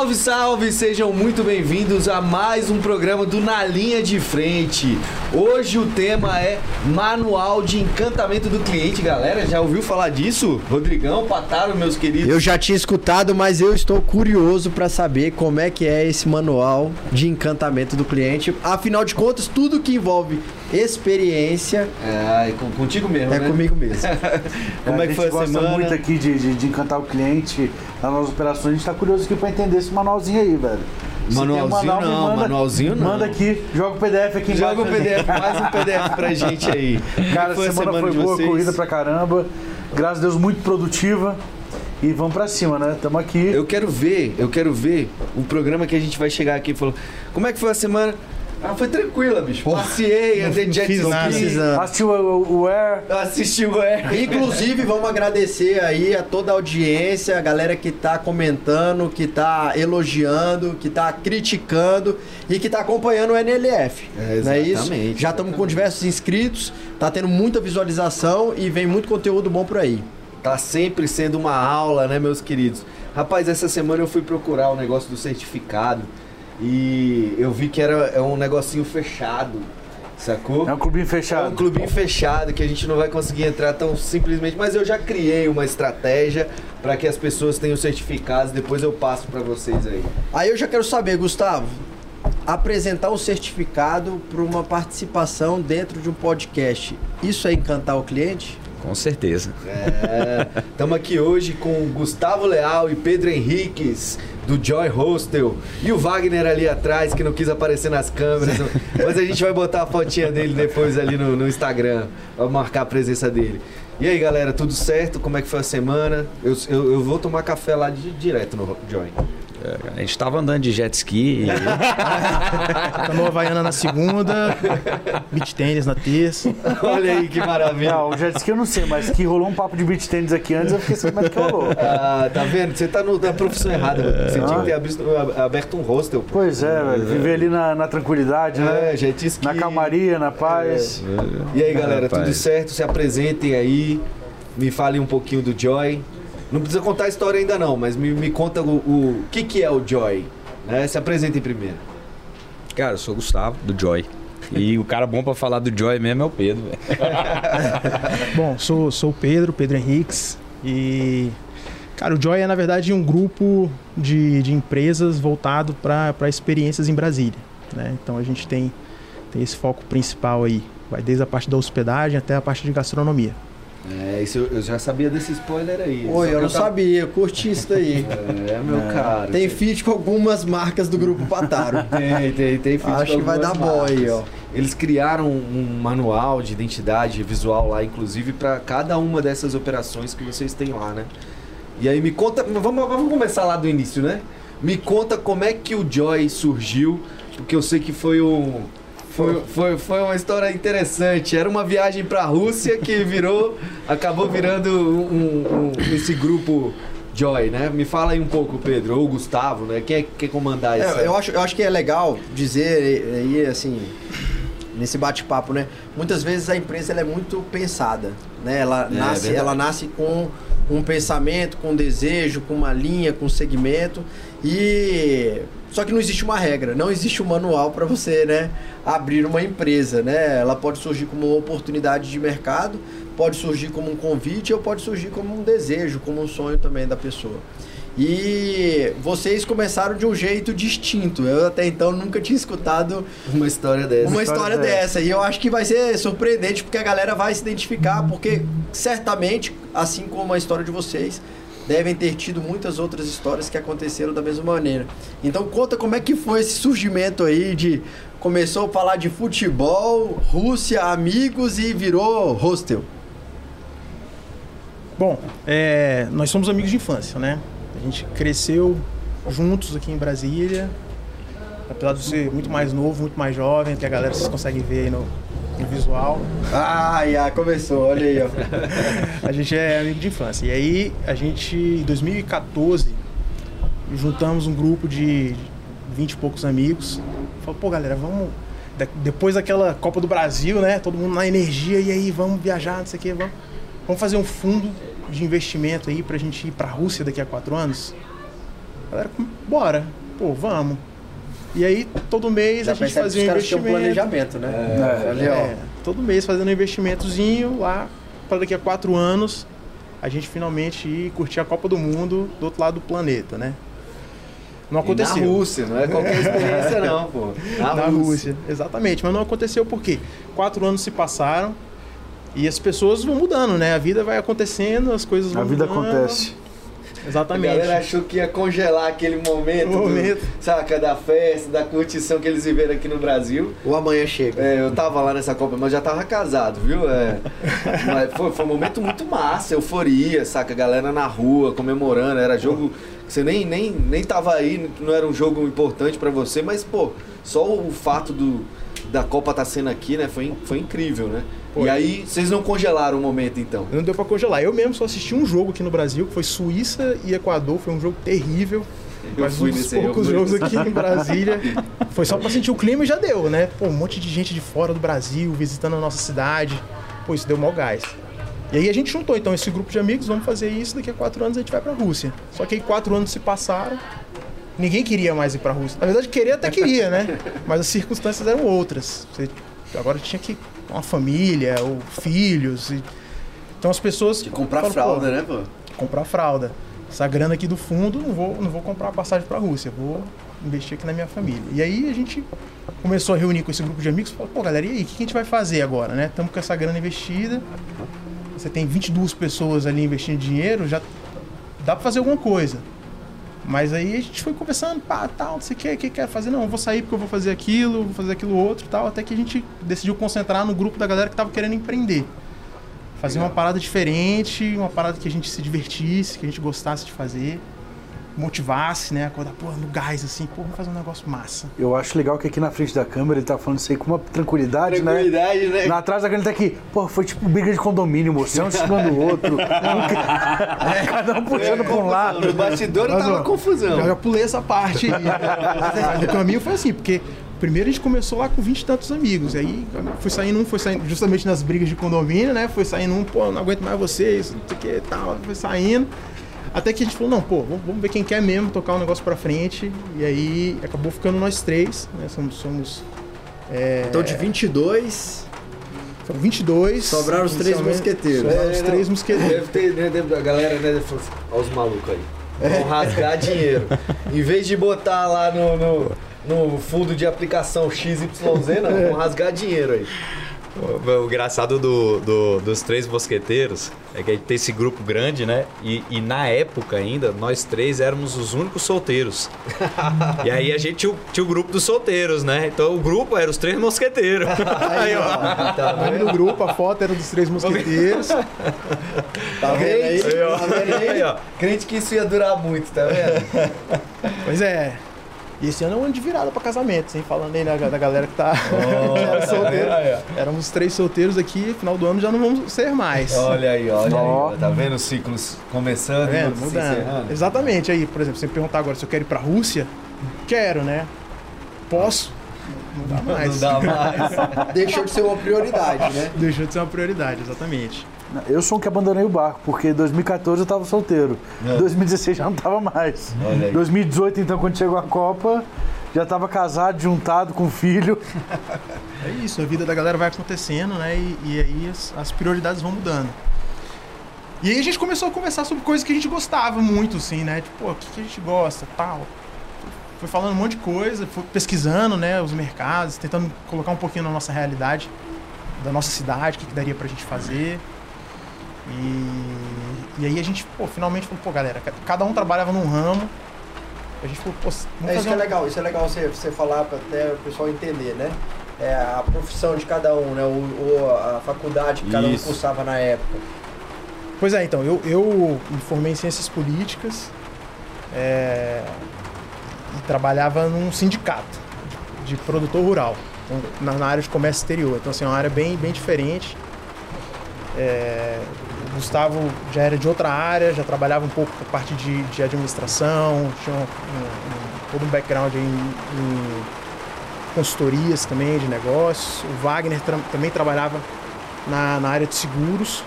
Salve, salve! Sejam muito bem-vindos a mais um programa do Na Linha de Frente. Hoje o tema é Manual de Encantamento do Cliente, galera. Já ouviu falar disso? Rodrigão, Pataro, meus queridos. Eu já tinha escutado, mas eu estou curioso para saber como é que é esse manual de encantamento do cliente. Afinal de contas, tudo que envolve experiência é, é contigo mesmo, é né? comigo mesmo. como é, a que foi a gente gosta semana? muito aqui de, de, de encantar o cliente nas nossas operações. A gente tá curioso aqui pra entender esse manualzinho aí, velho. Um Manualzinho não, manda, manualzinho não. Manda aqui, joga o PDF aqui embaixo. Joga o PDF, mais um PDF pra gente aí. Cara, é foi semana, foi de boa, vocês? corrida pra caramba. Graças a Deus, muito produtiva. E vamos pra cima, né? Tamo aqui. Eu quero ver, eu quero ver o programa que a gente vai chegar aqui e falar. Como é que foi a semana? Ah, foi tranquila, bicho. Passei, andei de jet ski, precisando. Assistiu o, Air. assisti o Air. Inclusive, vamos agradecer aí a toda a audiência, a galera que tá comentando, que tá elogiando, que tá criticando e que tá acompanhando o NLF. É, não é isso? exatamente, Já estamos com diversos inscritos, tá tendo muita visualização e vem muito conteúdo bom por aí. Tá sempre sendo uma aula, né, meus queridos? Rapaz, essa semana eu fui procurar o negócio do certificado e eu vi que era é um negocinho fechado, sacou? É um clubinho É fechado. um clubinho fechado que a gente não vai conseguir entrar tão simplesmente, mas eu já criei uma estratégia para que as pessoas tenham certificados, depois eu passo para vocês aí. Aí eu já quero saber, Gustavo, apresentar o certificado para uma participação dentro de um podcast. Isso é encantar o cliente? Com certeza. Estamos aqui hoje com Gustavo Leal e Pedro Henriques do Joy Hostel e o Wagner ali atrás que não quis aparecer nas câmeras, mas a gente vai botar a fotinha dele depois ali no, no Instagram, vai marcar a presença dele. E aí galera, tudo certo? Como é que foi a semana? Eu, eu, eu vou tomar café lá de, direto no Joy. É, A gente tava andando de jet ski e Canoa Havaiana na segunda, beach tênis na terça. Olha aí que maravilha. Não, o jet ski eu não sei, mas que rolou um papo de beach tênis aqui antes, eu fiquei sabendo como é que rolou. Ah, tá vendo? Você tá no, na profissão errada. mano. Você tinha que ter aberto, aberto um hostel. pô. Pois é, velho. Viver ali na, na tranquilidade, né? É, jet ski. Na calmaria, na paz. E aí, galera, Rapaz. tudo certo? Se apresentem aí, me falem um pouquinho do Joy. Não precisa contar a história ainda não, mas me, me conta o, o que, que é o Joy. Né? Se apresentem primeiro. Cara, eu sou o Gustavo, do Joy. E o cara bom pra falar do Joy mesmo é o Pedro. Bom, sou, sou o Pedro, Pedro Henriques. E. Cara, o Joy é na verdade um grupo de, de empresas voltado para experiências em Brasília. Né? Então a gente tem, tem esse foco principal aí. Vai desde a parte da hospedagem até a parte de gastronomia. É, isso eu, eu já sabia desse spoiler aí. Oi, eu não tava- sabia, eu curti isso daí. É, meu cara. Tem feat com algumas marcas do grupo Pataro. Tem, tem, tem feat Acho que vai dar bom aí, ó. Eles criaram um manual de identidade visual lá, inclusive, para cada uma dessas operações que vocês têm lá, né? E aí me conta, vamos, vamos começar lá do início, né? Me conta como é que o Joy surgiu, porque eu sei que foi um. Foi, foi, foi uma história interessante. Era uma viagem para a Rússia que virou, acabou virando um, um- esse grupo Joy, né? Me fala aí um pouco, Pedro, ou Gustavo, né? Quem é que quer comandar isso? É, eu, acho, eu acho que é legal dizer aí, assim, nesse bate-papo, né? Muitas vezes a empresa ela é muito pensada, né? Ela, É, nasce, verdade. ela nasce com um pensamento, com um desejo, com uma linha, com um segmento e só que não existe uma regra, não existe um manual para você, né, abrir uma empresa, né? Ela pode surgir como uma oportunidade de mercado, pode surgir como um convite ou pode surgir como um desejo, como um sonho também da pessoa. E vocês começaram de um jeito distinto. Eu até então nunca tinha escutado Uma história dessa. uma história história dessa. dessa. E eu acho que vai ser surpreendente porque a galera vai se identificar, porque certamente, assim como a história de vocês, devem ter tido muitas outras histórias que aconteceram da mesma maneira. Então conta como é que foi esse surgimento aí de começou a falar de futebol, Rússia, amigos e virou hostel. Bom, é, nós somos amigos de infância, né? A gente cresceu juntos aqui em Brasília. Apesar de ser muito mais novo, muito mais jovem, que a galera vocês conseguem ver aí no, no visual. Ah, já começou, olha aí, ó. A gente é amigo de infância. E aí, a gente, em 2014, juntamos um grupo de 20 e poucos amigos. Falou, pô, galera, vamos. Depois daquela Copa do Brasil, né? Todo mundo na energia, e aí, vamos viajar, não sei o quê, vamos. Vamos fazer um fundo de investimento aí pra gente ir pra Rússia daqui a quatro anos. A galera, bora, pô, vamos. E aí, todo mês Já a gente fazia os um caras tinham um investimento. planejamento, né? É, Ali. É, todo mês fazendo um investimentozinho lá para daqui a quatro anos a gente finalmente ir curtir a Copa do Mundo do outro lado do planeta, né? Não E aconteceu. Na Rússia, não é qualquer experiência não, pô. Na, Na Rússia, exatamente. Mas não aconteceu porque quatro anos se passaram e as pessoas vão mudando, né? A vida vai acontecendo, as coisas vão A vida mudando. acontece. A Exatamente. galera achou que ia congelar aquele momento, O momento. Do, saca, da festa, da curtição que eles viveram aqui no Brasil. O amanhã chega. É, eu tava lá nessa Copa, mas já tava casado, viu? É, mas foi, foi um momento muito massa, euforia, saca? Galera na rua, comemorando, era jogo que você nem, nem, nem tava aí, não era um jogo importante pra você, mas, pô, só o fato do, da Copa tá sendo aqui, né, foi, foi incrível, né? E aí, vocês não congelaram o momento, então? Não deu pra congelar. Eu mesmo só assisti um jogo aqui no Brasil, que foi Suíça e Equador. Foi um jogo terrível. Eu Mas fui eu poucos jogos aqui em Brasília. Foi só pra sentir o clima e já deu, né? Pô, um monte de gente de fora do Brasil visitando a nossa cidade. Pô, isso deu mó gás. E aí a gente juntou, então, esse grupo de amigos, vamos fazer isso, daqui a quatro anos a gente vai pra Rússia. Só que aí quatro anos se passaram, ninguém queria mais ir pra Rússia. Na verdade, querer até queria, né? Mas as circunstâncias eram outras. Você agora tinha que uma família, ou filhos. e- Então as pessoas. De comprar falam, fralda, pô, né, pô? comprar fralda. Essa grana aqui do fundo, não vou, não vou comprar passagem para a Rússia, vou investir aqui na minha família. E aí a gente começou a reunir com esse grupo de amigos, falou, pô, galera, e aí, o que a gente vai fazer agora, né? Estamos com essa grana investida, você tem 22 pessoas ali investindo dinheiro, já dá para fazer alguma coisa. Mas aí a gente foi conversando, pá, tal, não sei o que, o que quer fazer? Não, eu vou sair porque eu vou fazer aquilo, vou fazer aquilo outro e tal, até que a gente decidiu concentrar no grupo da galera que tava querendo empreender. Fazer uma parada diferente, uma parada que a gente se divertisse, que a gente gostasse de fazer, motivasse, né? Acordar, pô, no gás, assim, pô, vamos fazer um negócio massa. Eu acho legal que aqui na frente da câmera ele tá falando isso aí com uma tranquilidade, né? Tranquilidade, né? Na atrás da câmera ele tá aqui, pô, foi tipo briga de condomínio, moço, um em cima do outro. Cada um puxando pra um lado. No bastidor Mas, tava ó, confusão. Já, já pulei essa parte aí. O caminho foi assim, porque primeiro a gente começou lá com 20 e tantos amigos. Aí foi saindo um, foi saindo, justamente nas brigas de condomínio, né? Foi saindo um, pô, não aguento mais vocês, não sei o que tal. Foi saindo. Até que a gente falou, não, pô, vamos, ver quem quer mesmo tocar o negócio pra frente. E aí acabou ficando nós três, né? Somos. somos é, Então de 22, foram 22. sobraram os três mosqueteiros. Sobraram os É, três não. mosqueteiros. Deve ter, né, deve- a galera, né, deve falar assim, olha os malucos aí. Vão rasgar dinheiro. Em vez de botar lá no, no, no fundo de aplicação XYZ, não, vão rasgar dinheiro aí. O, o engraçado do, do- dos três mosqueteiros é que a gente tem esse grupo grande, né? E, e na época ainda, nós três éramos os únicos solteiros. e aí a gente tinha o, tinha o grupo dos solteiros, né? Então o grupo era os três mosqueteiros. aí, ó. Tá O nome do grupo, a foto era dos três mosqueteiros. Tá vendo aí? Tá vendo aí? Ó. crente que isso ia durar muito, tá vendo? Pois é. E esse ano é um ano de virada pra casamento, hein? Falando aí da, da galera que tá que era solteiro. Éramos três solteiros aqui, final do ano já não vamos ser mais. Olha aí, olha Ó. aí. Tá vendo os ciclos Tá começando e vendo? se Mudando. encerrando? Exatamente. Aí, por exemplo, se você me perguntar agora se eu quero ir pra Rússia, quero, né? Posso? Não dá mais. Não dá mais. Deixou de ser uma prioridade, né? Deixou de ser uma prioridade, exatamente. Eu sou um que abandonei o barco, porque em 2014 eu tava solteiro. É. 2016 já não tava mais. Aí. 2018, então, quando chegou a Copa, já tava casado, juntado com filho. É isso, a vida da galera vai acontecendo, né? E, e aí as, as prioridades vão mudando. E aí a gente começou a conversar sobre coisas que a gente gostava muito, assim, né? Tipo, pô, o que, que a gente gosta, tal. Foi falando um monte de coisa, foi pesquisando, né, os mercados, tentando colocar um pouquinho na nossa realidade, da nossa cidade, o que, que daria pra gente fazer. E, e aí a gente, pô, finalmente falou, pô, galera, ca- cada um trabalhava num ramo. A gente falou, pô, vamos É isso fazer que é legal, isso é legal você, você falar para até o pessoal entender, né? É a profissão de cada um, né? O, o- a faculdade que cada um Isso. cursava na época. Pois é, então, eu, eu me formei em ciências políticas é, e trabalhava num sindicato de produtor rural, na, na área de comércio exterior. Então, assim, é uma área bem, bem diferente. É, o Gustavo já era de outra área, já trabalhava um pouco com a parte de, de administração, tinha um, um- todo um background em, em consultorias também de negócios. O Wagner tra- também trabalhava na, na área de seguros.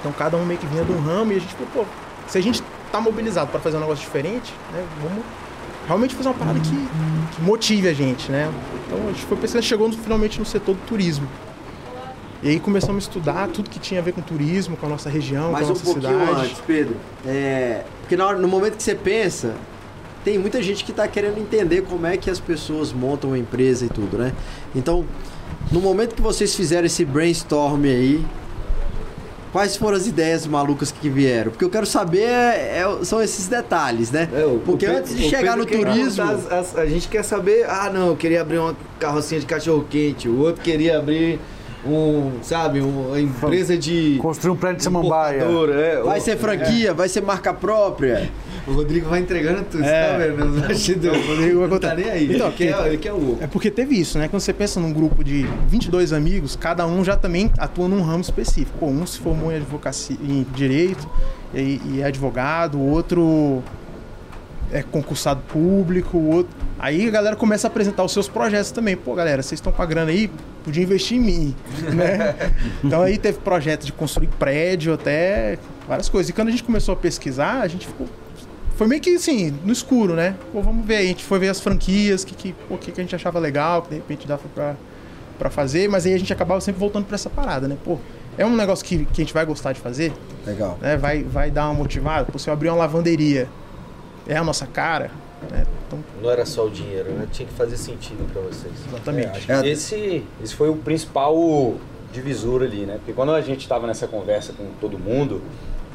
Então cada um meio que vinha de um ramo e a gente falou, pô, se a gente tá mobilizado para fazer um negócio diferente, né? Vamos realmente fazer uma parada que, que motive a gente, né? Então a gente foi pensando, chegou finalmente no setor do turismo. E aí começamos a estudar tudo que tinha a ver com turismo, com a nossa região, Mas com a um nossa pouquinho cidade. antes, Pedro. É, porque na hora- no momento que você pensa, tem muita gente que está querendo entender como é que as pessoas montam uma empresa e tudo, né? Então, no momento que vocês fizeram esse brainstorm aí, quais foram as ideias malucas que vieram? Porque eu quero saber é, é- são esses detalhes, né? É, o- Porque o antes de chegar no turismo, as- as- a gente quer saber, ah não, eu queria abrir uma carrocinha de cachorro quente, o outro queria abrir um, sabe, uma empresa de Construir um prédio de samambaia. é. vai ser franquia, vai ser marca própria. O Rodrigo vai entregando tudo, É. tá vendo? Nos bastidores. O Rodrigo não tá nem aí. Então, ele, quer, ele quer o É porque teve isso, né? Quando você pensa num grupo de 22 amigos, cada um já também atua num ramo específico. Pô, um se formou em advocacia, em direito e, e é advogado, o outro é concursado público, o outro. Aí a galera começa a apresentar os seus projetos também. Pô, galera, vocês estão com a grana aí, podia investir em mim, né? Então aí teve projeto de construir prédio, até várias coisas. E quando a gente começou a pesquisar, a gente ficou foi meio que assim, no escuro, né? Pô, vamos ver. A gente foi ver as franquias, que, que, pô, que, que a gente achava legal, que de repente dava pra, pra fazer, mas aí a gente acabava sempre voltando pra essa parada, né? Pô, é um negócio que, que a gente vai gostar de fazer, Legal. né? Vai, vai dar uma motivada. Pô, se eu abrir uma lavanderia, é a nossa cara, né? Então, Não era só o dinheiro, né? Tinha que fazer sentido pra vocês. exatamente. É. Esse, esse foi o principal divisor ali, né? Porque quando a gente estava nessa conversa com todo mundo,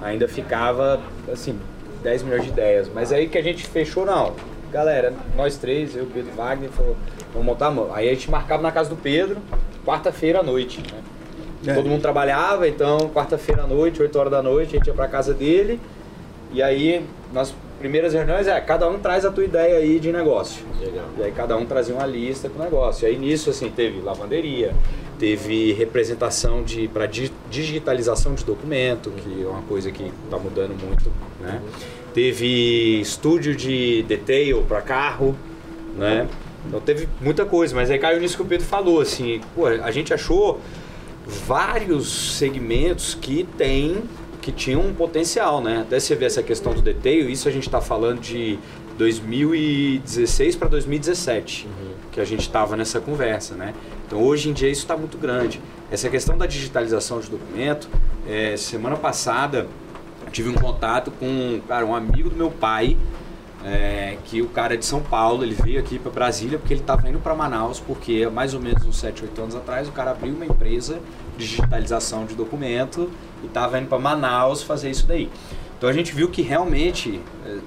ainda ficava, assim, 10 milhões de ideias. Mas aí que a gente fechou, não. Galera, nós três, eu, Pedro e Wagner, falou, vamos montar a mão. Aí a gente marcava na casa do Pedro, quarta-feira à noite, né? É. Todo mundo trabalhava, então quarta-feira à noite, 8 horas da noite, a gente ia pra casa dele. E aí, nas primeiras reuniões, é, cada um traz a tua ideia aí de negócio. Legal. E aí cada um trazia uma lista com o negócio. E aí nisso, assim, teve lavanderia, teve representação de para digitalização de documento, que é uma coisa que está mudando muito, né? Teve estúdio de detail para carro, né? Então teve muita coisa, mas aí caiu nisso que o Pedro falou, assim, pô, a gente achou vários segmentos que tem que tinham um potencial, né? Até você ver essa questão do detail, isso a gente está falando de 2016 para 2017, que a gente estava nessa conversa, né? Então hoje em dia isso está muito grande. Essa questão da digitalização de documento, é, semana passada tive um contato com cara, um amigo do meu pai, é, que o cara é de São Paulo, ele veio aqui para Brasília porque ele estava indo para Manaus, porque mais ou menos uns 7, 8 anos atrás o cara abriu uma empresa digitalização de documento e estava indo para Manaus fazer isso daí. Então a gente viu que realmente é,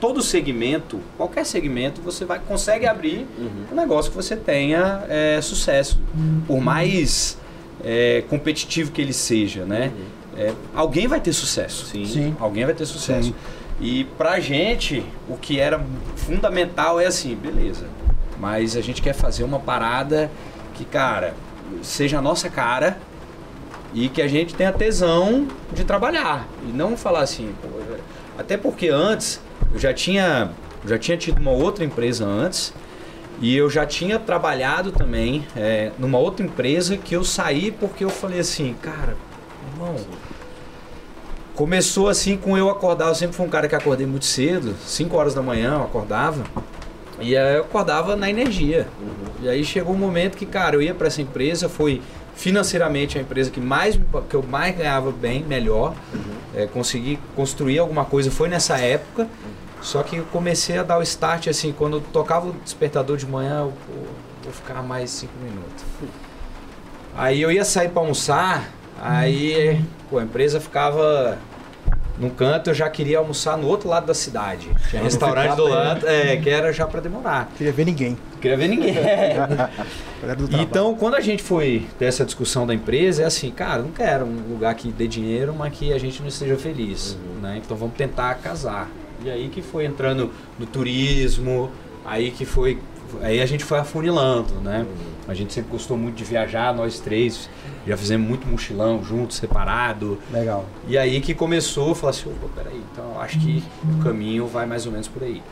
todo segmento, qualquer segmento, você vai consegue abrir um negócio que você tenha é, sucesso, por mais é, competitivo que ele seja, né? É, alguém vai ter sucesso. Sim. Sim. Alguém vai ter sucesso. E pra gente, o que era fundamental é assim, beleza. Mas a gente quer fazer uma parada que, cara, seja a nossa cara e que a gente tenha tesão de trabalhar. E não falar assim, pô, até porque antes eu já tinha, já tinha tido uma outra empresa antes e eu já tinha trabalhado também é, numa outra empresa que eu saí porque eu falei assim, cara, irmão, começou assim com eu acordar, eu sempre fui um cara que acordei muito cedo, 5 horas da manhã eu acordava, e aí eu acordava na energia. E aí chegou um momento que, cara, eu ia para essa empresa, foi financeiramente a empresa que mais que eu mais ganhava bem, melhor. É, consegui construir alguma coisa, foi nessa época. Só que eu comecei a dar o start assim, quando eu tocava o despertador de manhã, eu vou ficar mais cinco minutos. Aí eu ia sair para almoçar, aí pô, a empresa ficava num canto, eu já queria almoçar no outro lado da cidade. Tinha restaurante do lado, é, que era já para demorar. Queria ver ninguém. Queria ver ninguém. Então, quando a gente foi ter essa discussão da empresa, é assim, cara, não quero um lugar que dê dinheiro, mas que a gente não esteja feliz, né? Então vamos tentar casar. E aí que foi entrando no turismo, aí que foi, aí a gente foi afunilando, né? A gente sempre gostou muito de viajar, nós três, já fizemos muito mochilão juntos, separado. Legal. E aí que começou, falar assim, opa, peraí, então eu acho que o caminho vai mais ou menos por aí.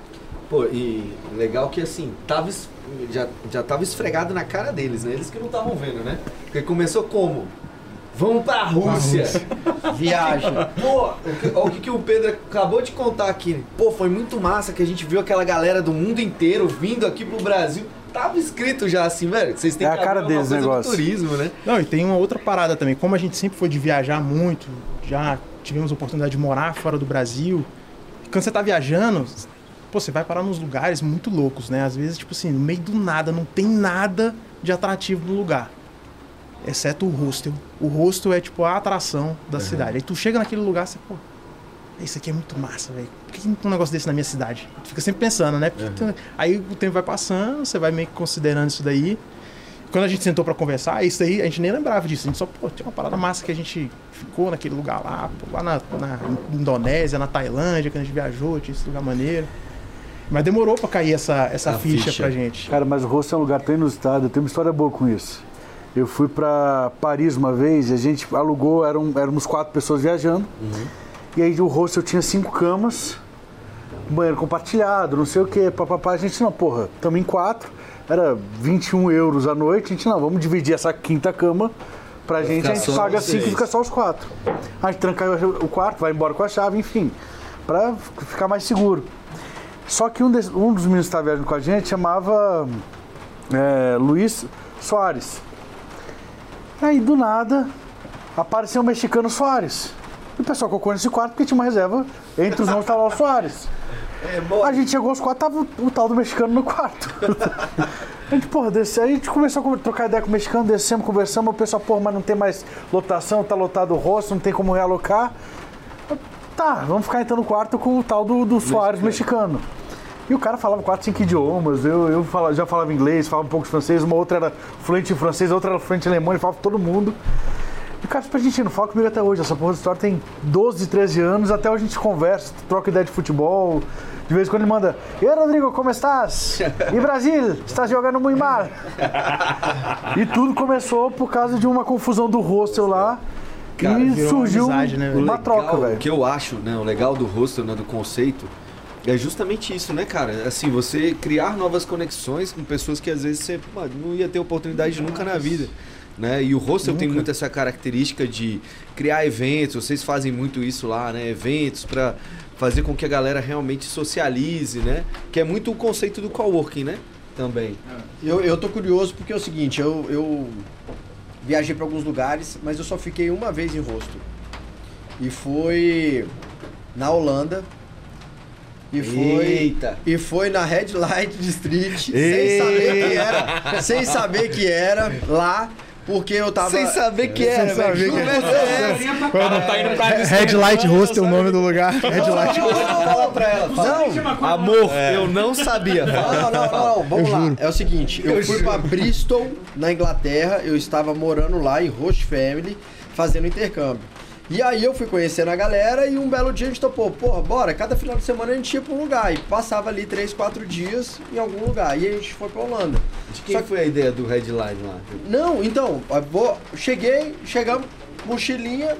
Pô, e legal que assim, tava, já, já tava esfregado na cara deles, né? Eles que não estavam vendo, né? Porque começou como? Vamos pra Rússia. Viagem. Pô, o que, o que que o Pedro acabou de contar aqui. Pô, foi muito massa que a gente viu aquela galera do mundo inteiro vindo aqui pro Brasil. Tava escrito já assim, velho. Vocês têm É a cara deles, coisa do negócio. turismo, né? Não, e tem uma outra parada também. Como a gente sempre foi de viajar muito, já tivemos a oportunidade de morar fora do Brasil. Quando você tá viajando, pô, você vai parar nos lugares muito loucos, né? Às vezes, tipo assim, no meio do nada, não tem nada de atrativo no lugar. Exceto o hostel. O hostel é tipo a atração da cidade. Aí tu chega naquele lugar, você, pô, isso aqui é muito massa, velho. Por que não tem um negócio desse na minha cidade? Tu fica sempre pensando, né? Porque tu- Aí o tempo vai passando, você vai meio que considerando isso daí. Quando a gente sentou pra conversar, isso aí a gente nem lembrava disso. A gente só, pô, tinha uma parada massa que a gente ficou naquele lugar lá, pô, lá na, na Indonésia, na Tailândia, que a gente viajou, tinha esse lugar maneiro. Mas demorou pra cair essa, essa A ficha, ficha. pra gente. Cara, mas o rosto é um lugar tão inusitado, eu tenho uma história boa com isso. Eu fui pra Paris uma vez e a gente alugou, eram, éramos quatro pessoas viajando. E aí o hostel tinha cinco camas, banheiro compartilhado, não sei o que, papapá. A gente, não, porra, estamos em quatro, era 21 euros a noite. A gente, não, vamos dividir essa quinta cama pra gente, ficar a gente paga cinco e fica só os quatro. A gente tranca o quarto, vai embora com a chave, enfim, pra ficar mais seguro. Só que um, des- um dos meninos que estava viajando com a gente chamava é, Luiz Soares. Aí do nada apareceu o mexicano Soares. E o pessoal colocou nesse quarto porque tinha uma reserva entre os nomes estava o Soares. A gente chegou aos quatro, tava o, tal do mexicano no quarto. a gente, porra, desce, aí a gente começou a trocar ideia com o mexicano, descemos, conversamos, o pessoal, porra, mas não tem mais lotação, tá lotado o rosto, não tem como realocar. Tá, vamos ficar então no quarto com o tal do, do Soares mexicano. E o cara falava quatro, cinco idiomas. Eu, eu fala- já falava inglês, falava um pouco de francês. Uma outra era fluente em francês, a outra era fluente em alemão. Ele falava todo mundo. E o cara disse pra gente, não fala comigo até hoje. Essa porra de história tem 12, 13 anos. Até hoje a gente conversa, troca ideia de futebol. De vez em quando ele manda, E aí, Rodrigo, como estás? E Brasil? Estás jogando muito mal? e tudo começou por causa de uma confusão do hostel lá. Cara, e virou uma surgiu amizade, né, velho? uma legal- troca, O velho. que eu acho, né, o legal do hostel, né, do conceito, é justamente isso, né, cara? Assim, você criar novas conexões com pessoas que às vezes você pô, não ia ter oportunidade nunca na vida. Né? E o hostel tem muito essa característica de criar eventos, vocês fazem muito isso lá, né? Eventos para fazer com que a galera realmente socialize, né? Que é muito o conceito do coworking, né? Também. Eu, eu tô curioso porque é o seguinte, eu, eu viajei para alguns lugares, mas eu só fiquei uma vez em rosto. E foi na Holanda. E foi, Eita! e foi na Red Light District, sem saber que era, sem saber que era lá, porque eu tava Sem saber que era, Sem saber que pra você. Quando tá indo pra Red Light Hostel, o nome do lugar. Red Light Fala pra ela, fala. Não, Amor, eu não sabia. Não, não, não, não, vamos lá. É o seguinte, eu, fui pra Bristol, na Inglaterra, eu estava morando lá em Host Family, fazendo intercâmbio. E aí eu fui conhecendo a galera e um belo dia a gente topou, porra, bora, cada final de semana a gente ia pra um lugar e passava ali três, quatro dias em algum lugar. E a gente foi pra Holanda. De quem foi a ideia do headline lá? Não, então, vou, cheguei, chegamos, mochilinha,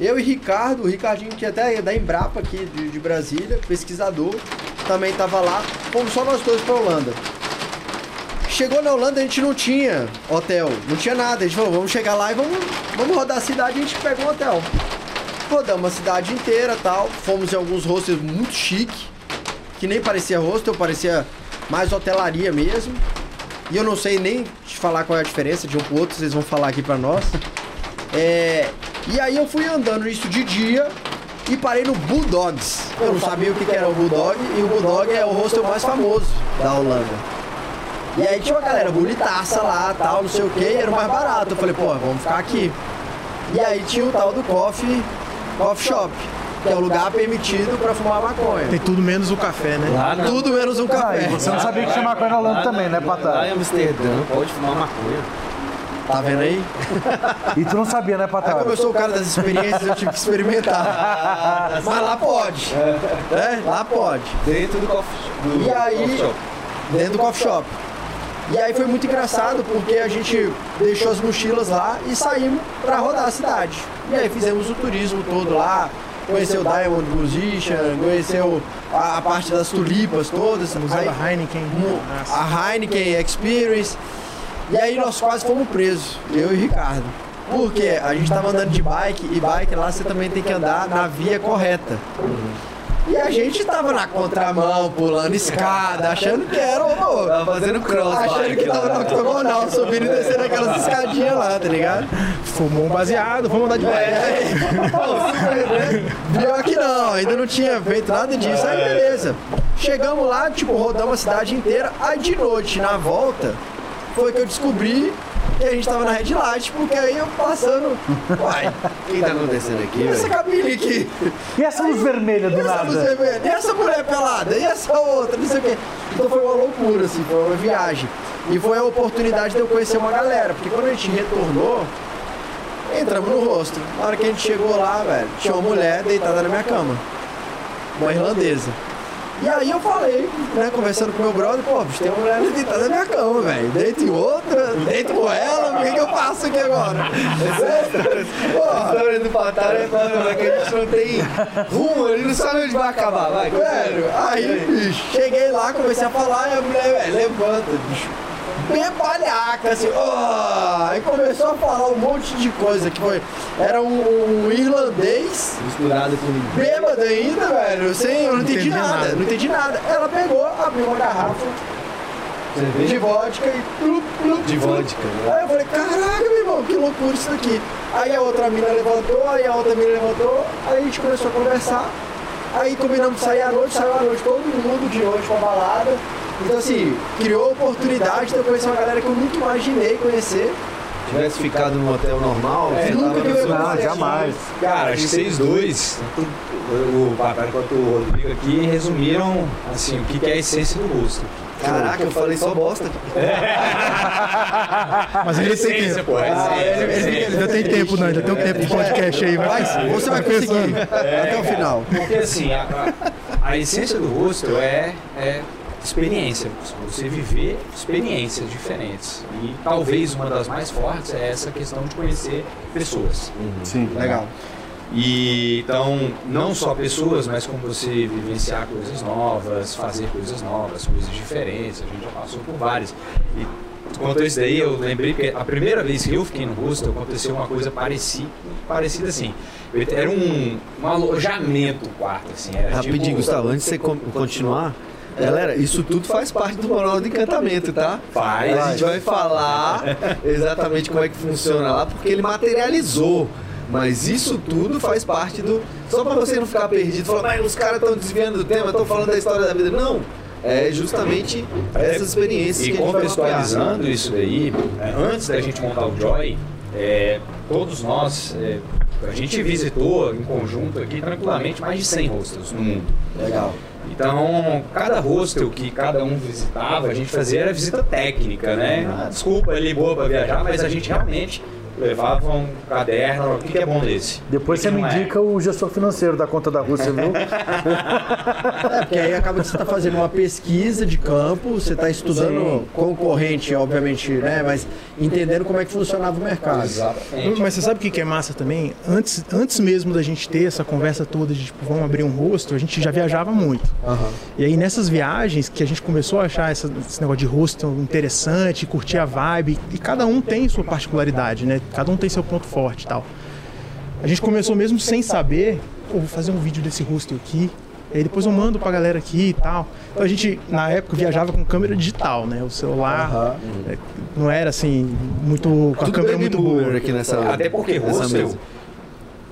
eu e Ricardo, o Ricardinho que até é da Embrapa aqui de, de Brasília, pesquisador, também tava lá, fomos só nós dois pra Holanda. Chegou na Holanda, a gente não tinha hotel, não tinha nada, a gente falou, vamos chegar lá e vamos, vamos rodar a cidade e a gente pega um hotel. Rodamos a cidade inteira tal, fomos em alguns hostels muito chique, que nem parecia hostel, parecia mais hotelaria mesmo. E eu não sei nem te falar qual é a diferença de um pro outro, vocês vão falar aqui pra nós. É, e aí eu fui andando isso de dia e parei no Bulldogs. Eu não sabia o que que era o Bulldog e o Bulldog é o hostel mais famoso da Holanda. E aí tinha uma galera bonitaça lá, tal, não sei o que, e era o mais barato. Eu falei, pô, vamos ficar aqui. E aí tinha o tal do coffee, coffee shop, que é o lugar permitido pra fumar maconha. Tem tudo menos o café, né? Lá, Tudo menos um Ah, café. e você não sabia que tinha maconha na Holanda também, né, lá Patá? em Amsterdã pode fumar maconha. Tá vendo aí? E tu não sabia, né, Aí Patá? como eu sou o cara das experiências, eu tive que experimentar. Mas lá pode. Né? Lá pode. Dentro do coffee do E aí- coffee shop. Dentro do coffee shop. E aí foi muito engraçado porque a gente deixou as mochilas lá e saímos pra rodar a cidade. E aí fizemos o turismo todo lá, conheceu o Diamond Musician, conheceu a, a parte das tulipas todas. Museu Aí- da Heineken. Nossa. a Heineken Experience. E aí nós quase fomos presos, eu e Ricardo. Porque a gente tava andando de bike e bike lá você também tem que andar na via correta. E a gente tava na contramão, pulando escada, achando que era o. Tava fazendo cross Achando que tava no octogonal, subindo e descendo aquelas escadinhas lá, tá ligado? Fumou um baseado, vamos andar de bike. É, Pior que não, ainda não tinha feito nada disso. Aí beleza. Chegamos lá, tipo, rodamos a cidade inteira. Aí de noite, na volta, foi que eu descobri que a gente tava na red light, porque aí eu passando. Uai, O que tá acontecendo aqui, e essa cabine aqui? E essa luz vermelha E do essa luz nada? vermelha? E essa mulher pelada? E essa outra? Não sei o quê. Então foi uma loucura, assim, foi uma viagem. E foi a oportunidade de eu conhecer uma galera, porque quando a gente retornou, entramos no rosto. Na hora que a gente chegou lá, velho, tinha uma mulher deitada na minha cama. Uma irlandesa. E aí eu falei, né, conversando com meu brother, pô, bicho, tem uma mulher deitada na minha cama, velho. Deito em outra, deito com ela, o que, que eu faço aqui agora? A Porra, história do Patar é foda, que a gente não tem rumo, ele não sabe onde vai acabar, vai. Velho, aí, bicho, cheguei lá, comecei a falar e a mulher, velho, levanta, bicho. Bebalhaca, assim, ó. Aí começou a falar um monte de coisa que foi. Era um, um irlandês, Misturado com bêbado ainda, velho. Sem, eu não entendi, nada, nada. não entendi nada. Ela pegou, abriu uma garrafa de cerveja vodka e plup, plup, de plup. vodka, né? Aí eu falei, caraca, meu irmão, que loucura isso daqui. Aí a outra mina levantou, aí a outra mina levantou, aí a gente começou a conversar. Aí combinamos de sair à noite, saiu à noite todo mundo de noite pra balada. Então assim, criou a oportunidade de eu conhecer uma galera que eu nunca imaginei conhecer. Se tivesse ficado num hotel normal, É, nunca tava que eu no ia seu- Não, conhecer. jamais. Cara, acho que vocês dois, tanto o Papai quanto o Rodrigo aqui, resumiram assim, o que que é a essência do rosto. Caraca, eu falei só bosta. Mas ele tem Essência, tempo. pô, é. Ele ainda tem tempo, não. Ainda tem um tempo de podcast aí. Vai, você vai conseguir até o final. Porque assim, a, essência do rosto é, é experiência. Você viver experiências diferentes. E talvez uma das mais fortes é essa questão de conhecer pessoas. Sim. Legal. E então, não só pessoas, mas como você vivenciar coisas novas, fazer coisas novas, coisas diferentes. A gente já passou por várias. E quanto a isso daí, eu lembrei que a primeira vez que eu fiquei no hostel aconteceu uma coisa parecida, parecida assim. Era um, um alojamento o quarto, assim. Era Rapidinho, tipo, Gustavo, antes de você continuar. Galera, isso tudo faz parte do manual do encantamento, tá? Faz. A gente vai falar exatamente como é que funciona lá, porque ele materializou. Mas isso tudo faz parte do. Só pra você não ficar perdido, falar, mas os caras estão desviando do tema, estão falando da história da vida. Não. É justamente essas experiências E que a gente contextualizando isso daí, é, antes da gente montar o Joy, é, todos nós, é, a gente visitou em conjunto aqui tranquilamente mais de 100 hostels no mundo. Legal. Então, cada hostel que cada um visitava, a gente fazia era visita técnica, né? Ah, desculpa, ele boa para viajar, mas a gente realmente levava um caderno, o que, que é bom desse? Depois O você que me é? indica o gestor financeiro da conta da Rússia, viu? É, porque aí acaba que você está fazendo uma pesquisa de campo, você está estudando concorrente, obviamente, né? Mas entendendo como é que funcionava o mercado. Exatamente. Mas você sabe o que que é massa também? Antes, antes mesmo da gente ter essa conversa toda de tipo, vamos abrir um rosto, a gente já viajava muito. E aí nessas viagens que a gente começou a achar essa- esse negócio de hostel interessante, curtir a vibe, e cada um tem sua particularidade, né? Cada um tem seu ponto forte e tal. A gente começou mesmo sem saber, vou fazer um vídeo desse hostel aqui. E aí depois eu mando pra galera aqui e tal. Então a gente, na época, viajava com câmera digital, né? O celular é, não era assim, muito. com a Tudo câmera muito boa. aqui nessa Até porque hostel mesa.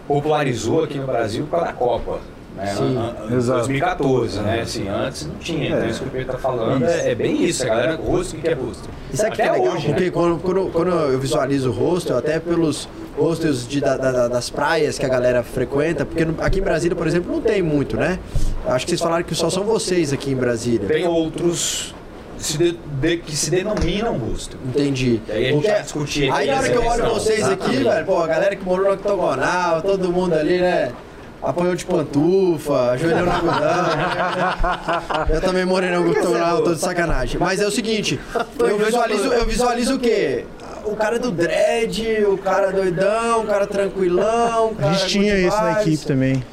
popularizou aqui no Brasil causa da Copa. Né? Sim, An- an- exato. 2014, né? Assim, antes não tinha. Então isso que o Pedro tá falando é, é bem isso. A galera, rosto, o que é rosto? Sabe o que Até é legal? hoje, Porque né? quando, quando, quando eu visualizo o hostel, até pelos hostels de, da- da- das praias que a galera frequenta, porque aqui em Brasília, por exemplo, não tem muito, né? Acho que vocês falaram que só são vocês aqui em Brasília. Tem outros se de- de- que se denominam rosto. Entendi. E aí a gente vai discutir aqui Aí na hora que eu olho vocês aqui, velho, pô, a galera que morou no octogonal, todo mundo ali, né? Apanhou de pantufa, ajoelhou no algodão. Eu também morei no octogonal, tô de sacanagem. Mas é o seguinte, eu visualizo, eu visualizo o quê? O cara do dread, o cara doidão, o cara tranquilão, o A gente tinha isso na equipe também.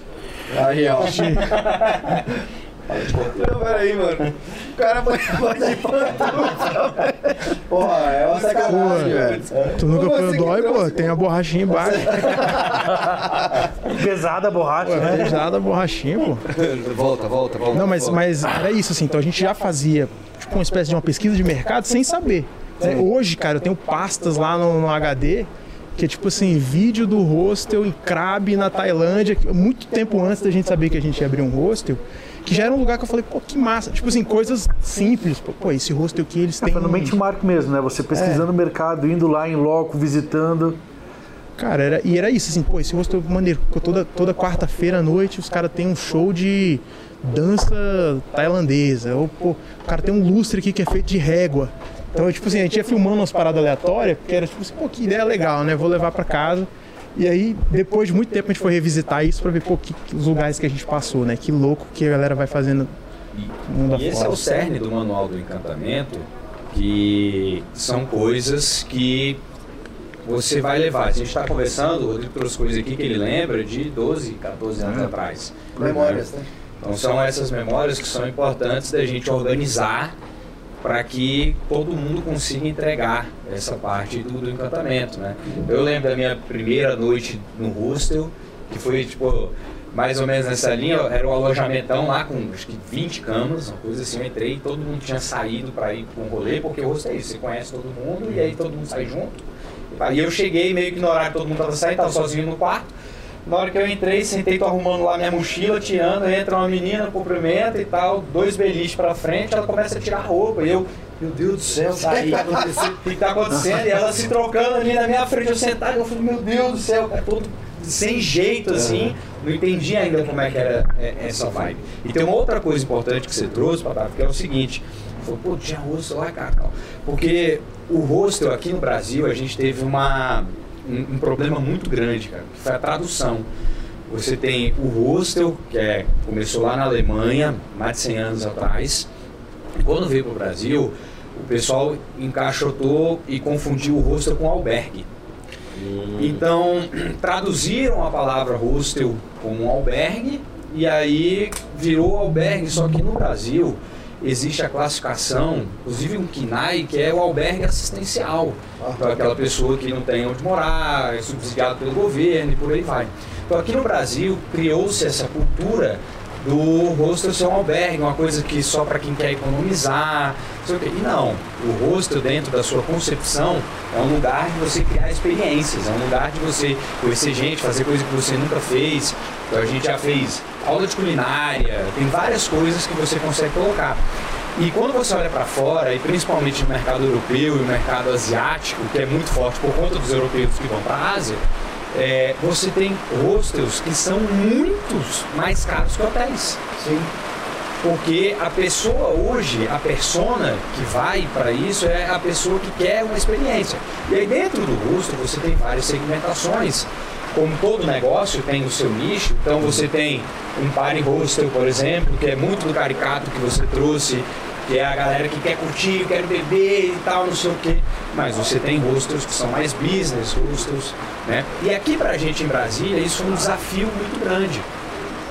Aí, ó. Não, peraí, mano. O cara foi de Porra, é uma sacanagem, velho. Tu nunca foi assim no dói, pô? trouxe? Tem a borrachinha embaixo. Pesada a borracha, né? Pesada a borrachinha, pô. Volta, volta, volta. Não, mas, volta. mas era isso, assim. Então a gente já fazia tipo, uma espécie de uma pesquisa de mercado sem saber. né? Hoje, cara, eu tenho pastas lá no, no HD que é tipo assim, vídeo do hostel em Krabi, na Tailândia, muito tempo antes da gente saber que a gente ia abrir um hostel, que já era um lugar que eu falei, pô, que massa. Tipo assim, coisas simples. Pô, pô, esse hostel aqui, eles Ah, têm... foi no benchmark mesmo, né? Você pesquisando o mercado, indo lá em loco, visitando. Cara, era, e era isso, assim, pô, esse hostel maneiro. porque Toda, toda quarta-feira à noite os caras têm um show de dança tailandesa. Ou, pô, o cara tem um lustre aqui que é feito de régua. Então, tipo assim, a gente ia filmando umas paradas aleatórias, que era tipo assim, pô, que ideia legal, né? Vou levar pra casa. E aí, depois de muito tempo, a gente foi revisitar isso pra ver, pô, que, que- os lugares que a gente passou, né? Que louco que a galera vai fazendo no mundo E esse é o cerne do manual do encantamento, que são coisas que você vai levar. A gente está conversando, o Rodrigo trouxe coisas aqui que ele lembra de 12, 14 anos atrás. Memórias, né? Então são essas memórias que são importantes da gente organizar para que todo mundo consiga entregar essa parte do, do encantamento, né? Eu lembro da minha primeira noite no hostel, que foi tipo mais ou menos nessa linha, era um alojamentão lá com acho que 20 camas, uma coisa assim, eu entrei, todo mundo tinha saído para ir para um rolê, porque o hostel é isso, você conhece todo mundo e aí todo mundo sai junto. E eu cheguei meio que no horário que todo mundo tava saindo, tava sozinho no quarto. Na hora que eu entrei, sentei, tô arrumando lá minha mochila, tirando, entra uma menina, cumprimenta e tal, dois beliches pra frente, ela começa a tirar a roupa. E eu, meu Deus do céu, tá acontecendo? O que tá acontecendo? E ela se trocando ali na minha frente, eu sentado, eu falei, meu Deus do céu, cara, todo sem jeito assim. Não entendi ainda como é que era é, essa vibe. E tem uma outra coisa importante que você trouxe, Papai, que é o seguinte. Falou, pô, tinha hostel lá, Cacau. Porque o hostel aqui no Brasil, a gente teve uma, um, um problema muito grande, cara, que foi a tradução. Você tem o hostel, que é, começou lá na Alemanha, mais de 100 anos atrás. Quando veio para o Brasil, o pessoal encaixotou e confundiu o hostel com albergue. Então, traduziram a palavra hostel como um albergue e aí virou albergue, só que no Brasil existe a classificação, inclusive um KINAI, que é o albergue assistencial. Então, aquela pessoa que não tem onde morar, é subsidiado pelo governo e por aí vai. Então, aqui no Brasil, criou-se essa cultura do hostel ser um albergue, uma coisa que só para quem quer economizar, não sei o quê. E não, o hostel dentro da sua concepção é um lugar de você criar experiências, é um lugar de você conhecer gente, fazer coisa que você nunca fez. Então a gente já fez aula de culinária, tem várias coisas que você consegue colocar. E quando você olha para fora, e principalmente no mercado europeu e no mercado asiático, que é muito forte por conta dos europeus que vão para a Ásia, é, você tem hostels que são muitos mais caros que hotéis. Sim. Porque a pessoa hoje, a persona que vai para isso é a pessoa que quer uma experiência. E aí dentro do hostel você tem várias segmentações. Como todo negócio tem o seu nicho, então você tem um party hostel, por exemplo, que é muito do caricato que você trouxe, que é a galera que quer curtir, quer beber e tal, não sei o quê. Mas você tem hostels que são mais business, hostels, né? E aqui pra gente em Brasília, isso é um desafio muito grande.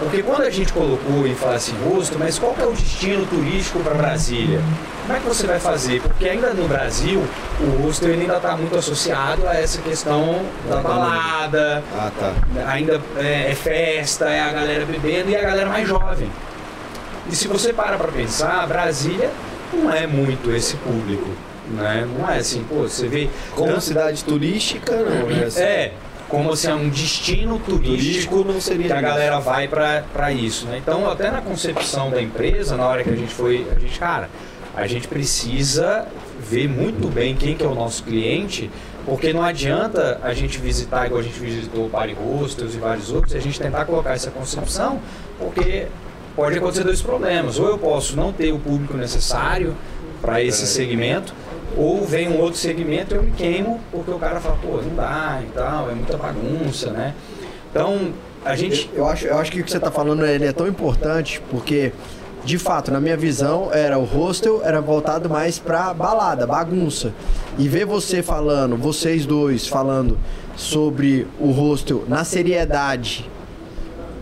Porque quando a gente colocou e fala assim, hostel, mas qual é o destino turístico para Brasília? Como é que você vai fazer? Porque ainda no Brasil, o ele ainda está muito associado a essa questão da balada, Ah, tá. ainda é, é festa, é a galera bebendo e a galera mais jovem. E se você para para pensar, Brasília não é muito esse público, né? Não é assim, pô, você vê Como cidade turística, não, né? Assim, é, como se é um destino turístico Turístico não seria que a galera vai para isso, né? Então, até na concepção da empresa, na hora que a gente foi, a gente, cara, a gente precisa ver muito bem quem que é o nosso cliente, porque não adianta a gente visitar igual a gente visitou o Party Hostels e vários outros, e a gente tentar colocar essa concepção, porque pode acontecer dois problemas. Ou eu posso não ter o público necessário para esse segmento, ou vem um outro segmento e eu me queimo porque o cara fala, pô, não dá e tal, é muita bagunça, né? Então, a gente. Eu acho, eu acho que o que você está falando ele é tão importante porque, de fato, na minha visão, era o hostel era voltado mais pra balada, bagunça. E ver você falando, vocês dois falando sobre o hostel na seriedade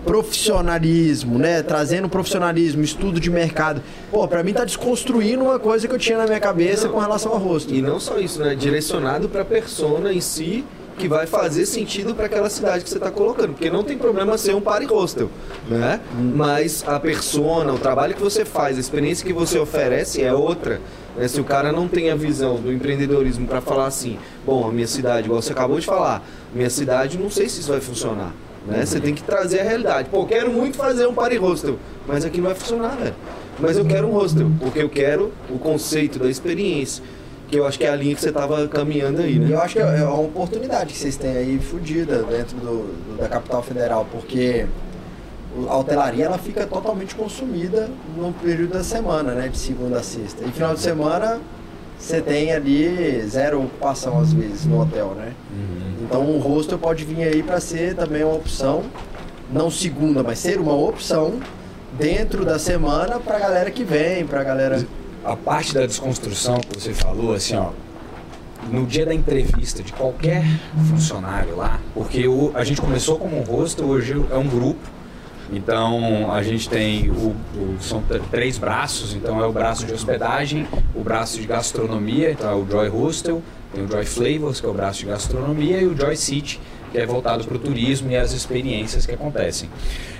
profissionalismo, né? Trazendo profissionalismo, estudo de mercado. Pô, pra mim tá desconstruindo uma coisa que eu tinha na minha cabeça com relação ao rosto. E não só isso, né? Direcionado pra persona em si que vai fazer sentido para aquela cidade que você está colocando, porque não tem problema ser um party hostel, né? Mas a persona, o trabalho que você faz, a experiência que você oferece é outra. Né? Se o cara não tem a visão do empreendedorismo para falar assim, bom, a minha cidade, igual você acabou de falar, minha cidade, não sei se isso vai funcionar. Né? Você tem que trazer a realidade. Pô, quero muito fazer um party hostel, mas aqui não vai funcionar, velho. Mas eu quero um hostel, porque eu quero o conceito da experiência que eu acho que é a linha que você estava caminhando aí, né? eu acho que é uma oportunidade que vocês têm aí fodida dentro do, da capital federal, porque a hotelaria ela fica totalmente consumida no período da semana, né? De segunda a sexta. E final de semana você tem ali zero ocupação às vezes no hotel, né? Então o hostel pode vir aí para ser também uma opção, não segunda, mas ser uma opção dentro da semana pra galera que vem, pra galera. a parte da desconstrução que você falou, assim, ó, no dia da entrevista de qualquer funcionário lá, porque o, a gente começou como um rosto, hoje é um grupo. Então a gente tem o, o- são três braços, então é o braço de hospedagem, o braço de gastronomia, então é o Joy Hostel, tem o Joy Flavors, que é o braço de gastronomia, e o Joy City, que é voltado para o turismo e as experiências que acontecem.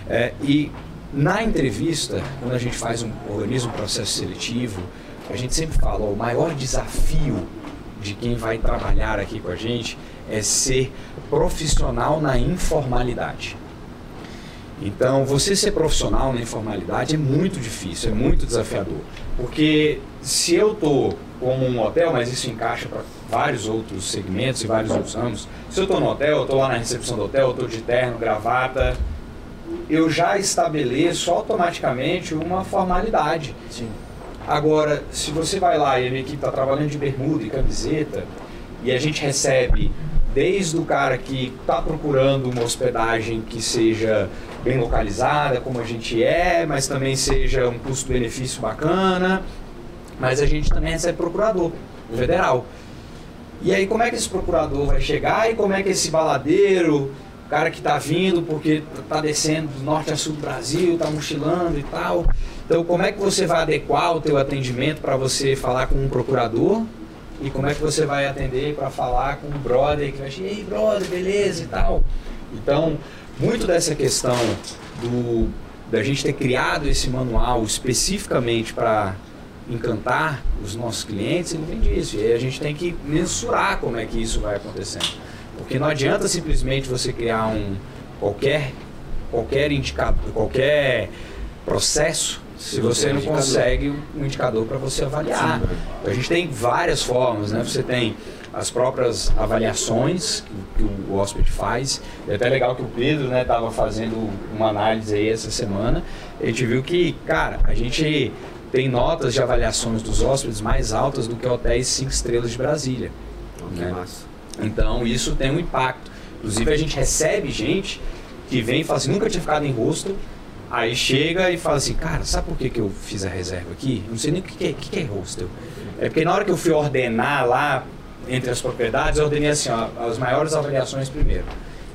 É, e na entrevista, quando a gente faz um organiza um processo seletivo, a gente sempre fala, ó, o maior desafio de quem vai trabalhar aqui com a gente é ser profissional na informalidade. Então, você ser profissional na informalidade é muito difícil, é muito desafiador. Porque se eu estou como um hotel, mas isso encaixa para vários outros segmentos e vários outros ramos, se eu estou no hotel, eu estou lá na recepção do hotel, eu estou de terno, gravata, eu já estabeleço automaticamente uma formalidade. Sim. Agora, se você vai lá e a minha equipe está trabalhando de bermuda e camiseta, e a gente recebe desde o cara que está procurando uma hospedagem que seja bem localizada, como a gente é, mas também seja um custo-benefício bacana, mas a gente também recebe procurador federal. E aí como é que esse procurador vai chegar e como é que esse baladeiro, o cara que está vindo porque está descendo do norte a sul do Brasil, está mochilando e tal. Então como é que você vai adequar o teu atendimento para você falar com um procurador e como é que você vai atender para falar com um brother que vai chegar, ei brother, beleza e tal. Então, muito dessa questão do da gente ter criado esse manual especificamente para encantar os nossos clientes, ele vem disso. E aí a gente tem que mensurar como é que isso vai acontecendo. Porque não adianta simplesmente você criar um qualquer qualquer indicador, qualquer processo se você não consegue um indicador para você avaliar. Então, a gente tem várias formas, né? Você tem as próprias avaliações que, que o hóspede faz. É até legal que o Pedro, né, estava fazendo uma análise aí essa semana. A gente viu que, cara, a gente tem notas de avaliações dos hóspedes mais altas do que hotéis 5 estrelas de Brasília. Que né? massa. Então isso tem um impacto. Inclusive a gente recebe gente que vem e fala assim, nunca tinha ficado em hostel, aí chega e fala assim, cara, sabe por que, que eu fiz a reserva aqui? Eu não sei nem o que, que, é, o que, que é hostel. É porque na hora que eu fui ordenar lá entre as propriedades, eu ordenei assim, ó, as maiores avaliações primeiro.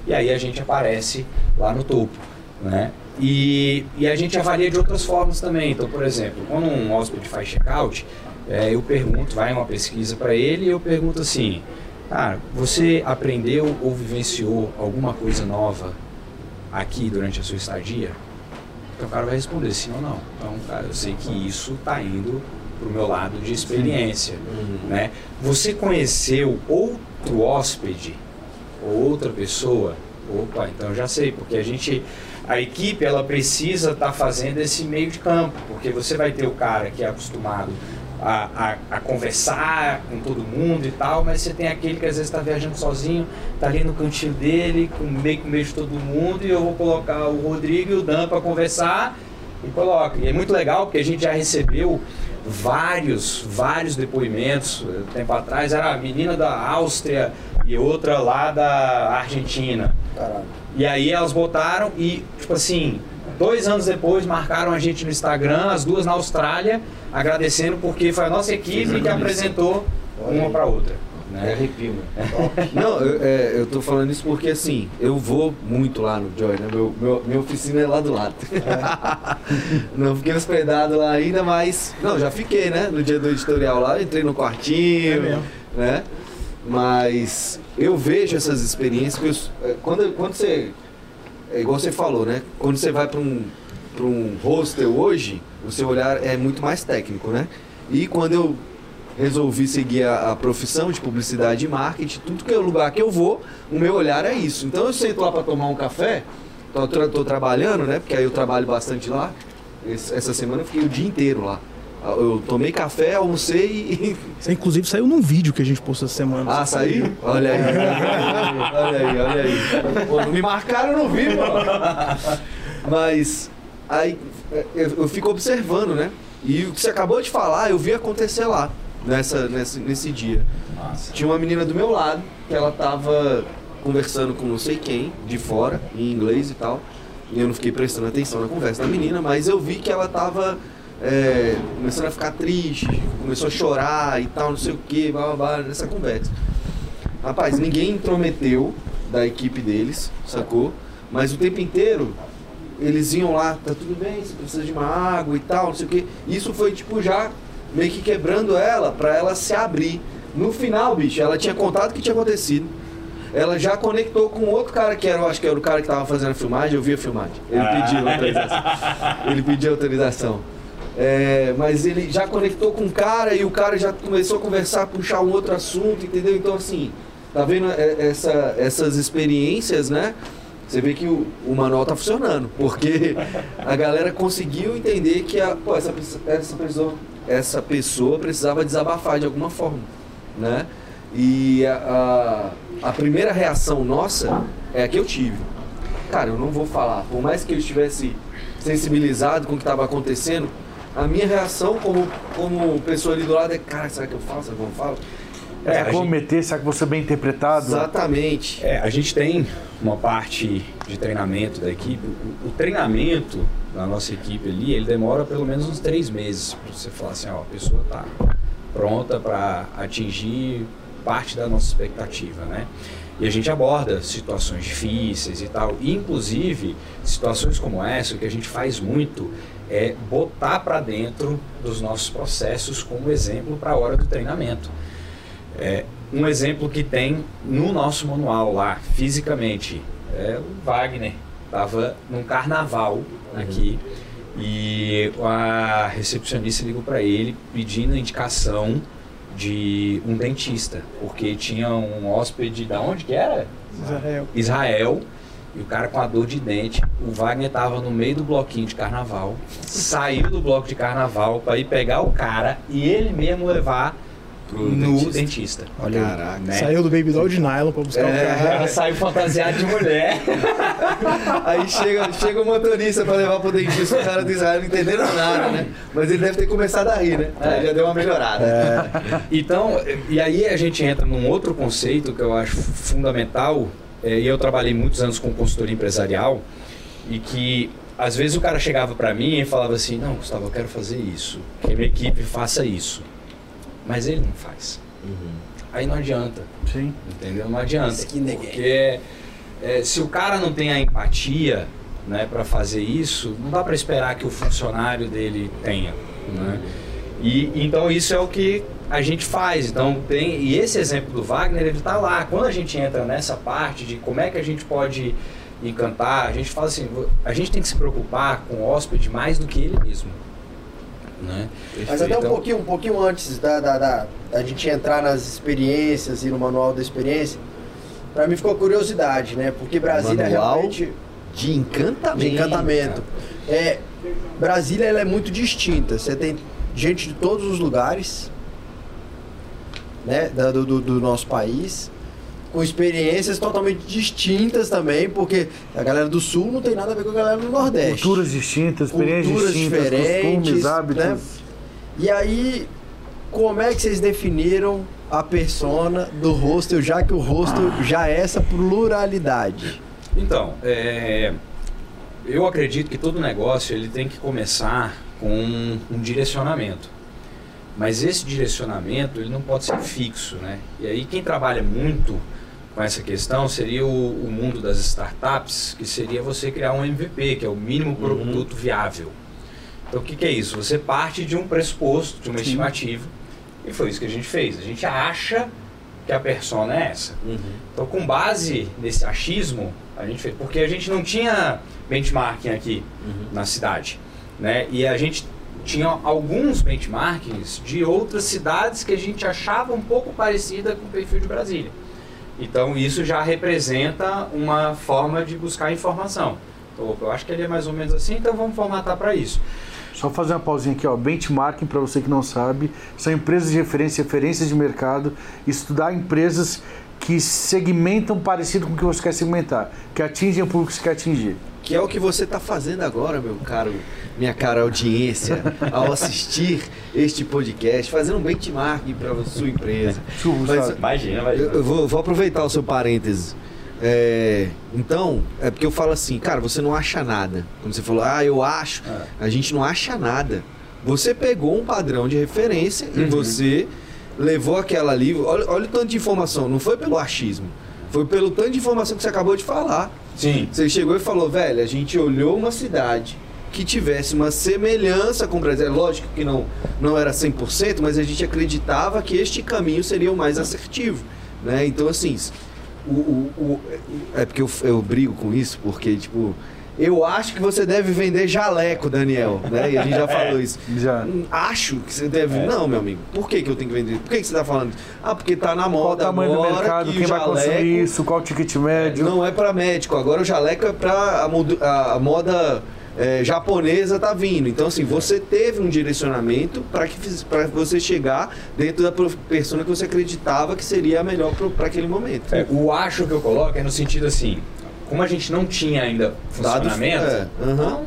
E aí a gente aparece lá no topo, né? E, e a gente avalia de outras formas também. Então, por exemplo, quando um hóspede faz check-out, é, eu pergunto, vai uma pesquisa para ele e eu pergunto assim, cara, você aprendeu ou vivenciou alguma coisa nova aqui durante a sua estadia? Então o cara vai responder sim ou não. Então, cara, eu sei que isso está indo pro meu lado de experiência, né? Você conheceu outro hóspede ou outra pessoa? Opa, então já sei, porque a gente, a equipe, ela precisa estar fazendo esse meio de campo, porque você vai ter o cara que é acostumado a, a, a conversar com todo mundo e tal, mas você tem aquele que às vezes está viajando sozinho, está ali no cantinho dele, com meio com meio de todo mundo, e eu vou colocar o Rodrigo e o Dan para conversar e coloca. E é muito legal porque a gente já recebeu vários, vários depoimentos. Tempo atrás era a menina da Áustria e outra lá da Argentina. Caralho. E aí elas botaram e, tipo assim, dois anos depois marcaram a gente no Instagram, as duas na Austrália, agradecendo porque foi a nossa equipe que apresentou uma para outra. Né? arrepio, mano. Não, eu, é, eu tô falando isso porque assim, eu vou muito lá no Joy, né? Meu, meu, minha oficina é lá do lado. não fiquei hospedado lá ainda, mas. Não, já fiquei, né? No dia do editorial lá, entrei no É quartinho, mesmo. né? Mas eu vejo essas experiências. eu- é, quando, quando você. É igual você falou, né? Quando você vai para um, pra um hostel hoje, o seu olhar é muito mais técnico, né? E quando eu resolvi seguir a, a profissão de publicidade e marketing, tudo que é o lugar que eu vou, o meu olhar é isso. Então eu sento lá para tomar um café, tô, tô- tô trabalhando, né? Porque aí eu trabalho bastante lá. Esse- Essa semana eu fiquei o dia inteiro lá. Eu tomei café, almocei e. Isso inclusive saiu num vídeo que a gente postou essa semana. Ah, saiu? Olha aí, olha aí, olha aí. Pô, não me marcaram, eu não vi, pô. Mas aí eu, eu fico observando, né? E o que você acabou de falar, eu vi acontecer lá, nessa, nesse, nesse dia. Massa. Tinha uma menina do meu lado, que ela tava conversando com não sei quem, de fora, em inglês e tal. E eu não fiquei prestando atenção na conversa da menina, mas eu vi que ela tava é, começando a ficar triste, começou a chorar e tal, não sei o que, blá blá blá, nessa conversa. Rapaz, ninguém intrometeu da equipe deles, sacou? Mas o tempo inteiro eles iam lá, tá tudo bem, você precisa de uma água e tal, não sei o que. Isso foi tipo já meio que quebrando ela pra ela se abrir. No final, bicho, ela tinha contado o que tinha acontecido. Ela já conectou com outro cara que era, eu acho que era o cara que tava fazendo a filmagem, eu vi a filmagem. Ele pediu autorização. Ele pediu autorização. É, mas ele já conectou com o cara e o cara já começou a conversar, puxar um outro assunto, entendeu? Então assim, tá vendo é, essa, essas experiências, né? Você vê que o, o manual tá funcionando, porque a galera conseguiu entender que a, pô, essa, essa, pessoa, essa pessoa precisava desabafar de alguma forma, né? E a, a, a primeira reação nossa é a que eu tive. Cara, eu não vou falar, por mais que eu estivesse sensibilizado com o que estava acontecendo, a minha reação como, como pessoa ali do lado é, cara, será que eu falo? Será que eu não falo? É, a como gente- meter, será que você é bem interpretado? Exatamente. É, a gente tem uma parte de treinamento da equipe. O, o treinamento da nossa equipe ali, ele demora pelo menos uns três meses para você falar assim, ó, a pessoa está pronta para atingir parte da nossa expectativa, né? E a gente aborda situações difíceis e tal. E, inclusive, situações como essa, o que a gente faz muito é botar para dentro dos nossos processos como exemplo para a hora do treinamento. É, um exemplo que tem no nosso manual lá, fisicamente, é o Wagner. Estava num carnaval aqui e a recepcionista ligou para ele pedindo indicação de um dentista, porque tinha um hóspede da onde que era? Israel. Israel. E o cara com a dor de dente, o Wagner tava no meio do bloquinho de carnaval, saiu do bloco de carnaval para ir pegar o cara e ele mesmo levar Pro no dentista. dentista. Olha Caraca. Né? Saiu do Baby Doll de nylon pra buscar o É. carro. Ela saiu fantasiado de mulher. Aí chega, chega o motorista pra levar pro dentista, o cara do Israel não entendendo nada, né? Mas ele deve ter começado a rir, né? Aí já deu uma melhorada. Então, e aí a gente entra num outro conceito que eu acho fundamental, é, e eu trabalhei muitos anos com consultoria empresarial, e que às vezes o cara chegava para mim e falava assim, não, Gustavo, eu quero fazer isso, que a minha equipe faça isso. Mas ele não faz. Aí não adianta, Sim. entendeu? Não adianta. Porque é, se o cara não tem a empatia né, para fazer isso, não dá para esperar que o funcionário dele tenha. Né? E então isso é o que a gente faz. Então tem e esse exemplo do Wagner ele está lá. Quando a gente entra nessa parte de como é que a gente pode encantar, a gente fala assim, a gente tem que se preocupar com o hóspede mais do que ele mesmo. Né? Mas até um Então- pouquinho, um pouquinho antes da, da, da, da gente entrar nas experiências e no manual da experiência, pra mim ficou curiosidade, né? Porque Brasília Manual realmente. De encantamento. De encantamento. É, Brasília ela é muito distinta. Você tem gente de todos os lugares, né, do, do nosso país, com experiências totalmente distintas também, porque a galera do sul não tem nada a ver com a galera do Nordeste. Culturas distintas, experiências Culturas distintas, diferentes, costumes, hábitos. né? E aí, como é que vocês definiram a persona do hostel, já que o hostel já é essa pluralidade? Então, é, eu acredito que todo negócio ele tem que começar com um direcionamento. Mas esse direcionamento ele não pode ser fixo, né? E aí quem trabalha muito com essa questão seria o, o mundo das startups, que seria você criar um MVP, que é o mínimo produto viável. Então o que, que é isso? Você parte de um pressuposto, de uma estimativa, e foi isso que a gente fez. A gente acha que a persona é essa. Então, com base nesse achismo, a gente fez. Porque a gente não tinha benchmarking aqui na cidade. Né? E a gente tinha alguns benchmarkings de outras cidades que a gente achava um pouco parecida com o perfil de Brasília. Então, isso já representa uma forma de buscar informação. Então, eu acho que ele é mais ou menos assim, então vamos formatar para isso. Só fazer uma pausinha aqui, ó. Benchmarking, para você que não sabe, são empresas de referência, referências de mercado, estudar empresas que segmentam parecido com o que você quer segmentar, que atingem o público que você quer atingir. Que é o que você está fazendo agora, meu caro, minha cara audiência, ao assistir este podcast, fazendo um benchmarking para a sua empresa. Mas, Gustavo. Imagina, Eu, vou, vou aproveitar o seu parêntese. É, então, é porque eu falo assim, cara, você não acha nada. Quando você falou, ah, eu acho, a gente não acha nada. Você pegou um padrão de referência e você levou aquela ali. Olha, olha o tanto de informação, não foi pelo achismo, foi pelo tanto de informação que você acabou de falar. Sim. Você chegou e falou, velho, a gente olhou uma cidade que tivesse uma semelhança com o Brasil. É Lógico que não, não era 100%, mas a gente acreditava que este caminho seria o mais assertivo. Né? Então, assim, o, o- o- é porque eu, eu brigo com isso, porque, tipo, eu acho que você deve vender jaleco, Daniel. Né? E a gente já falou isso. Já. Acho que você deve. Não, meu amigo. Por que, que eu tenho que vender? Por que, que você está falando? Ah, porque tá na Qual o moda tamanho do agora mercado, que quem o vai consumir jaleco isso, qual o ticket médio. não é para médico, agora o jaleco é para a, a- moda é, japonesa tá vindo. Então assim, você teve um direcionamento para que para você chegar dentro da persona que você acreditava que seria a melhor para aquele momento. É, o acho que eu coloco é no sentido assim, como a gente não tinha ainda funcionamento, é, aham. então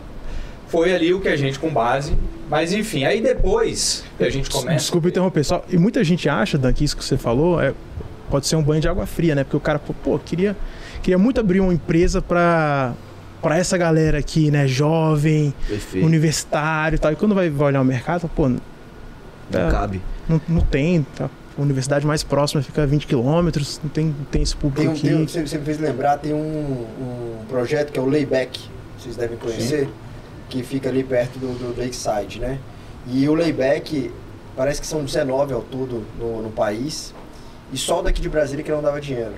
foi ali o que a gente com base, mas enfim, aí depois que a gente começa... Desculpa interromper, só. E muita gente acha, Dan, que isso que você falou é, pode ser um banho de água fria, né? Porque o cara, pô, pô, queria, queria muito abrir uma empresa pra, pra essa galera aqui, né? Jovem, Perfeito. universitário e tal. E quando vai, vai olhar o mercado, pô, Não é, cabe. não, não tem. Tá? A universidade mais próxima fica a 20 quilômetros, não tem, não tem esse público Tem um, aqui. tem um- você, você me fez lembrar, tem um, um projeto que é o Layback, vocês devem conhecer, que fica ali perto do, do Lakeside, né? E o Layback, parece que são 19 ao todo no, no país, e só o daqui de Brasília que não dava dinheiro.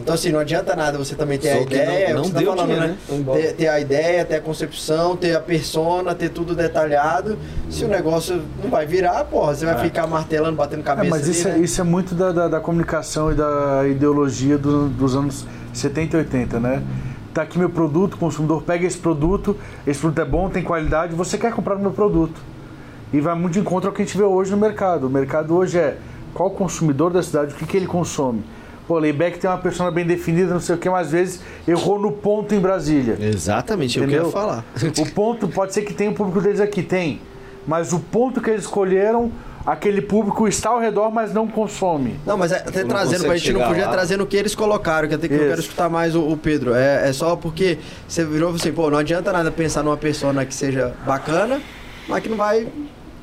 Então, assim, não adianta nada você também ter Só a ideia, não- é não você tá deu falando, dinheiro, né? né? Ter, ter a ideia, ter a concepção, ter a persona, ter tudo detalhado. Se o negócio não vai virar, porra, você vai ficar martelando, batendo É, cabeça mas ali, isso, é, né? isso é muito da, da, da comunicação e da ideologia do- dos anos 70 e 80, né? Tá aqui meu produto, o consumidor pega esse produto, esse produto é bom, tem qualidade, você quer comprar o meu produto. E vai muito de encontro ao que a gente vê hoje no mercado. O mercado hoje é qual o consumidor da cidade, o que, que ele consome. Pô, Layback tem uma persona bem definida, não sei o que, mas às vezes errou no ponto em Brasília. Exatamente, eu Entendeu? queria falar. O ponto pode ser que tenha o público deles aqui, tem. Mas o ponto que eles escolheram, aquele público está ao redor, mas não consome. Não, mas é- até não trazendo, pra gente não podia lá. trazer no que eles colocaram, que até que eu Isso. quero escutar mais o, o Pedro. É, é só porque você virou assim, pô, não adianta nada pensar numa persona que seja bacana, mas que não vai.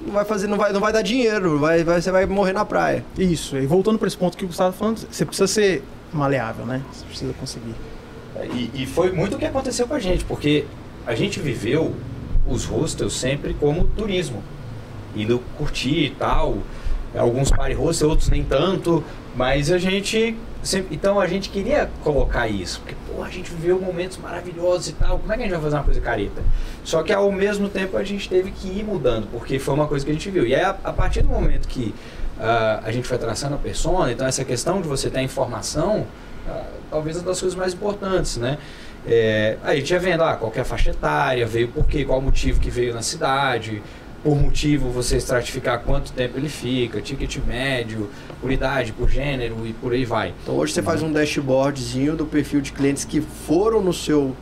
Não vai fazer, não vai, não vai dar dinheiro, vai, vai, você vai morrer na praia. Isso, e voltando para esse ponto que o Gustavo tá falando, você precisa ser maleável, né? Você precisa conseguir. E, e foi muito o que aconteceu com a gente, porque a gente viveu os hostels sempre como turismo, indo curtir e tal. Alguns party hostels, outros nem tanto, mas a gente sempre, então a gente queria colocar isso, porque pô, a gente viveu momentos maravilhosos e tal. Como é que a gente vai fazer uma coisa careta? Só que ao mesmo tempo a gente teve que ir mudando, porque foi uma coisa que a gente viu. E aí, a, a partir do momento que ah, a gente foi traçando a persona, então essa questão de você ter a informação, ah, talvez uma das coisas mais importantes, né? É, a gente ia vendo ah, qual é a faixa etária, veio por quê, qual o motivo que veio na cidade, por motivo você estratificar quanto tempo ele fica, ticket médio, por idade, por gênero e por aí vai. Então hoje você faz um dashboardzinho do perfil de clientes que foram no seu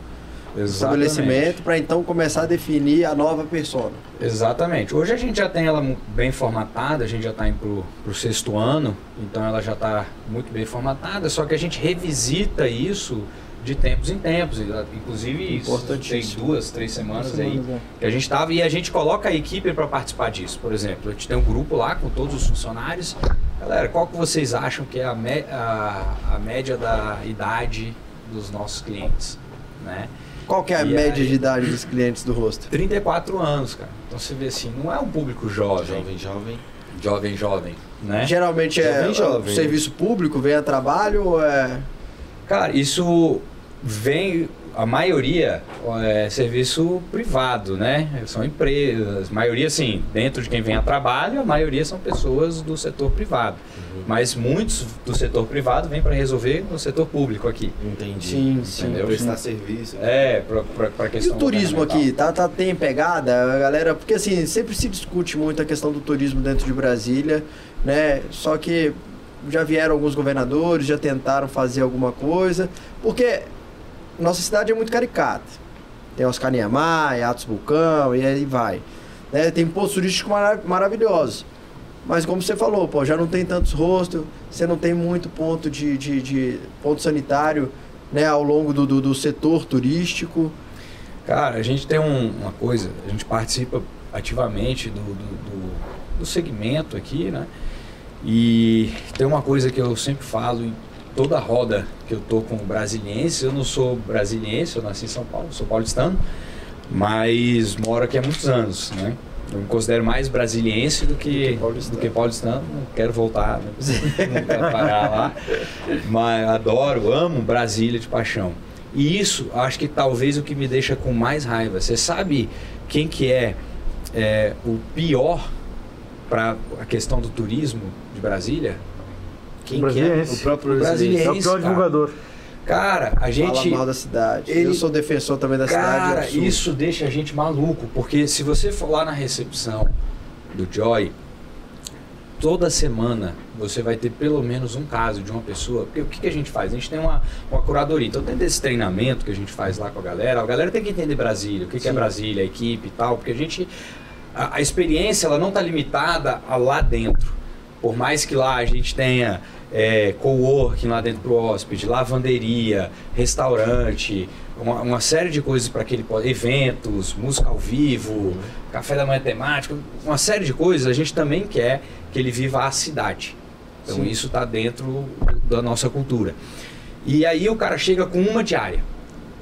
estabelecimento para então começar a definir a nova persona. Exatamente. Hoje a gente já tem ela bem formatada, a gente já está indo pro, pro sexto ano, então ela já está muito bem formatada, só que a gente revisita isso de tempos em tempos. Inclusive, tem duas, três semanas aí Semanas, é. que a gente estava e a gente coloca a equipe para participar disso. Por exemplo, a gente tem um grupo lá com todos os funcionários. Galera, qual que vocês acham que é a, mé- a- a média da idade dos nossos clientes? Né? Qual que é a E média aí? de idade dos clientes do rosto? 34 anos, cara. Então você vê assim, não é um público jovem, Jovem, jovem. jovem, jovem, né? Geralmente é Jovem, jovem. o serviço público, vem a trabalho ou é. Cara, isso vem, a maioria é serviço privado, né? São empresas, maioria assim, dentro de quem vem a trabalho, a maioria são pessoas do setor privado. Mas muitos do setor privado vêm para resolver no setor público aqui. Entendi. Sim, sim. Entendeu? Prestar serviço. É, para E questão o turismo aqui, tá, tá, tem pegada, a galera, porque assim, sempre se discute muito a questão do turismo dentro de Brasília, né? Só que já vieram alguns governadores, já tentaram fazer alguma coisa, porque nossa cidade é muito caricata. Tem Oscar Niemeyer, Atos Vulcão e aí vai. Né? Tem pontos turísticos mara- maravilhosos. Mas como você falou, pô, já não tem tantos rostos, você não tem muito ponto de, de, de ponto sanitário né, ao longo do, do, do setor turístico. Cara, a gente tem um- uma coisa, a gente participa ativamente do, do, do- do segmento aqui, né? E tem uma coisa que eu sempre falo toda roda que eu tô com brasiliense, eu não sou brasiliense, eu nasci em São Paulo, sou paulistano, mas moro aqui há muitos anos, né? Eu me considero mais brasiliense do que, do que paulistano, não quero voltar, né? não quero parar lá, mas adoro, amo Brasília de paixão. E isso, acho que talvez o que me deixa com mais raiva. Você sabe quem que é, é, o pior para a questão do turismo de Brasília? Quem Brasiliense. que é? O próprio O brasileiro. É o pior cara. divulgador. Cara, a gente. Fala mal da cidade. ele- Eu sou defensor também da cidade. é Cara, isso deixa a gente maluco, porque se você for lá na recepção do Joy, toda semana você vai ter pelo menos um caso de uma pessoa. Porque o que, que a gente faz? A gente tem uma, uma curadoria. Então, dentro desse treinamento que a gente faz lá com a galera, a galera tem que entender Brasília, o que, que é Brasília, a equipe e tal, porque a gente. A, a experiência ela não está limitada a lá dentro. Por mais que lá a gente tenha é, coworking lá dentro do hóspede, lavanderia, restaurante, uma, uma série de coisas para que ele possa. eventos, música ao vivo, café da manhã temático, uma série de coisas, a gente também quer que ele viva a cidade. Então isso está dentro da nossa cultura. E aí o cara chega com uma diária.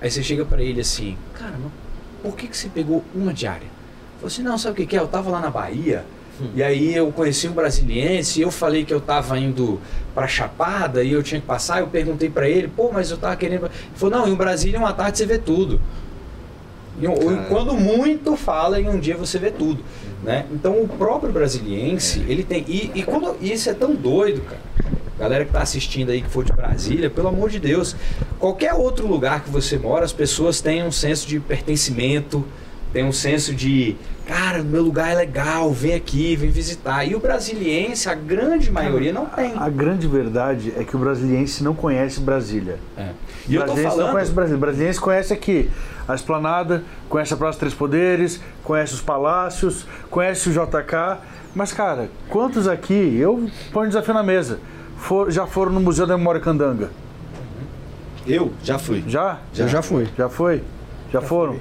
Aí você chega para ele assim, cara, mas por que, que você pegou uma diária? Falou assim, não, sabe o que, que é? Eu tava lá na Bahia, e aí eu conheci um brasiliense, e eu falei que eu tava indo pra Chapada e eu tinha que passar, eu perguntei pra ele, pô, mas eu tava querendo. Ele falou, não, em Brasília uma tarde você vê tudo. E, quando muito fala, em um dia você vê tudo. Né? Então o próprio brasiliense, ele tem. E, e quando, e isso é tão doido, cara. Galera que tá assistindo aí que for de Brasília, pelo amor de Deus, qualquer outro lugar que você mora, as pessoas têm um senso de pertencimento, tem um senso de, cara, meu lugar é legal, vem aqui, vem visitar. E o brasiliense, a grande maioria, não tem. A grande verdade é que o brasiliense não conhece Brasília. É. O E eu tô brasiliense não conhece falando. Brasília. O brasiliense conhece aqui a Esplanada, conhece a Praça Três Poderes, conhece os palácios, conhece o JK. Mas, cara, quantos aqui, eu ponho um desafio na mesa, for- já foram no Museu da Memória Candanga? Eu já fui. Já? Eu já fui. Já foi? Já, foram?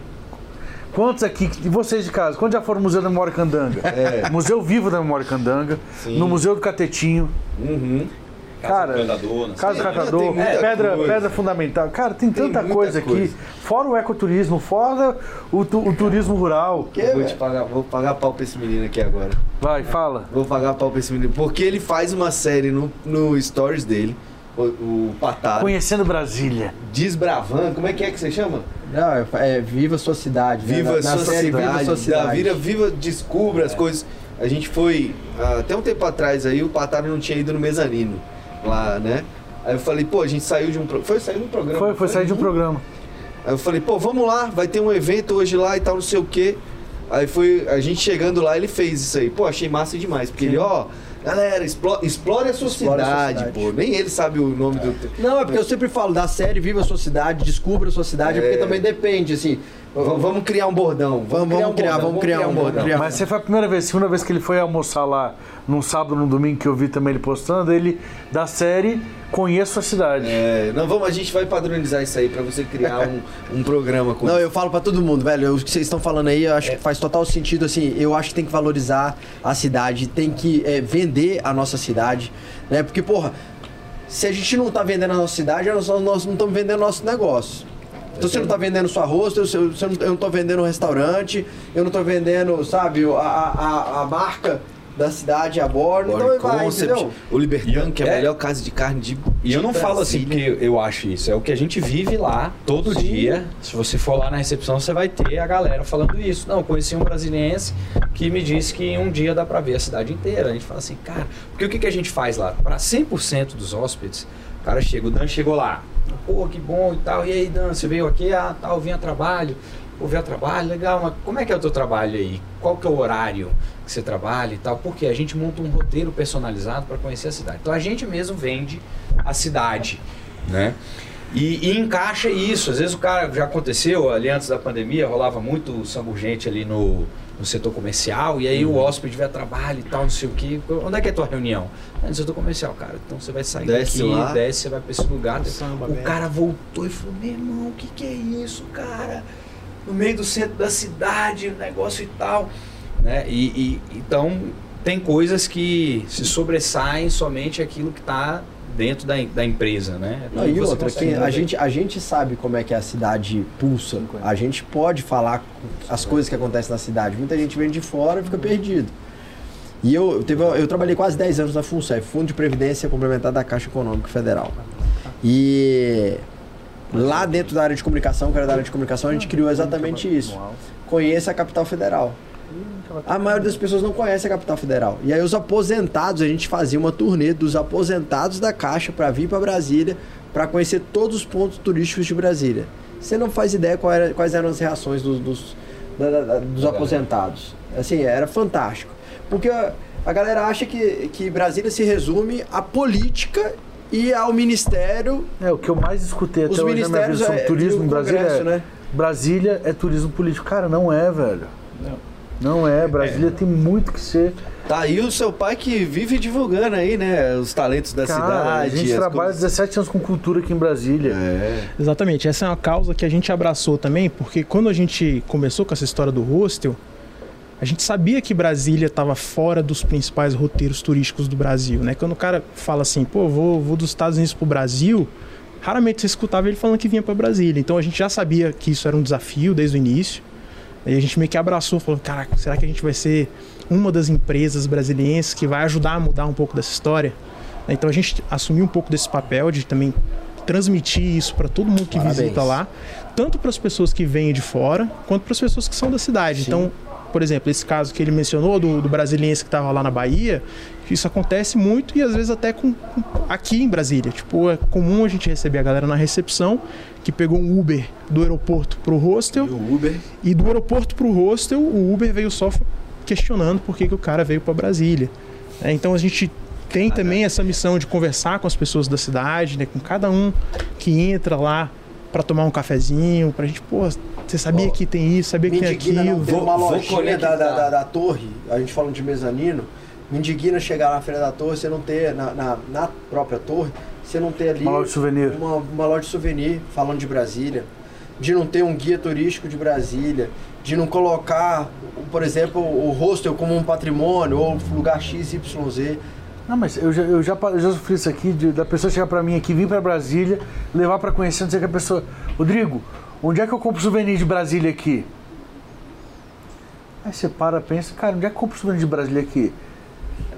Quantos aqui, e vocês de casa, quantos já foram no Museu da Memória Candanga? É. Museu Vivo da Memória Candanga, Sim. no Museu do Catetinho, Uhum. Cara, sei. Casa Catador, muita pedra, coisa. pedra fundamental. Cara, tem Tem tanta muita coisa aqui. coisa. Fora o ecoturismo, fora o, tu- o turismo rural. Que, Eu vou te pagar, vou pagar pau pra esse menino aqui agora. Vai, fala. Vou pagar pau pra esse menino. Porque ele faz uma série no, no stories dele, o, o Pataro, Conhecendo Brasília. desbravando. Como é que é que você chama? Não, é, é Viva Sua Cidade. né? Viva Na- a na sua série cidade, Viva Sua da Cidade. Vira Viva descubra as coisas. A gente foi ah, até um tempo atrás aí, o Pataro não tinha ido no mezanino lá, né? Aí eu falei, pô, a gente saiu de um foi sair de um programa. Foi, não foi sair de um programa. Aí eu falei, pô, vamos lá, vai ter um evento hoje lá e tal, não sei o quê. Aí foi, a gente chegando lá, ele fez isso aí. Pô, achei massa demais. Porque ele, ó, galera, explo- explore a sua Explore a cidade, cidade. pô. Nem ele sabe o nome do. Não, é porque eu sempre falo da série Viva Sua Cidade, Descubra Sua Cidade, É. porque também depende, assim. Vamos criar um bordão. Vamos, vamos um criar, bordão, vamos criar um bordão. Criar- Mas você foi a primeira vez, segunda vez que ele foi almoçar lá num sábado, num domingo, que eu vi também ele postando, ele da série conheço a cidade. É, não, vamos, a gente vai padronizar isso aí pra você criar um, um programa com Não, eu falo pra todo mundo, velho. O que vocês estão falando aí, eu acho que faz total sentido. Assim, eu acho que tem que valorizar a cidade, tem que é, vender a nossa cidade, né? Porque, porra, se a gente não tá vendendo a nossa cidade, nós, nós não estamos vendendo nosso negócio. Então você não tá vendendo sua rosto, eu, eu, não- tô vendendo um restaurante, eu não tô vendendo, sabe, a, a, a- marca da cidade a bordo. Então vai, Concept, entendeu? o Libertão, que é a é. melhor casa de carne de E eu não de falo assim Brasília. porque eu acho isso, é o que a gente vive lá todo Sim. dia. Se você for lá na recepção, você vai ter a galera falando isso. Não, eu conheci um brasiliense que me disse que em um dia dá pra ver a cidade inteira. A gente fala assim, cara, porque o que, que a gente faz lá? Para 100% dos hóspedes, o cara chega, o Dan chegou lá. Pô, que bom e tal. E aí, Dan, você veio aqui? Ah, tal, vim a trabalho. Pô, veio a trabalho, legal, mas como é que é o teu trabalho aí? Qual que é o horário que você trabalha e tal? Porque a gente monta um roteiro personalizado para conhecer a cidade. Então a gente mesmo vende a cidade, né? E, e encaixa isso. Às vezes o cara já aconteceu ali antes da pandemia, rolava muito samburgente ali no, no setor comercial, e aí o hóspede vai a trabalho e tal, não sei o que. Onde é que é a tua reunião? É no setor comercial, cara. Então você vai sair Desce daqui, lá. desce, você vai pra esse lugar. Samba, o velho. cara voltou e falou: Meu irmão, o que, que é isso, cara? No meio do centro da cidade, negócio e tal. Né? E, e- então tem coisas que se sobressaem somente aquilo que está dentro da, da empresa, né? Não, e outra, que a gente, a gente sabe como é que a cidade pulsa. A gente pode falar as coisas que acontecem na cidade. Muita gente vem de fora e fica perdido. E eu, eu, teve, eu trabalhei quase 10 anos na FUNCEF, Fundo de Previdência Complementar da Caixa Econômica Federal. E lá dentro da área de comunicação, que era da área de comunicação, a gente criou exatamente isso. Conheça a capital federal. A maioria das pessoas não conhece a capital federal. E aí os aposentados, a gente fazia uma turnê dos aposentados da Caixa para vir para Brasília, para conhecer todos os pontos turísticos de Brasília. Você não faz ideia qual era- quais eram as reações dos, dos, da- da- dos aposentados. Assim, era fantástico. Porque a, a galera acha que, que Brasília se resume à política e ao ministério. É, o que eu mais escutei Os até hoje na minha vida sobre é- turismo em Brasília é, né? Brasília é turismo político. Cara, não é, velho. Não é. Brasília tem muito que ser. Tá aí o seu pai que vive divulgando aí, né? Os talentos da Cara, cidade. a gente trabalha coisas- 17 anos com cultura aqui em Brasília. É. Exatamente, essa é uma causa que a gente abraçou também, porque quando a gente começou com essa história do hostel, a gente sabia que Brasília estava fora dos principais roteiros turísticos do Brasil, né? Quando o cara fala assim, pô, vou, vou dos Estados Unidos pro Brasil, raramente você escutava ele falando que vinha para Brasília. Então a gente já sabia que isso era um desafio desde o início. Aí a gente meio que abraçou, falou, caraca, será que a gente vai ser uma das empresas brasilienses que vai ajudar a mudar um pouco dessa história? Então a gente assumiu um pouco desse papel de também transmitir isso para todo mundo que Parabéns. visita lá, tanto para as pessoas que vêm de fora, quanto para as pessoas que são da cidade. Então, por exemplo, esse caso que ele mencionou do, do brasiliense que estava lá na Bahia, isso acontece muito e às vezes até com, com- aqui em Brasília. Tipo, é comum a gente receber a galera na recepção que pegou um Uber do aeroporto pro hostel E o Uber. e do aeroporto pro hostel, o Uber veio só questionando por que, que o cara veio para Brasília. É, então a gente tem também essa missão de conversar com as pessoas da cidade, né, com cada um que entra lá para tomar um cafezinho, pra gente, pô, você sabia Ó, que tem isso, sabia que tem indigna não aquilo. ter Vou- uma lojinha da, da, da, da torre, a gente falando de mezanino, me indigna chegar na feira da torre, você não ter, na, na, na própria torre, você não ter ali Uma loja de souvenir. uma, uma loja de souvenir falando de Brasília, de não ter um guia turístico de Brasília, de não colocar, por exemplo, o hostel como um patrimônio ou lugar XYZ. Não, mas eu já, eu já, eu já sofri isso aqui, de- da pessoa chegar pra mim aqui, vir pra Brasília, levar pra conhecer, não sei que a pessoa. Rodrigo, onde é que eu compro souvenir de Brasília aqui? Aí você para, pensa, cara, onde é que eu compro souvenir de Brasília aqui?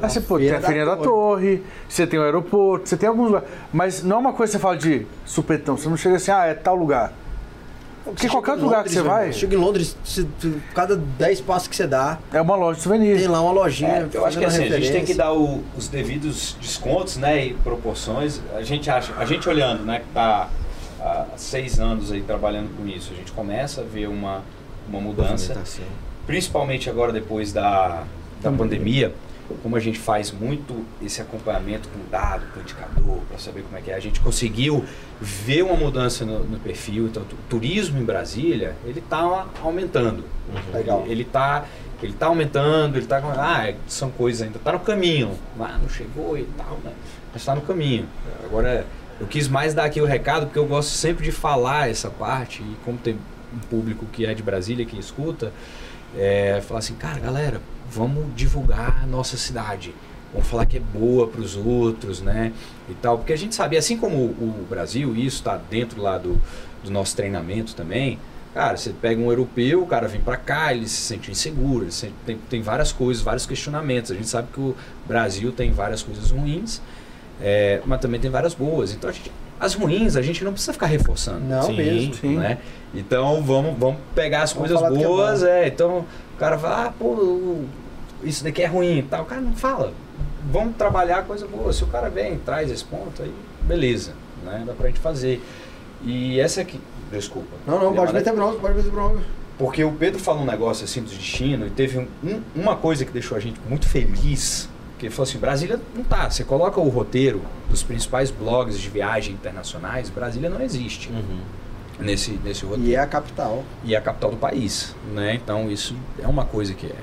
Aí você, pô, tem Feira a da Feirinha da Torre. Torre, você tem o aeroporto, você tem alguns lugares. Mas não é uma coisa que você fala de supetão, você não chega assim, ah, é tal lugar. Porque qualquer outro lugar que você vai, Chega em Londres, se- cada 10 passos que você dá, é uma loja de souvenir. tem lá uma lojinha. É, eu acho que assim, a gente tem que dar o- os devidos descontos, né, e proporções. A gente acha, a gente olhando, né, que tá há seis anos aí trabalhando com isso, a gente começa a ver uma, uma mudança, principalmente agora depois da, da pandemia, como a gente faz muito esse acompanhamento com dado, com indicador, para saber como é que é, a gente conseguiu ver uma mudança no, no perfil. Então, o turismo em Brasília, ele está aumentando. Legal. Ele está ele tá aumentando, ele está ah, são coisas ainda, está no caminho, mas não chegou e tal, né? Mas está no caminho. Agora, eu quis mais dar aqui o recado, porque eu gosto sempre de falar essa parte, e como tem um público que é de Brasília que escuta, é, falar assim, cara, galera, vamos divulgar a nossa cidade. Vamos falar que é boa para os outros, né? E tal. Porque a gente sabe, assim como o Brasil, e isso está dentro lá do, do nosso treinamento também, Cara, você pega um europeu, o cara vem para cá, ele se sente inseguro, ele sente, tem, tem várias coisas, vários questionamentos. A gente sabe que o Brasil tem várias coisas ruins, é, mas também tem várias boas. Então, gente, as ruins a gente não precisa ficar reforçando. Não sim, mesmo, sim. Né? Então, vamos, vamos pegar as Vamos coisas é boas. bom. É, então, o cara fala, ah, pô, o- isso daqui é ruim e tal. O cara não fala. Vamos trabalhar coisa boa. Se o cara vem, traz esse ponto, aí beleza. Né? Dá pra gente fazer. E essa aqui. Desculpa. Não, não, pode Mas- meter bronca, pode meter bronca. porque o Pedro falou um negócio assim do destino e teve um- um- uma coisa que deixou a gente muito feliz. Que ele falou assim, Brasília não tá. Você coloca o roteiro dos principais blogs de viagem internacionais, Brasília não existe nesse, nesse roteiro. E é a capital. E é a capital do país, né? Então isso é uma coisa que é.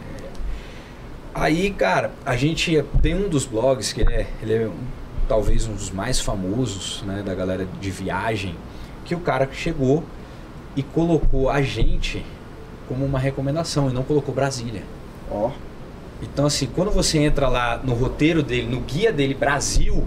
Aí, cara, a gente tem um dos blogs que ele é, ele é um- talvez um dos mais famosos, né, da galera de viagem, que o cara chegou e colocou a gente como uma recomendação e não colocou Brasília. Ó. Então, assim, quando você entra lá no roteiro dele, no guia dele Brasil,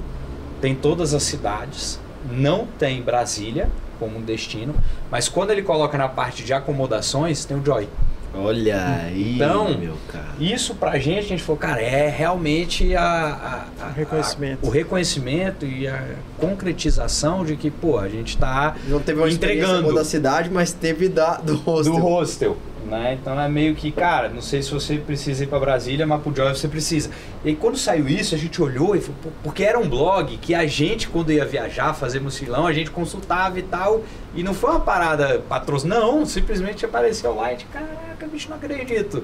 tem todas as cidades, não tem Brasília como um destino, mas quando ele coloca na parte de acomodações, tem o Joy. Olha aí, Então, meu cara. Isso pra gente, a gente falou, cara, é realmente a, a- a- O reconhecimento. a- o reconhecimento e a concretização de que, pô, a gente tá Não teve uma Entregando. da cidade, mas teve da, do hostel. do hostel, né? Então é meio que, cara, não sei se você precisa ir para Brasília, mas pro Joy você precisa. E aí quando saiu isso, a gente olhou e falou, porque era um blog que a gente, quando ia viajar, fazer mochilão, a gente consultava e tal, e não foi uma parada patrocinada, não, simplesmente apareceu lá e gente, caraca, bicho, não acredito.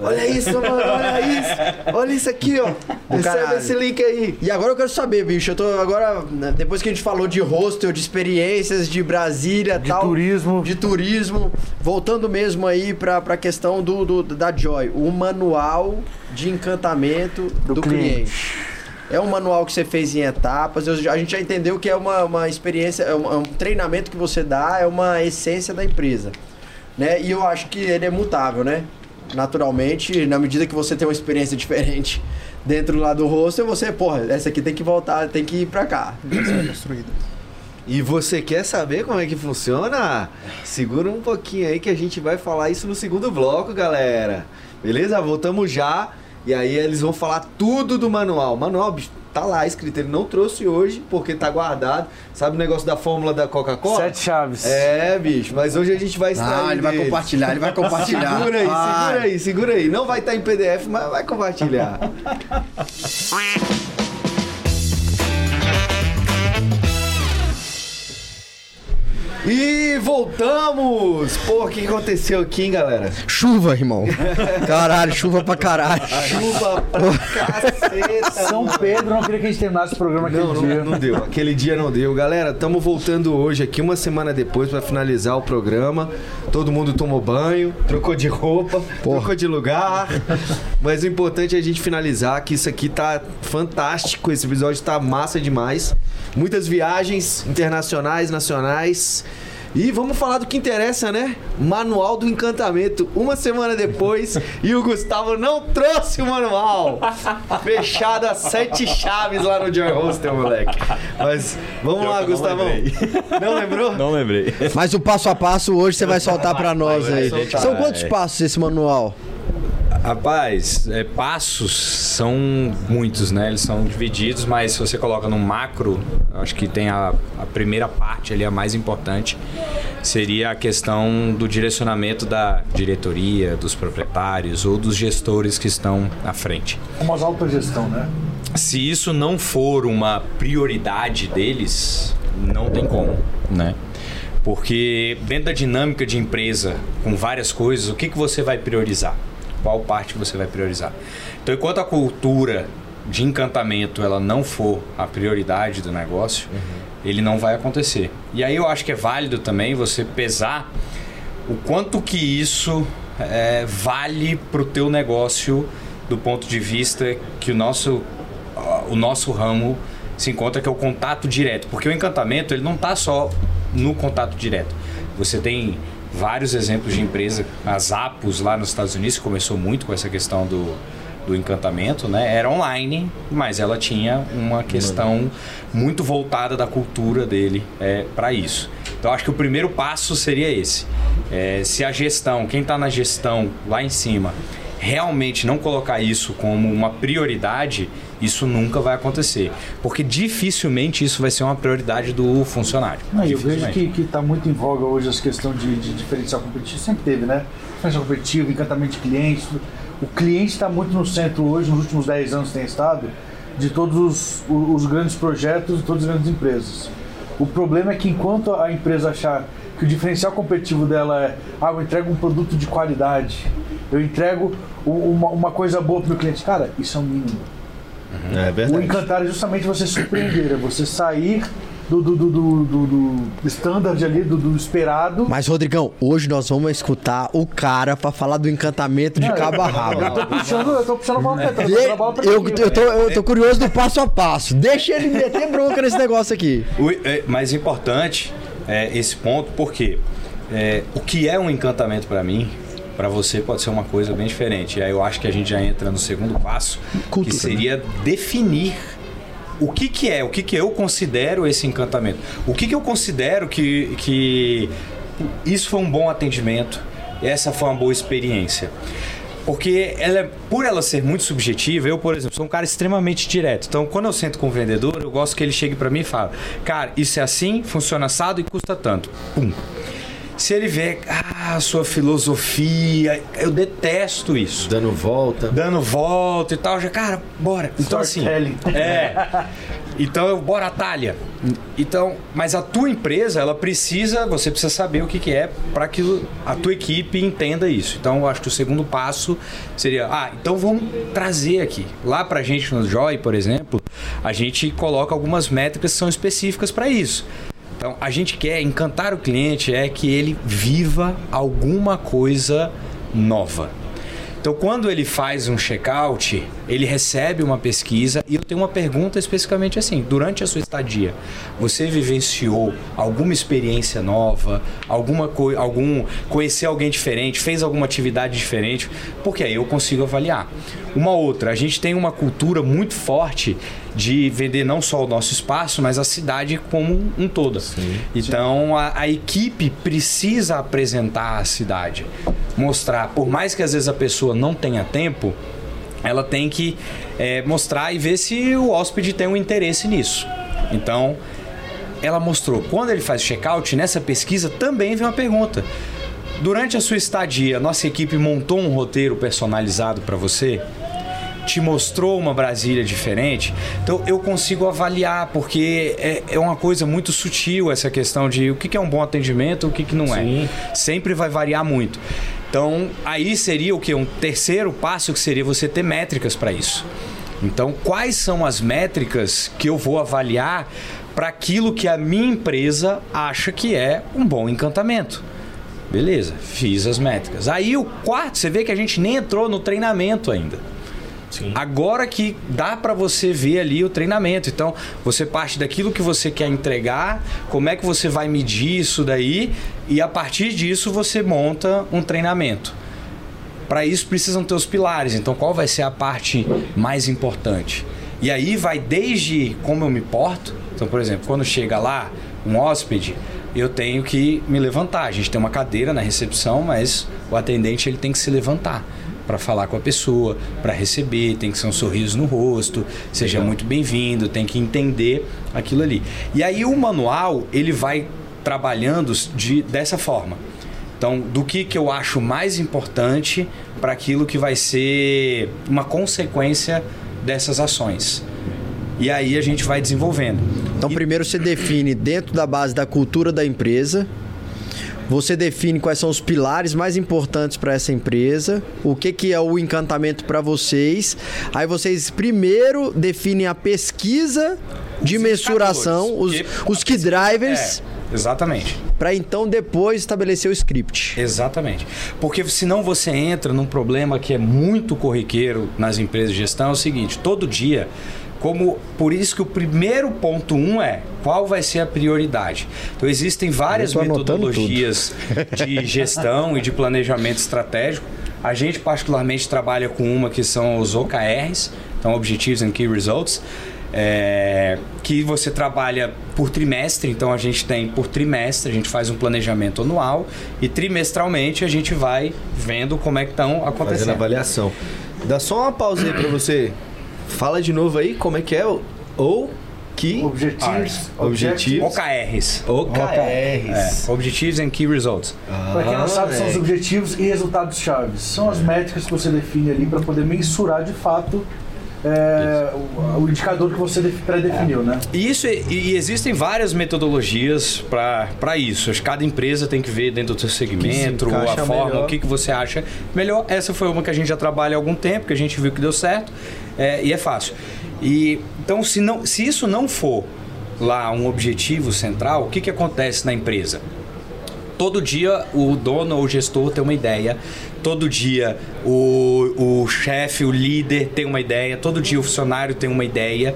Olha isso, mano, olha isso. Olha isso aqui, ó. Recebe esse link aí. E agora eu quero saber, bicho. Eu tô agora, né, depois que a gente falou de hostel, de experiências, de Brasília De tal. turismo. De turismo. Voltando mesmo aí pra, pra questão do, do- da Joy. O manual de encantamento do, Do cliente. cliente. É um manual que você fez em etapas. eu a gente já entendeu que é uma, uma experiência, é um, é um treinamento que você dá, é uma essência da empresa. Né? E eu acho que ele é mutável, né? Naturalmente, na medida que você tem uma experiência diferente dentro lá do hostel, você, porra, essa aqui tem que voltar, tem que ir pra cá. construído. E você quer saber como é que funciona? Segura um pouquinho aí que a gente vai falar isso no segundo bloco, galera. Beleza? Voltamos já. E aí eles vão falar tudo do manual. Manual, bicho, tá lá escrito. Ele não trouxe hoje porque tá guardado. Sabe o negócio da fórmula da Coca-Cola? Sete chaves. É, bicho, mas hoje a gente vai extrair. Ah, ele vai dele. compartilhar, ele vai compartilhar. Segura aí, Vai. segura aí, segura aí. Não vai estar em PDF, mas vai compartilhar. E voltamos! Pô, o que aconteceu aqui, hein, galera? Chuva, irmão. Caralho, chuva pra caralho. Chuva pra caceta! São Pedro não queria que a gente terminasse o programa aquele Não, dia. não, não deu. Aquele dia não deu. Galera, estamos voltando hoje aqui, uma semana depois, para finalizar o programa. Todo mundo tomou banho, trocou de roupa, trocou de lugar. Mas o importante é a gente finalizar, que isso aqui tá fantástico. Esse episódio tá massa demais. Muitas viagens internacionais, nacionais. E vamos falar do que interessa, né? Manual do Encantamento. Uma semana depois e o Gustavo não trouxe o manual. Fechado as sete chaves lá no Joy Hostel, moleque. Mas vamos lá, Gustavão. Não lembrou? Não lembrei. Mas o passo a passo hoje você vai soltar pra nós aí. soltar. São quantos passos esse manual? Rapaz, é, passos são muitos, né? Eles são divididos, mas se você coloca no macro, acho que tem a, a primeira parte ali, a mais importante, seria a questão do direcionamento da diretoria, dos proprietários ou dos gestores que estão à frente. Como as autogestão, né? Se isso não for uma prioridade deles, não tem como, né? Porque dentro da dinâmica de empresa, com várias coisas, o que, que você vai priorizar? Qual parte que você vai priorizar. Então, enquanto a cultura de encantamento ela não for a prioridade do negócio, ele não vai acontecer. E aí eu acho que é válido também você pesar o quanto que isso é, vale para o teu negócio do ponto de vista que o nosso, o nosso ramo se encontra, que é o contato direto. Porque o encantamento ele não está só no contato direto. Você tem vários exemplos de empresa, a Zappos lá nos Estados Unidos começou muito com essa questão do, do encantamento, né? Era online, mas ela tinha uma questão muito voltada da cultura dele é, para isso. Então acho que o primeiro passo seria esse. É, se a gestão, quem está na gestão lá em cima, realmente não colocar isso como uma prioridade, isso nunca vai acontecer. Porque dificilmente isso vai ser uma prioridade do funcionário. Não, eu vejo que está muito em voga hoje essa questão de, de diferencial competitivo. Sempre teve, né? Diferencial competitivo, encantamento de clientes. O cliente está muito no centro hoje, nos últimos 10 anos tem estado, de todos os, os grandes projetos de todas as grandes empresas. O problema é que enquanto a empresa achar que o diferencial competitivo dela é ah, eu entrego um produto de qualidade, eu entrego uma, uma coisa boa para o meu cliente, cara, isso é o mínimo. É O verdade. encantar é justamente você surpreender, é você sair do, do, do, do, do, do standard ali, do, do esperado. Mas, Rodrigão, hoje nós vamos escutar o cara pra falar do encantamento de cabo a rabo. Eu tô puxando, eu tô puxando a tô pra eu, tô, eu tô curioso do passo a passo. Deixa ele meter bronca nesse negócio aqui. O, é, mais importante é esse ponto, porque é, o que é um encantamento para mim, para você pode ser uma coisa bem diferente. E aí eu acho que a gente já entra no segundo passo, Cultura, que seria definir o que, que é, o que, que eu considero esse encantamento. O que, que eu considero que, que isso foi um bom atendimento, essa foi uma boa experiência. Porque ela, por ela ser muito subjetiva, eu, por exemplo, sou um cara extremamente direto. Então, quando eu sento com o vendedor, eu gosto que ele chegue para mim e fale: Cara, isso é assim, funciona assado e custa tanto. Pum. Se ele vê, ah, sua filosofia, eu detesto isso. Dando volta. Dando volta e tal, já, cara, bora. Então, assim. É. Então, eu, bora, Talha. Então, mas a tua empresa, ela precisa, você precisa saber o que, que é para que a tua equipe entenda isso. Então, eu acho que o segundo passo seria, ah, então vamos trazer aqui. Lá pra gente no Joy, por exemplo, a gente coloca algumas métricas que são específicas para isso. Então, a gente quer encantar o cliente é que ele viva alguma coisa nova. Então, quando ele faz um check-out, ele recebe uma pesquisa e eu tenho uma pergunta especificamente assim: durante a sua estadia, você vivenciou alguma experiência nova, alguma algum conhecer alguém diferente, fez alguma atividade diferente? Porque aí eu consigo avaliar. Uma outra, a gente tem uma cultura muito forte de vender não só o nosso espaço, mas a cidade como um todo. Então a, a equipe precisa apresentar a cidade, mostrar, por mais que às vezes a pessoa não tenha tempo, ela tem que é, mostrar e ver se o hóspede tem um interesse nisso. Então ela mostrou. Quando ele faz o check-out, nessa pesquisa também vem uma pergunta. Durante a sua estadia, nossa equipe montou um roteiro personalizado para você? Te mostrou uma Brasília diferente? Então eu consigo avaliar, porque é, é uma coisa muito sutil essa questão de o que que é um bom atendimento o que, que não é. Sempre vai variar muito. Então aí seria o que? Um terceiro passo que seria você ter métricas para isso. Então, quais são as métricas que eu vou avaliar para aquilo que a minha empresa acha que é um bom encantamento? Beleza, fiz as métricas. Aí o quarto, você vê que a gente nem entrou no treinamento ainda. Agora que dá para você ver ali o treinamento. Então, você parte daquilo que você quer entregar, como é que você vai medir isso daí, e a partir disso você monta um treinamento. Para isso precisam ter os pilares. Então, qual vai ser a parte mais importante? E aí vai desde como eu me porto. Então, por exemplo, quando chega lá um hóspede, eu tenho que me levantar. A gente tem uma cadeira na recepção, mas o atendente ele tem que se levantar para falar com a pessoa, para receber, tem que ser um sorriso no rosto, seja muito bem-vindo, tem que entender aquilo ali. E aí o manual, ele vai trabalhando de, dessa forma. Então, do que, que eu acho mais importante para aquilo que vai ser uma consequência dessas ações. E aí a gente vai desenvolvendo. Então, primeiro você define dentro da base da cultura da empresa você define quais são os pilares mais importantes para essa empresa, o que, que é o encantamento para vocês. Aí vocês primeiro definem a pesquisa de mensuração, os, indicadores, que- os key drivers, É, exatamente. para então depois estabelecer o script. Exatamente. Porque senão você entra num problema que é muito corriqueiro nas empresas de gestão, é o seguinte, todo dia, como por isso que o primeiro ponto um é qual vai ser a prioridade. Então existem várias metodologias de gestão e de planejamento estratégico. A gente particularmente trabalha com uma que são os OKRs, então Objectives and Key Results. É, que você trabalha por trimestre, então a gente tem por trimestre, a gente faz um planejamento anual e trimestralmente a gente vai vendo como é que estão Fazendo acontecendo. avaliação. Dá só uma pausa aí pra você. Fala de novo aí como é que é o ou que Objetivos. Objetivos. OKRs. OKRs. É, Objectives and Key Results. Para quem não sabe, são os objetivos e resultados chaves. São as métricas que você define ali para poder mensurar de fato é, o, o indicador que você def- pré-definiu, né? E Isso, e, e existem várias metodologias para isso. Cada empresa tem que ver dentro do seu segmento, se a forma, melhor. o que, que você acha melhor. Essa foi uma que a gente já trabalha há algum tempo, que a gente viu que deu certo é, e é fácil. E, então, se, não, se isso não for lá um objetivo central, o que, que acontece na empresa? Todo dia o dono ou o gestor tem uma ideia, todo dia o, o chefe, o líder tem uma ideia, todo dia o funcionário tem uma ideia.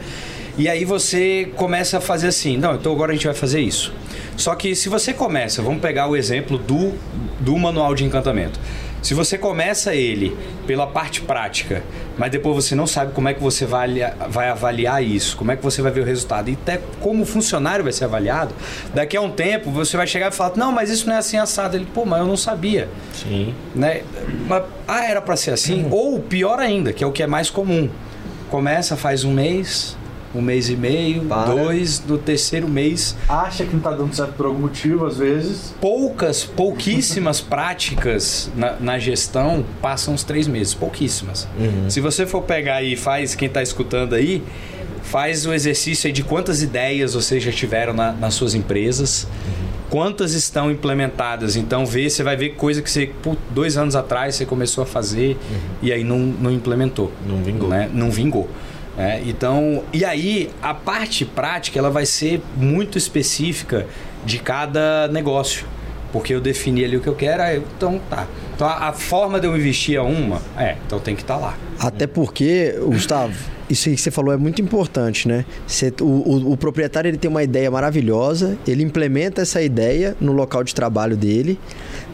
E aí você começa a fazer assim, não, então agora a gente vai fazer isso. Só que se você começa, vamos pegar o exemplo do, do manual de encantamento. Se você começa ele pela parte prática, mas depois você não sabe como é que você vai, vai avaliar isso, como é que você vai ver o resultado e até como o funcionário vai ser avaliado, daqui a um tempo você vai chegar e falar: Não, mas isso não é assim assado. Ele, pô, mas eu não sabia. Sim. Né? Mas, ah, era para ser assim? Ou pior ainda, que é o que é mais comum: começa, faz um mês, um mês e meio, Para. dois, no terceiro mês Acha que não tá dando certo por algum motivo, às vezes. poucas, pouquíssimas práticas na, na gestão passam os três meses, pouquíssimas. Se você for pegar aí e faz, quem está escutando aí, faz o exercício aí de quantas ideias vocês já tiveram na- nas suas empresas, quantas estão implementadas. Então vê, você vai ver coisa que você, pô, dois anos atrás você começou a fazer e aí não, não implementou. Não vingou. Né? Não vingou. É, então, e aí a parte prática ela vai ser muito específica de cada negócio. Porque eu defini ali o que eu quero, aí, então tá. Então a, a forma de eu investir é uma, é, então tem que estar lá. Até porque, Gustavo, isso que você falou é muito importante, né? Você- o, o- o proprietário ele tem uma ideia maravilhosa, ele implementa essa ideia no local de trabalho dele,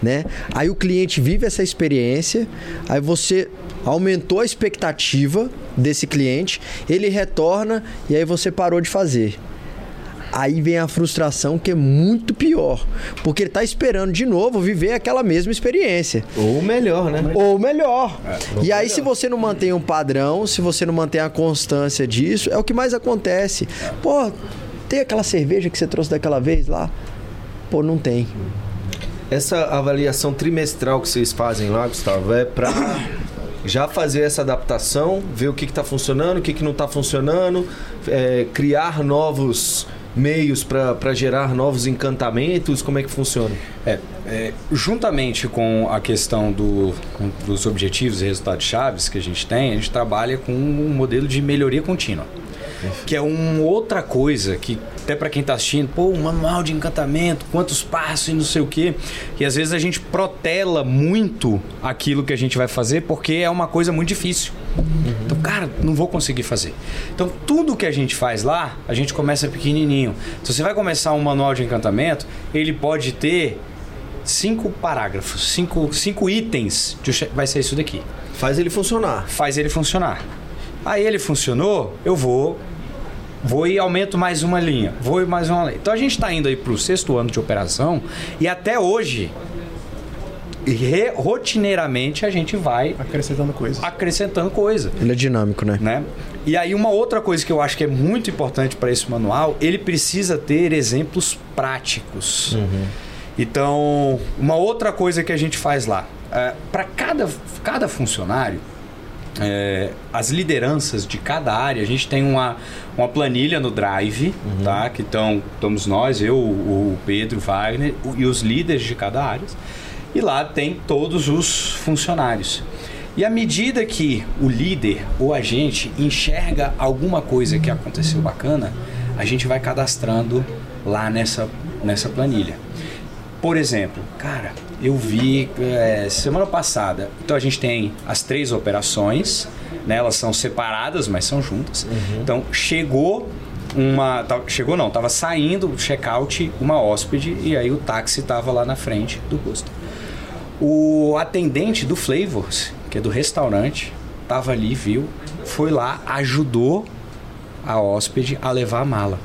né? Aí o cliente vive essa experiência, aí você aumentou a expectativa desse cliente, ele retorna e aí você parou de fazer. Aí vem a frustração que é muito pior, porque ele tá esperando de novo viver aquela mesma experiência. Ou melhor, né? Ou melhor. e aí, se você não mantém um padrão, se você não mantém a constância disso, é o que mais acontece. Pô, tem aquela cerveja que você trouxe daquela vez lá? Pô, não tem. Essa avaliação trimestral que vocês fazem lá, Gustavo, é pra já fazer essa adaptação, ver o que está funcionando, o que, que não está funcionando, é, criar novos meios para gerar novos encantamentos, como é que funciona? É, é, juntamente com a questão do- dos objetivos e resultados chaves que a gente tem, a gente trabalha com um modelo de melhoria contínua. Que é uma outra coisa que, até para quem está assistindo, pô, um manual de encantamento, quantos passos e não sei o quê. E às vezes a gente protela muito aquilo que a gente vai fazer porque é uma coisa muito difícil. Então, cara, não vou conseguir fazer. Então, tudo que a gente faz lá, a gente começa pequenininho. Se você vai começar um manual de encantamento, ele pode ter cinco parágrafos, cinco, cinco itens. Vai ser isso daqui. Faz ele funcionar. Faz ele funcionar. Aí ele funcionou, eu vou. Vou e aumento mais uma linha. Vou e mais uma linha. Então a gente está indo aí para o sexto ano de operação e até hoje, re- rotineiramente, a gente vai Acrescentando coisas. acrescentando coisa Ele é dinâmico, né? né? E aí uma outra coisa que eu acho que é muito importante para esse manual, ele precisa ter exemplos práticos. Então, uma outra coisa que a gente faz lá, para cada, cada funcionário, é, as lideranças de cada área, a gente tem uma, uma planilha no Drive, tá? Que estão, estamos nós, eu, o Pedro, o Wagner o- e os líderes de cada área. E lá tem todos os funcionários. E à medida que o líder ou a gente enxerga alguma coisa que aconteceu bacana, a gente vai cadastrando lá nessa, nessa planilha. Por exemplo, cara, eu vi é, semana passada. Então a gente tem as três operações, né? Elas são separadas, mas são juntas. Então chegou uma, chegou não, tava saindo o check-out uma hóspede e aí o táxi tava lá na frente do posto. O atendente do Flavors, que é do restaurante, tava ali, viu, foi lá, ajudou a hóspede a levar a mala.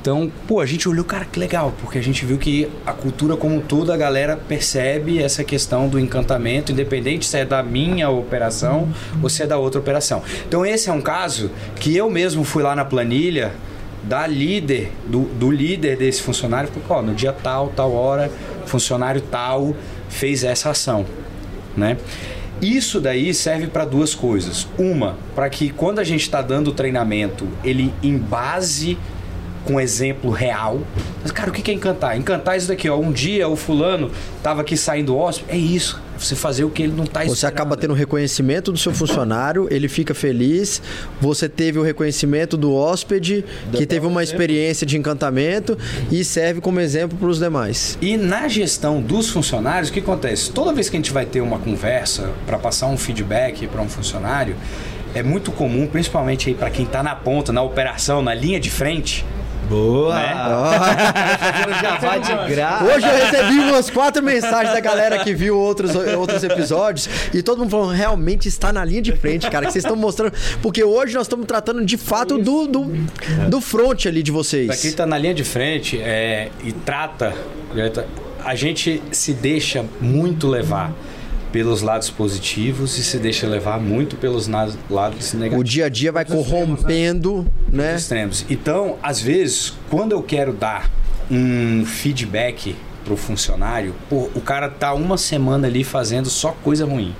Então, pô, a gente olhou, cara, que legal, porque a gente viu que a cultura como todo, a galera percebe essa questão do encantamento, independente se é da minha operação ou se é da outra operação. Então, esse é um caso que eu mesmo fui lá na planilha da líder, do, do líder desse funcionário, porque, ó, no dia tal, tal hora, funcionário tal fez essa ação, né? Isso daí serve para duas coisas. Uma, para que quando a gente está dando o treinamento, ele embase com exemplo real. Mas, cara, o que é encantar? Encantar é isso daqui, ó. Um dia o fulano tava aqui saindo hóspede. É isso. É você fazer o que ele não tá Você esperando. acaba tendo reconhecimento do seu funcionário, ele fica feliz. Você teve o reconhecimento do hóspede, que teve uma experiência de encantamento e serve como exemplo para os demais. E na gestão dos funcionários, o que acontece? Toda vez que a gente vai ter uma conversa para passar um feedback para um funcionário, é muito comum, principalmente aí para quem está na ponta, na operação, na linha de frente. Boa! Né? Já vai de graça. Hoje eu recebi umas quatro mensagens da galera que viu outros, outros episódios e todo mundo falando, realmente está na linha de frente, cara, que vocês estão mostrando. Porque hoje nós estamos tratando de fato do, do, do front ali de Pra quem vocês. está na linha de frente é, e trata, a gente se deixa muito levar pelos lados positivos e se deixa levar muito pelos lados O negativos. dia a dia vai corrompendo, né? extremos. Então, às vezes, quando eu quero dar um feedback pro funcionário, pô, o cara tá uma semana ali fazendo só coisa ruim.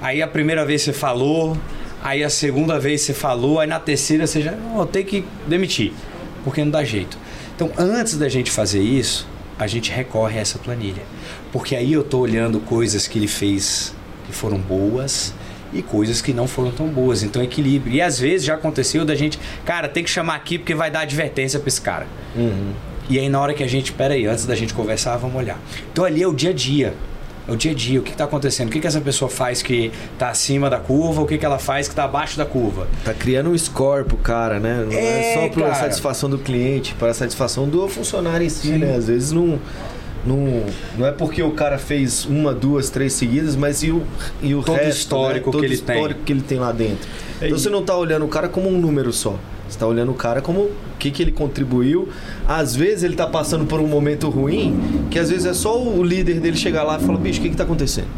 Aí a primeira vez você falou, aí a segunda vez você falou, aí na terceira você já, oh, tem que demitir, porque não dá jeito. Então, antes da gente fazer isso, a gente recorre a essa planilha. Porque aí eu tô olhando coisas que ele fez que foram boas e coisas que não foram tão boas. Então, equilíbrio. E às vezes já aconteceu da gente, cara, tem que chamar aqui porque vai dar advertência pra esse cara. E aí na hora que a gente, pera aí, antes da gente conversar, vamos olhar. Então ali é o dia a dia. É o dia a dia, o que está acontecendo? O que, que essa pessoa faz que está acima da curva, o que, que ela faz que está abaixo da curva? Tá criando um score pro cara, né? Não é, É, só pra cara. satisfação do cliente, para satisfação do funcionário em si, né? Às vezes não, não, não é porque o cara fez uma, duas, três seguidas, mas e o, e o Todo resto, histórico né? Todo que ele o histórico tem. que ele tem lá dentro. Então você não tá olhando o cara como um número só. Você tá olhando o cara como o que, que ele contribuiu. Às vezes ele tá passando por um momento ruim, que às vezes é só o líder dele chegar lá e falar, bicho, o que, que tá acontecendo?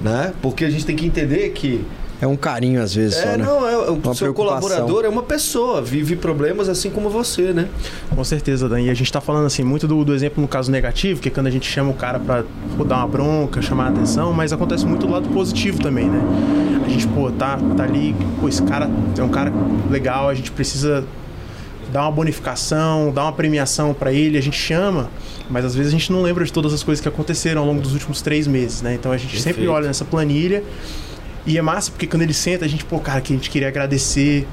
Né? Porque a gente tem que entender que É um carinho às vezes é, só, né? não, é, o Uma seu colaborador é uma pessoa, vive problemas assim como você, né? Com certeza, Dan. E a gente tá falando assim muito do, do exemplo no caso negativo, que é quando a gente chama o cara pra pô, dar uma bronca, chamar a atenção, mas acontece muito do lado positivo também, né? A gente, pô, tá, tá ali, pô, esse cara é um cara legal, a gente precisa dar uma bonificação, dar uma premiação pra ele, a gente chama, mas às vezes a gente não lembra de todas as coisas que aconteceram ao longo dos últimos três meses, né? Então a gente sempre Perfeito. olha nessa planilha e é massa porque quando ele senta, a gente, pô, cara, que a gente queria agradecer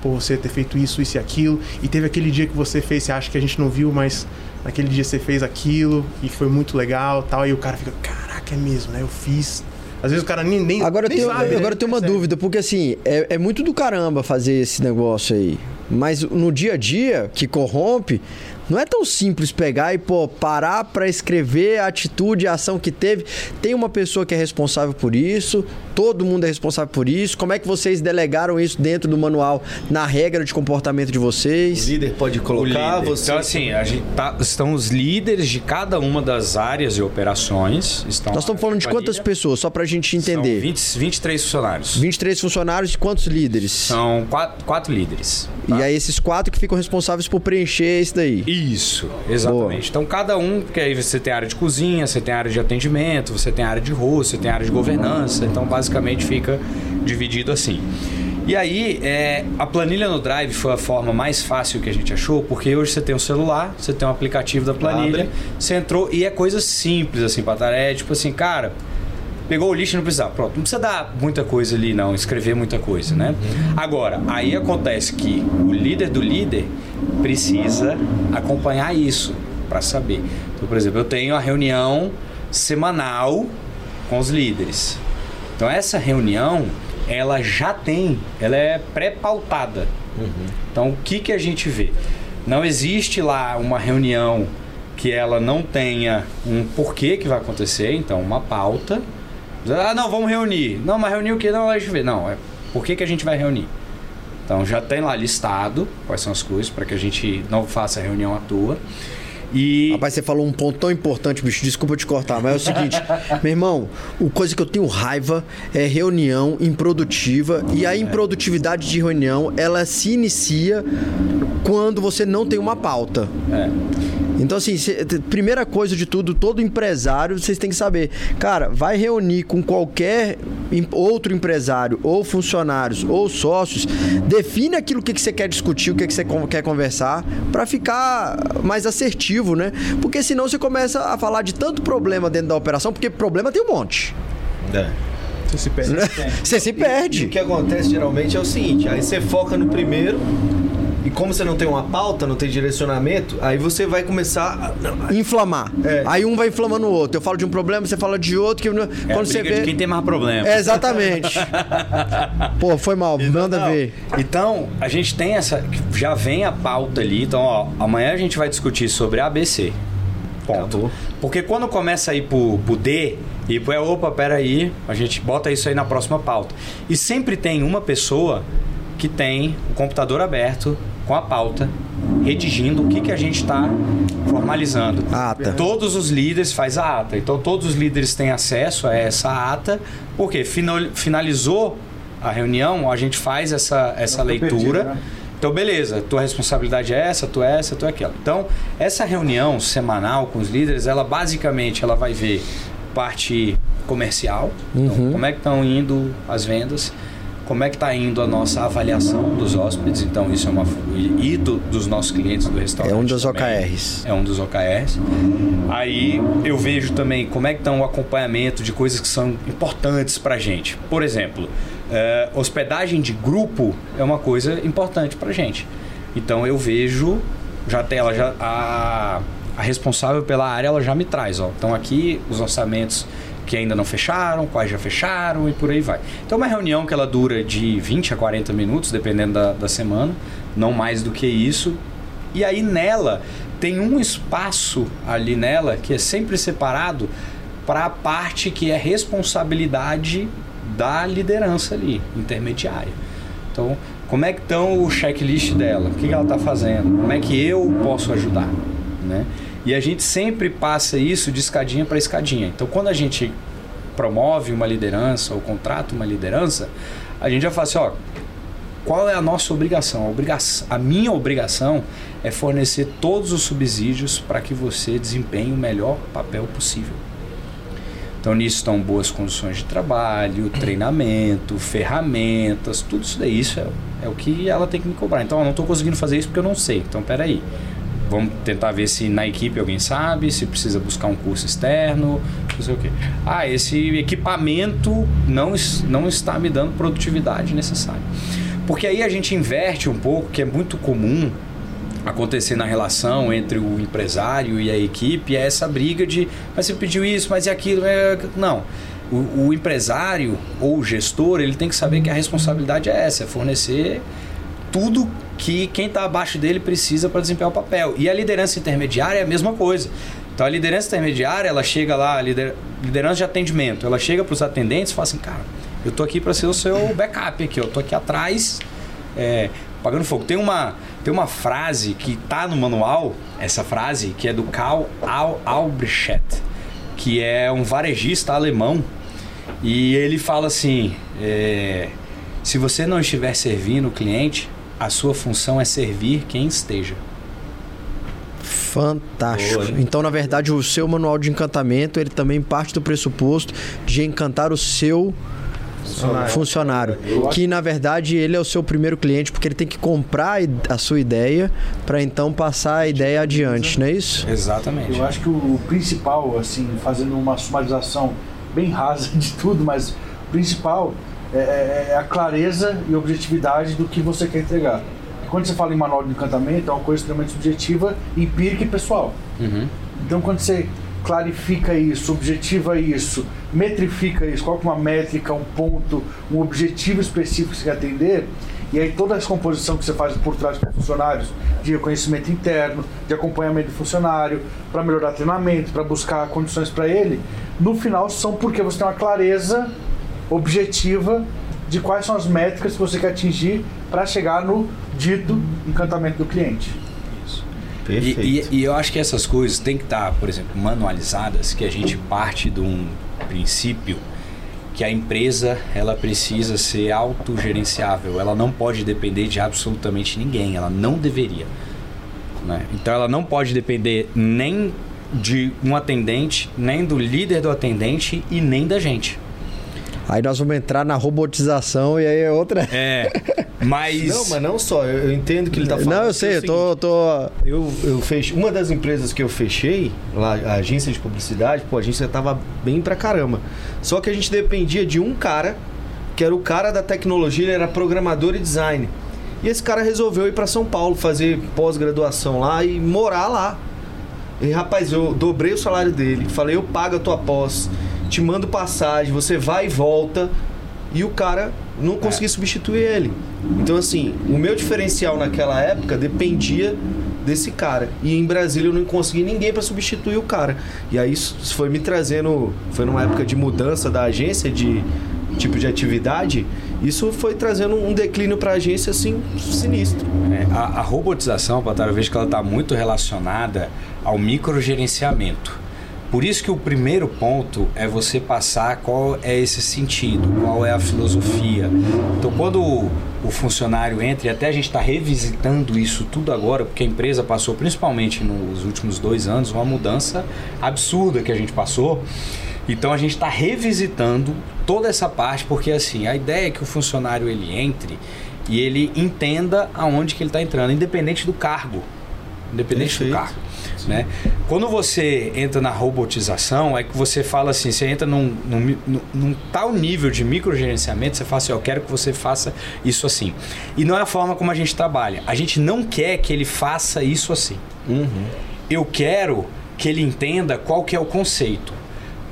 por você ter feito isso, isso e aquilo. E teve aquele dia que você fez, você acha que a gente não viu, mas naquele dia você fez aquilo e foi muito legal tal. E o cara fica, caraca, é mesmo, né? Eu fiz. Às vezes o cara nem. nem Agora eu nem tenho, sabe, né? agora eu tenho uma Percebe. dúvida, porque assim, é, é muito do caramba fazer esse negócio aí. Mas no dia a dia, que corrompe, não é tão simples pegar e, pô, parar pra escrever a atitude, a ação que teve. Tem uma pessoa que é responsável por isso, todo mundo é responsável por isso. Como é que vocês delegaram isso dentro do manual, na regra de comportamento de O vocês? líder pode colocar, O líder. você. Então, assim, a gente tá- estão os líderes de cada uma das áreas e operações. Estão Nós estamos falando de quantas pessoas, só pra gente entender? São 20, 23 funcionários. 23 funcionários e quantos líderes? São quatro, quatro líderes. tá? E aí esses quatro que ficam responsáveis por preencher isso daí. Isso, exatamente. Então cada um, porque aí você tem área de cozinha, você tem área de atendimento, você tem área de rosto, você tem área de governança, então basicamente fica dividido assim. E aí, é, a planilha no Drive foi a forma mais fácil que a gente achou, porque hoje você tem um celular, você tem um aplicativo da planilha, Abre. você entrou e é coisa simples assim pra tarefa, é tipo assim, cara, pegou o lixo não precisa, pronto, não precisa dar muita coisa ali não, escrever muita coisa, né? Agora, aí acontece que o líder do líder precisa acompanhar isso para saber. Então, por exemplo, eu tenho a reunião semanal com os líderes. Então essa reunião, ela já tem, ela é pré-pautada. Então o que que a gente vê? Não existe lá uma reunião que ela não tenha um porquê que vai acontecer, então uma pauta. Ah, não, vamos reunir. Não, mas reunir o quê? Não, deixa eu ver. Não, é por que, que a gente vai reunir? Então já tem lá listado quais são as coisas para que a gente não faça a reunião à toa. E Rapaz, você falou um ponto tão importante, bicho. Desculpa te cortar, mas é o seguinte, meu irmão, o coisa que eu tenho raiva é reunião improdutiva e a improdutividade de reunião ela se inicia quando você não tem uma pauta. é, Então, assim, cê- primeira coisa de tudo, todo empresário, vocês têm que saber. Cara, vai reunir com qualquer outro empresário, ou funcionários, ou sócios, define aquilo que, que você quer discutir, o que, que você quer conversar, pra ficar mais assertivo, né? Porque senão você começa a falar de tanto problema dentro da operação, porque problema tem um monte. Você se perde. Você se E o perde. que acontece geralmente é o seguinte: aí você foca no primeiro, e como você não tem uma pauta, não tem direcionamento, aí você vai começar. a- não, Inflamar. É. Aí um vai inflamando o outro. Eu falo de um problema, você fala de outro. Que é quando a você vê. de quem tem mais problema. É, exatamente. Pô, foi mal. Manda Não. ver. Então, a gente tem essa. Já vem a pauta ali. Então, ó, amanhã a gente vai discutir sobre ABC. Ponto. Acabou. Porque quando começa a ir pro, pro D, e pro é, opa, peraí, a gente bota isso aí na próxima pauta. E sempre tem uma pessoa que tem o computador aberto com a pauta, redigindo o que, que a gente está formalizando. Ata. Todos os líderes faz a ata. Então todos os líderes têm acesso a essa ata, porque final- finalizou a reunião, a gente faz essa, essa leitura. perdido, né? Então, beleza, tua responsabilidade é essa, tu é essa, tu é aquela. Então, essa reunião semanal com os líderes, ela basicamente ela vai ver parte comercial, então, como é que estão indo as vendas, como é que está indo a nossa avaliação dos hóspedes, então isso é uma e do- dos nossos clientes do restaurante. É um dos também. OKRs. É um dos OKRs. Aí eu vejo também como é que está o acompanhamento de coisas que são importantes para gente. Por exemplo, eh, hospedagem de grupo é uma coisa importante para gente. Então eu vejo, já tem ela já a, a responsável pela área ela já me traz, ó. Então aqui os orçamentos que ainda não fecharam, quais já fecharam e por aí vai. Então é uma reunião que ela dura de 20 a 40 minutos, dependendo da, da semana, não mais do que isso. E aí nela tem um espaço ali nela que é sempre separado para a parte que é responsabilidade da liderança ali, intermediária. Então, como é que estão o checklist dela? O que que ela está fazendo? Como é que eu posso ajudar? Né? E a gente sempre passa isso de escadinha para escadinha. Então, quando a gente promove uma liderança ou contrata uma liderança, a gente já fala assim, ó, qual é a nossa obrigação? A, obrigação, a minha obrigação é fornecer todos os subsídios para que você desempenhe o melhor papel possível. Então nisso estão boas condições de trabalho, treinamento, ferramentas, tudo isso daí, isso é, é o que ela tem que me cobrar. Então eu não estou conseguindo fazer isso porque eu não sei. Então peraí, vamos tentar ver se na equipe alguém sabe, se precisa buscar um curso externo, não sei o quê. Ah, esse equipamento não, não está me dando produtividade necessária. Porque aí a gente inverte um pouco, que é muito comum acontecer na relação entre o empresário e a equipe, é essa briga de mas você pediu isso, mas e aquilo. é-" Não. O, o empresário ou o gestor, ele tem que saber que a responsabilidade é essa, é fornecer tudo que quem está abaixo dele precisa para desempenhar o papel. E a liderança intermediária é a mesma coisa. Então a liderança intermediária, ela chega lá, liderança de atendimento, ela chega para os atendentes e fala assim, cara, eu tô aqui para ser o seu backup aqui, eu tô aqui atrás, é, pagando fogo. Tem uma, tem uma frase que tá no manual, essa frase, que é do Karl Al Albrecht, que é um varejista alemão, e ele fala assim: é, se você não estiver servindo o cliente, a sua função é servir quem esteja. Fantástico. Boa, então, na verdade, o seu manual de encantamento, ele também parte do pressuposto de encantar o seu funcionário. Que, na verdade, ele é o seu primeiro cliente, porque ele tem que comprar a sua ideia para então passar a ideia adiante, não é isso? Exatamente. Eu acho que o principal, assim, fazendo uma sumarização bem rasa de tudo, mas o principal é, é- é a clareza e objetividade do que você quer entregar. Quando você fala em manual de encantamento, é uma coisa extremamente subjetiva, empírica e pessoal. Então, quando você clarifica isso, objetiva isso, metrifica isso, coloca uma métrica, um ponto, um objetivo específico que você quer atender, e aí toda a composição que você faz por trás para funcionários, de reconhecimento interno, de acompanhamento do funcionário, para melhorar treinamento, para buscar condições para ele, no final são porque você tem uma clareza objetiva de quais são as métricas que você quer atingir para chegar no dito encantamento do cliente. E, Perfeito. e- e eu acho que essas coisas têm que estar, por exemplo, manualizadas, que a gente parte de um princípio que a empresa ela precisa ser autogerenciável, ela não pode depender de absolutamente ninguém, ela não deveria. né? Então ela não pode depender nem de um atendente, nem do líder do atendente e nem da gente. Aí nós vamos entrar na robotização e aí é outra. É, mas... Não, mas não só, eu, eu entendo o que ele tá falando. Não, eu é sei, o eu tô. tô... Eu, eu fechei. Uma das empresas que eu fechei, lá, a agência de publicidade, pô, a agência tava bem pra caramba. Só que a gente dependia de um cara, que era o cara da tecnologia, ele era programador e design. E esse cara resolveu ir pra São Paulo fazer pós-graduação lá e morar lá. E rapaz, eu dobrei o salário dele, falei, eu pago a tua pós, te mando passagem, você vai e volta. E o cara não consegui substituir ele. Então, assim, o meu diferencial naquela época dependia desse cara. E em Brasília eu não consegui ninguém para substituir o cara. E aí isso foi me trazendo. Foi numa época de mudança da agência, de tipo de atividade. Isso foi trazendo um declínio para a agência, assim, sinistro. É, a, a robotização, Patara, eu vejo que ela está muito relacionada ao microgerenciamento. Por isso que o primeiro ponto é você passar qual é esse sentido, qual é a filosofia. Então, quando o, funcionário entra, e até a gente está revisitando isso tudo agora, porque a empresa passou, principalmente nos últimos dois anos, uma mudança absurda que a gente passou. Então, a gente está revisitando toda essa parte, porque assim, a ideia é que o funcionário ele entre e ele entenda aonde que ele está entrando, independente do cargo. Independente Perfeito. do cargo. Né? Quando você entra na robotização, é que você fala assim, você entra num, num, num- num tal nível de microgerenciamento, você fala assim, eu quero que você faça isso assim. E não é a forma como a gente trabalha. A gente não quer que ele faça isso assim. Eu quero que ele entenda qual que é o conceito.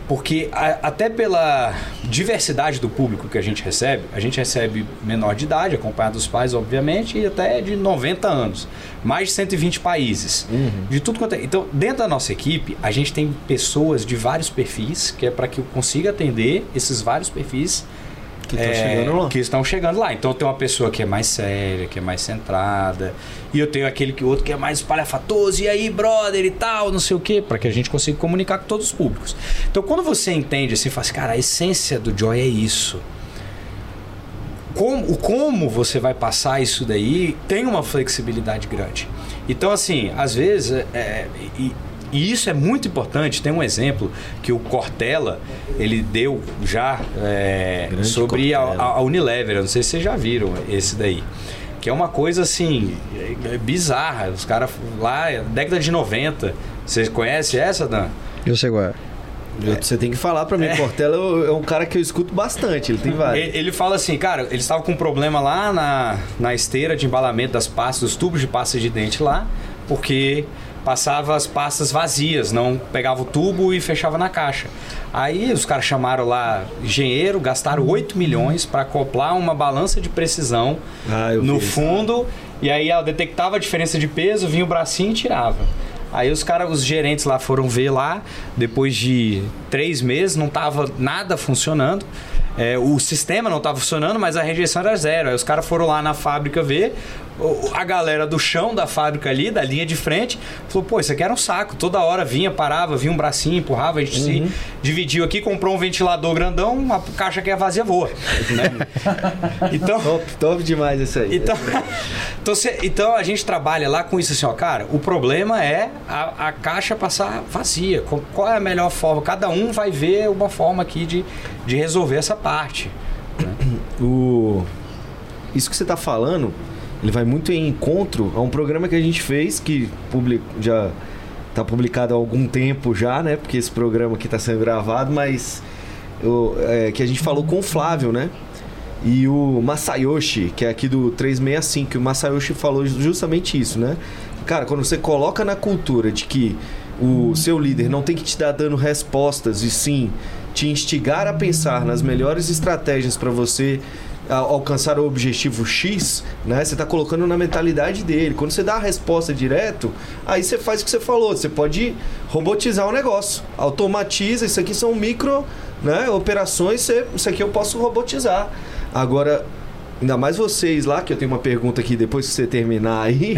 Porque a- até pela diversidade do público que a gente recebe, a gente recebe menor de idade, acompanhado dos pais, obviamente, e até de 90 anos. Mais de 120 países. De tudo quanto é. Então, dentro da nossa equipe, a gente tem pessoas de vários perfis, que é para que eu consiga atender esses vários perfis Que estão é, chegando lá. que estão chegando lá. Então tem uma pessoa que é mais séria, que é mais centrada, e eu tenho aquele que outro que é mais espalhafatoso, e aí, brother, e tal, não sei o quê, para que a gente consiga comunicar com todos os públicos. Então quando você entende assim, fala assim, cara, a essência do Joy é isso. Como, o como você vai passar isso daí tem uma flexibilidade grande. Então, assim, às vezes, é, é, e, e isso é muito importante. Tem um exemplo que o Cortella ele deu já é, sobre a, a Unilever. Eu não sei se vocês já viram esse daí. Que é uma coisa assim, é- é bizarra. Os caras lá, década de 90. Vocês conhecem essa, Dan? Eu sei qual é. Eu- Você tem que falar pra mim. É. Cortella é um cara que eu escuto bastante. Ele tem vários. Ele, ele fala assim, cara, eles estavam com um problema lá na, na esteira de embalamento das pastas, dos tubos de pasta de dente lá, porque passava as pastas vazias, não pegava o tubo e fechava na caixa. Aí os caras chamaram lá engenheiro, gastaram 8 milhões para acoplar uma balança de precisão Ah, no isso. fundo, e aí ela detectava a diferença de peso, vinha o bracinho e tirava. Aí os caras, os gerentes lá foram ver lá, depois de três meses, não tava nada funcionando. É, o sistema não estava funcionando, mas a rejeição era zero. Aí os caras foram lá na fábrica ver, a galera do chão da fábrica ali, da linha de frente, falou, pô, isso aqui era um saco. Toda hora vinha, parava, vinha um bracinho, empurrava, a gente se dividiu aqui, comprou um ventilador grandão, a caixa que é vazia voa. né? Então. Top, top demais isso aí. Então, então, cê- então a gente trabalha lá com isso assim, ó, cara, o problema é a, a caixa passar vazia. Qual é a melhor forma? Cada um vai ver uma forma aqui de, de resolver essa parte. O... Isso que você está falando, ele vai muito em encontro a um programa que a gente fez, que public... já está publicado há algum tempo já, né? Porque esse programa aqui está sendo gravado, mas o- é, que a gente falou com o Flávio, né? E o Masayoshi, que é aqui do 365, que o Masayoshi falou justamente isso, né? Cara, quando você coloca na cultura de que o seu líder não tem que te dar dando respostas e sim te instigar a pensar nas melhores estratégias para você alcançar o objetivo X, né? Você está colocando na mentalidade dele. Quando você dá a resposta direto, aí você faz o que você falou. Você pode robotizar o negócio, automatiza. Isso aqui são micro, né? Operações. Você, isso aqui eu posso robotizar. Agora, ainda mais vocês lá, que eu tenho uma pergunta aqui depois que você terminar aí,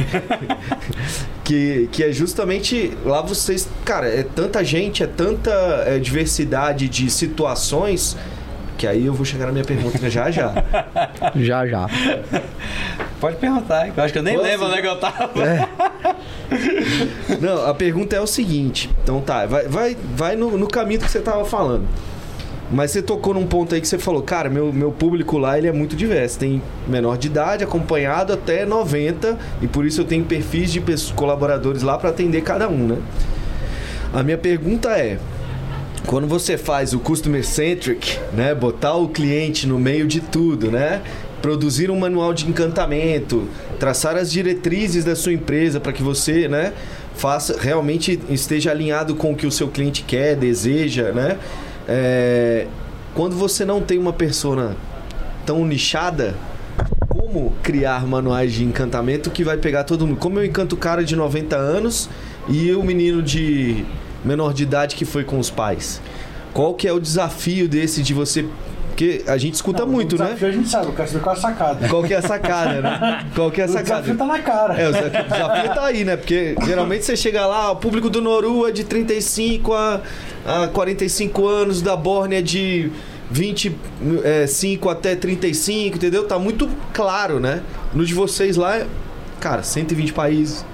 que, que é justamente lá vocês, cara, é tanta gente, é tanta é, diversidade de situações. Que aí eu vou chegar na minha pergunta já já. Já, já. Pode perguntar, eu acho que eu nem lembro onde é que eu tava. Não, a pergunta é o seguinte. Então tá, vai, vai, vai no, no caminho que você tava falando. Mas você tocou num ponto aí que você falou, cara, meu, meu público lá ele é muito diverso. Tem menor de idade, acompanhado até 90, e por isso eu tenho perfis de pessoas, colaboradores lá para atender cada um, né? A minha pergunta é: quando você faz o customer centric, né, botar o cliente no meio de tudo, né, produzir um manual de encantamento, traçar as diretrizes da sua empresa para que você, né, faça realmente esteja alinhado com o que o seu cliente quer, deseja, né? É, quando você não tem uma persona tão nichada, como criar manuais de encantamento que vai pegar todo mundo? Como eu encanto o cara de 90 anos e o menino de menor de idade que foi com os pais? Qual que é o desafio desse de você... Porque a gente escuta Não, muito, o né? desafio A gente sabe, eu quero saber qual é a sacada. Qual que é a sacada, né? Qual que é a O sacada? desafio tá na cara. É, o desafio o tá aí, né? Porque geralmente você chega lá, o público do Noru é de 35 a, a 45 anos, da Borne é de 25 até 35, entendeu? Tá muito claro, né? No de vocês lá, é, cara, 120 países,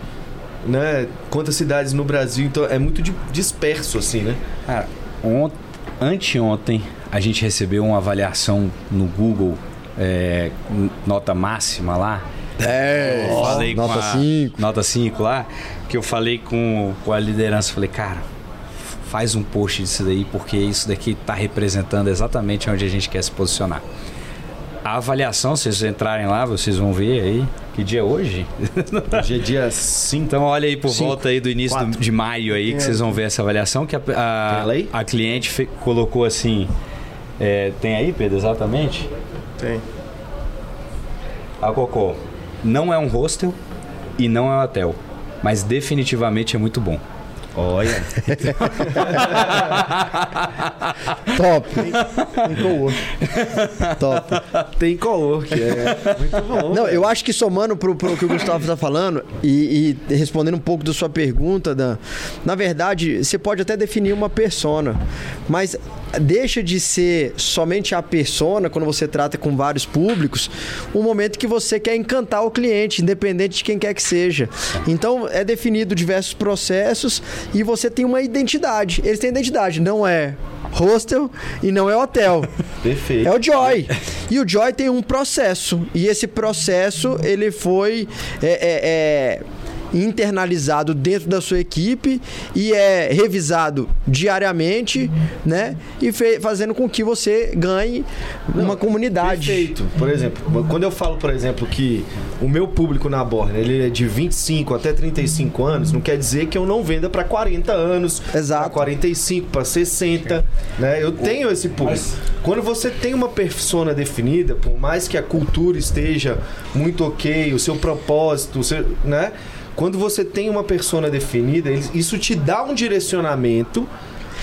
né? Quantas cidades no Brasil, então é muito di- disperso, assim, né? Cara, ont... anteontem a gente recebeu uma avaliação no Google, é, nota máxima lá. É, Eu falei nota com a- 5. Nota 5 lá, que eu falei com, com a liderança, falei, cara, faz um post disso daí, porque isso daqui tá representando exatamente onde a gente quer se posicionar. A avaliação, se vocês entrarem lá, vocês vão ver aí. Que dia é hoje? Hoje é dia 5. Então olha aí por Cinco. volta aí do início do- de maio aí que vocês vão ver essa avaliação que a, a, a cliente fe- colocou assim. é, tem aí, Pedro, exatamente? Tem. A Cocô não é um hostel e não é um hotel, mas definitivamente é muito bom. Olha. Top. Tem co-work. Top. Tem co-work, é muito bom. Não, eu acho que somando pro, pro que o Gustavo tá falando e, e respondendo um pouco da sua pergunta, Dan, na verdade, você pode até definir uma persona, mas deixa de ser somente a persona quando você trata com vários públicos, um momento que você quer encantar o cliente, independente de quem quer que seja. Então, é definido diversos processos e você tem uma identidade. Eles têm identidade, não é hostel e não é hotel. Perfeito. É o Joy. E o Joy tem um processo. E esse processo, ele foi é, é, é, internalizado dentro da sua equipe e é revisado diariamente, né? E fazendo com que você ganhe uma comunidade. Perfeito. Por exemplo, quando eu falo, por exemplo, que o meu público na Borne ele é de 25 até 35 anos, não quer dizer que eu não venda para 40 anos, Exato. para 45, para 60, né? Eu tenho esse público. Quando você tem uma persona definida, por mais que a cultura esteja muito ok, o seu propósito, o seu, né? Quando você tem uma persona definida, isso te dá um direcionamento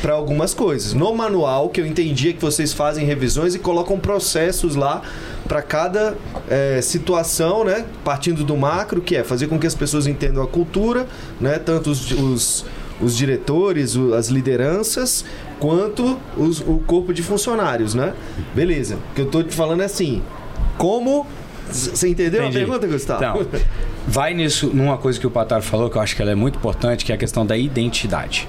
para algumas coisas. No manual, que eu entendi é que vocês fazem revisões e colocam processos lá para cada é, situação, né? Partindo do macro, que é fazer com que as pessoas entendam a cultura, né? Tanto os, os, os diretores, as lideranças, quanto os- o corpo de funcionários, né? Beleza. O que eu tô te falando é assim, como... Você entendeu Entendi. a pergunta, Gustavo? Então, vai nisso numa coisa que o Patar falou que eu acho que ela é muito importante, que é a questão da identidade.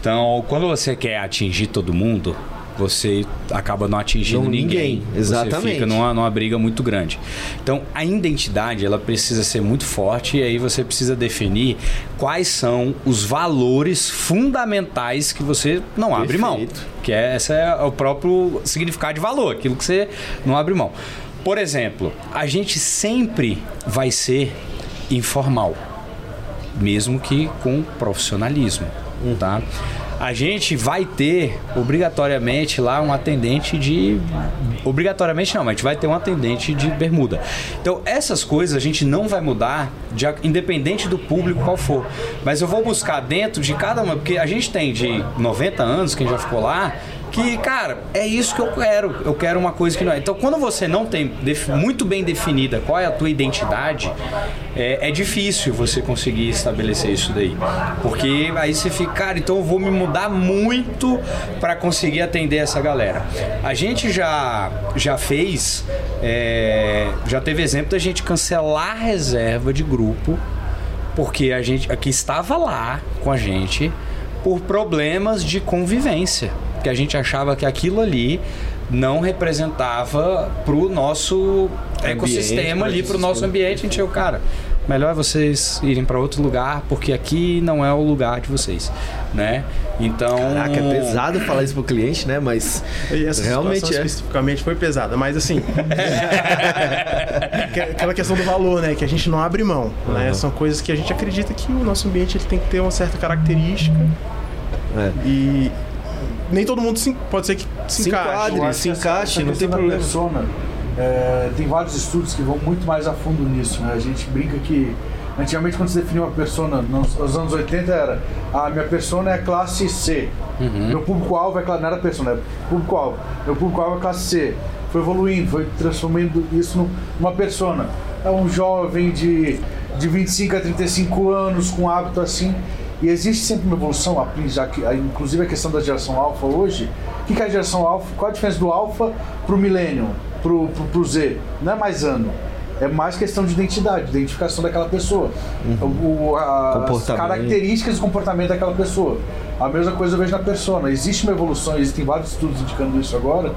Então, quando você quer atingir todo mundo, você acaba não atingindo Não, ninguém. ninguém, exatamente. Você fica numa, numa briga muito grande. Então, a identidade, ela precisa ser muito forte e aí você precisa definir quais são os valores fundamentais que você não abre mão. Perfeito. Que é, essa é o próprio significado de valor, aquilo que você não abre mão. Por exemplo, a gente sempre vai ser informal, mesmo que com profissionalismo, tá? A gente vai ter obrigatoriamente lá um atendente de obrigatoriamente não, mas a gente vai ter um atendente de bermuda. Então, essas coisas a gente não vai mudar de independente do público qual for. Mas eu vou buscar dentro de cada uma, porque a gente tem de 90 anos, quem já ficou lá, que, cara, é isso que eu quero. Eu quero uma coisa que não é. Então, quando você não tem muito bem definida qual é a tua identidade, é, é difícil você conseguir estabelecer isso daí. Porque aí você fica, cara, então eu vou me mudar muito para conseguir atender essa galera. A gente já, já fez, é, já teve exemplo da gente cancelar reserva de grupo porque a gente aqui estava lá com a gente por problemas de convivência, que a gente achava que aquilo ali não representava pro nosso ecossistema ali, pro nosso ambiente. A gente o cara, melhor é vocês irem para outro lugar, porque aqui não é o lugar de vocês, né? Então, Caraca, é pesado falar isso pro cliente, né? Mas E essa Realmente é. especificamente foi pesada, mas assim. que- aquela questão do valor, né? Que a gente não abre mão. Né? São coisas que a gente acredita que o nosso ambiente ele tem que ter uma certa característica. É. E nem todo mundo se, pode ser que se, Se encaixe. enquadre. Se que essa- encaixe, não tem questão da problema. persona, é, tem vários estudos que vão muito mais a fundo nisso. Né? A gente brinca que antigamente quando se definia uma persona, nos, nos anos 80 era a minha persona é a classe C. Meu público-alvo é classe, não era persona, é público-alvo. Meu público-alvo é classe C. Foi evoluindo, foi transformando isso num- numa persona. É um jovem de, de 25 a 35 anos com hábito assim. E existe sempre uma evolução, inclusive a questão da geração alfa hoje. O que que é a geração alfa? Qual a diferença do alfa pro millennium, pro, pro, pro Z? Não é mais ano. É mais questão de identidade, de identificação daquela pessoa. O, o- a- as características e comportamento daquela pessoa. A mesma coisa eu vejo na persona. Existe uma evolução, existem vários estudos indicando isso agora,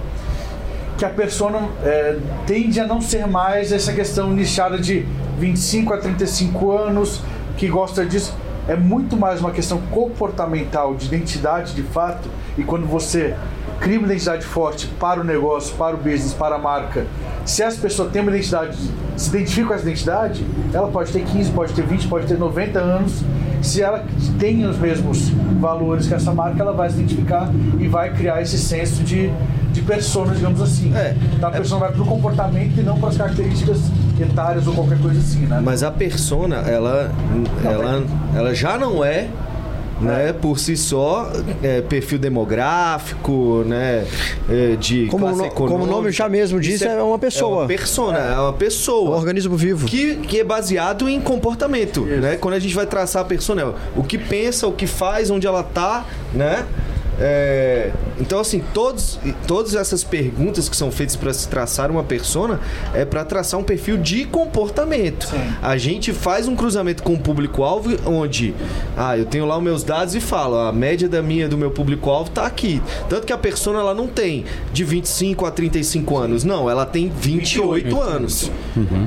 que a persona é, tende a não ser mais essa questão nichada de 25 a 35 anos, que gosta disso. É muito mais uma questão comportamental, de identidade de fato. E quando você cria uma identidade forte para o negócio, para o business, para a marca, se essa pessoa tem uma identidade, se identifica com essa identidade, ela pode ter 15, pode ter 20, pode ter 90 anos. Se ela tem os mesmos valores que essa marca, ela vai se identificar e vai criar esse senso de, de persona, digamos assim. É. Então a persona vai para o comportamento e não para as características etárias ou qualquer coisa assim, né? Mas a persona, ela, ela, ela já não é, né, por si só, é, perfil demográfico, né, é, de Como o classe no- como o econômica. nome já mesmo diz, Isso é uma pessoa. É uma persona, é uma Um pessoa. organismo vivo. Que, que é baseado em comportamento, né? Quando a gente vai traçar a persona, é o que pensa, o que faz, onde ela tá, né? É, então, assim, todos, todas essas perguntas que são feitas para se traçar uma persona é para traçar um perfil de comportamento. A gente faz um cruzamento com o público-alvo onde, ah, eu tenho lá os meus dados e falo, a média da minha do meu público-alvo tá aqui. Tanto que a persona ela não tem de 25 a 35 anos, não, ela tem 28 anos.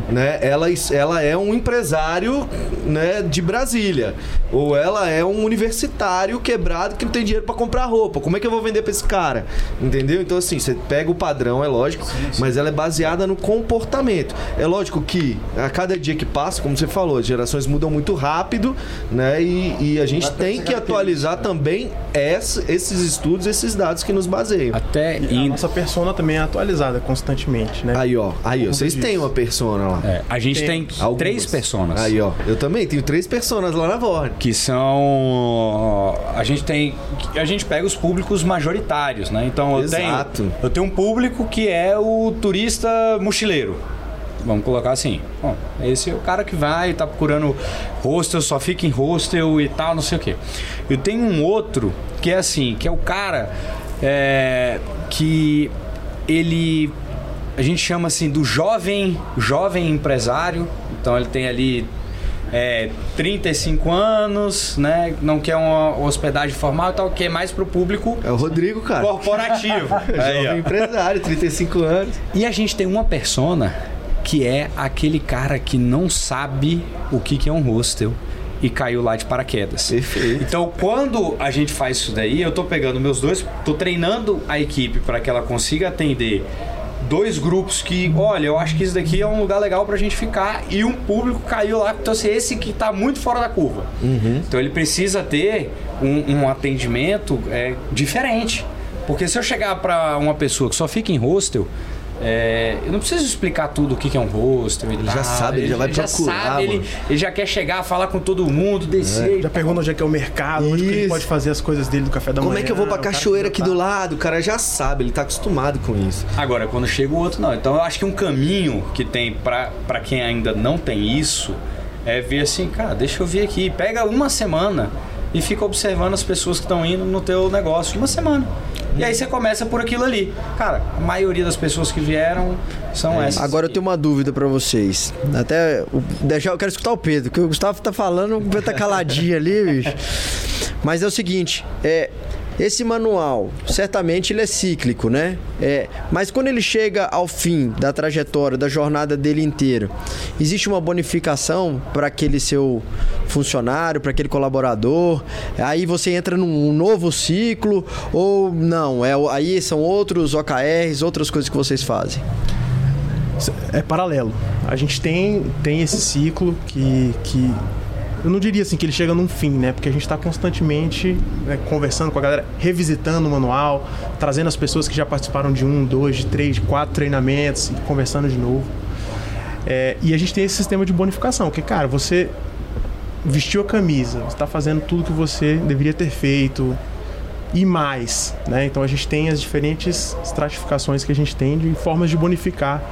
Né? Ela, ela é um empresário né, de Brasília. Ou ela é um universitário quebrado que não tem dinheiro para comprar roupa. Como é que eu vou vender para esse cara? Entendeu? Então, assim, você pega o padrão, é lógico, mas ela é baseada no comportamento. É lógico que a cada dia que passa, como você falou, as gerações mudam muito rápido, né? E, e a gente tem que atualizar também essa- esses estudos, esses dados que nos baseiam. até E a nossa persona também é atualizada constantemente, né? Aí, ó, aí, ó, vocês têm uma persona lá. É, a gente tem, Algumas. três personas. Aí, ó. Eu também tenho três personas lá na Vorne. Que são. a gente tem. A gente pega os públicos majoritários, né? Então eu Exato. tenho. Eu tenho um público que é o turista mochileiro. Vamos colocar assim. Bom, esse é o cara que vai, tá procurando hostel, só fica em hostel e tal, não sei o quê. Eu tenho um outro que é assim, que é o cara é, que ele a gente chama assim do jovem jovem empresário. Então ele tem ali é, 35 anos, né? Não quer uma hospedagem formal e tal, quer mais pro público É o Rodrigo, cara. corporativo. Aí. Jovem empresário, 35 anos. E a gente tem uma persona que é aquele cara que não sabe o que, que é um hostel e caiu lá de paraquedas. Perfeito. Então, quando a gente faz isso daí, eu tô pegando meus dois, tô treinando a equipe para que ela consiga atender dois grupos que, olha, eu acho que isso daqui é um lugar legal pra gente ficar e um público caiu lá, então assim, esse que tá muito fora da curva. Então ele precisa ter um, um atendimento é, diferente. Porque se eu chegar pra uma pessoa que só fica em hostel, é, eu não preciso explicar tudo o que que é um hostel. Ele já sabe, ele já vai procurar, sabe, ele, mano. ele já quer chegar, falar com todo mundo, descer. Já pergunta onde é que é o mercado, onde que ele Isso. pode fazer as coisas dele do café da manhã. Como é que eu vou pra cachoeira aqui já do tá- lado? O cara já sabe, ele tá acostumado com isso. Agora, quando chega o outro, não. Então eu acho que um caminho que tem pra pra quem ainda não tem isso é ver assim, cara, deixa eu vir aqui. Pega uma semana e fica observando as pessoas que estão indo no teu negócio. Uma semana. E aí você começa por aquilo ali. Cara, a maioria das pessoas que vieram são essas. Agora eu tenho uma dúvida pra vocês. Até o- deixar, eu quero escutar o Pedro, porque o Gustavo tá falando, o Pedro tá caladinho ali, bicho. Mas é o seguinte, é esse manual, certamente ele é cíclico, né? É, mas quando ele chega ao fim da trajetória, da jornada dele inteira, existe uma bonificação para aquele seu funcionário, para aquele colaborador? Aí você entra num novo ciclo ou não? É, aí são outros OKRs, outras coisas que vocês fazem? É paralelo. A gente tem, tem esse ciclo que, que. Eu não diria assim que ele chega num fim, né? Porque a gente está constantemente né, conversando com a galera, revisitando o manual, trazendo as pessoas que já participaram de um, dois, de três, de quatro treinamentos e conversando de novo. É, e a gente tem esse sistema de bonificação, que, cara, você vestiu a camisa, você está fazendo tudo que você deveria ter feito e mais, né? Então a gente tem as diferentes estratificações que a gente tem de formas de bonificar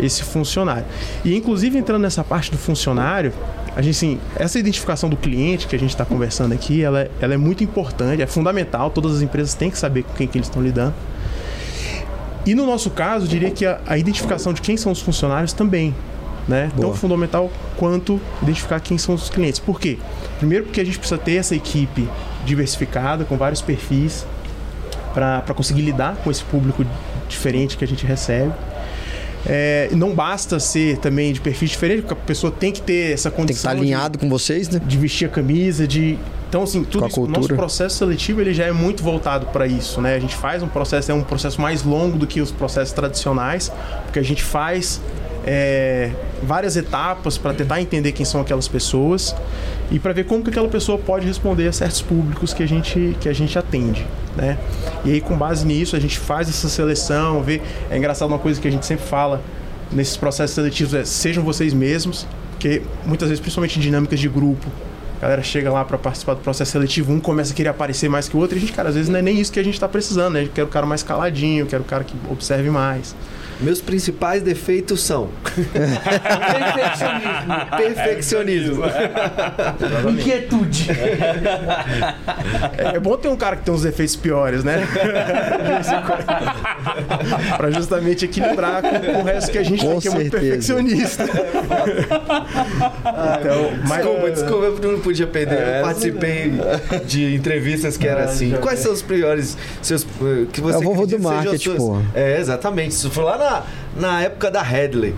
esse funcionário. E inclusive entrando nessa parte do funcionário, a gente assim, essa identificação do cliente que a gente está conversando aqui, ela, é- ela é muito importante, é fundamental. Todas as empresas têm que saber com quem que eles estão lidando. E no nosso caso, eu diria que a, a identificação de quem são os funcionários também. Né? Tão fundamental quanto identificar quem são os clientes. Por quê? Primeiro porque a gente precisa ter essa equipe diversificada, com vários perfis, para conseguir lidar com esse público diferente que a gente recebe. É, não basta ser também de perfis diferentes, porque a pessoa tem que ter essa Tem que condição estar de- alinhado com vocês, né? de vestir a camisa, de. Então, assim, tudo isso, o nosso processo seletivo ele já é muito voltado para isso, né? A gente faz um processo, é um processo mais longo do que os processos tradicionais, porque a gente faz é, várias etapas para tentar entender quem são aquelas pessoas e para ver como que aquela pessoa pode responder a certos públicos que a gente, que a gente atende, né? E aí, com base nisso, a gente faz essa seleção, vê. É engraçado uma coisa que a gente sempre fala nesses processos seletivos é sejam vocês mesmos, porque muitas vezes, principalmente em dinâmicas de grupo, a galera chega lá para participar do processo seletivo, um começa a querer aparecer mais que o outro, e a gente, cara, às vezes não é nem isso que a gente tá precisando, né? A gente quer o cara mais caladinho, quer o cara que observe mais. Meus principais defeitos são perfeccionismo, perfeccionismo, inquietude. É, é bom ter um cara que tem uns efeitos piores, né? para justamente equilibrar com, com o resto que a gente Com tem, que é muito perfeccionista. então, mas, Desculpa, desculpa, eu não podia perder. eu participei de entrevistas que era assim. Quais são os piores seus eh, que você É o vovô do marketing, pô. É, exatamente. Isso foi lá na, na época da Headley.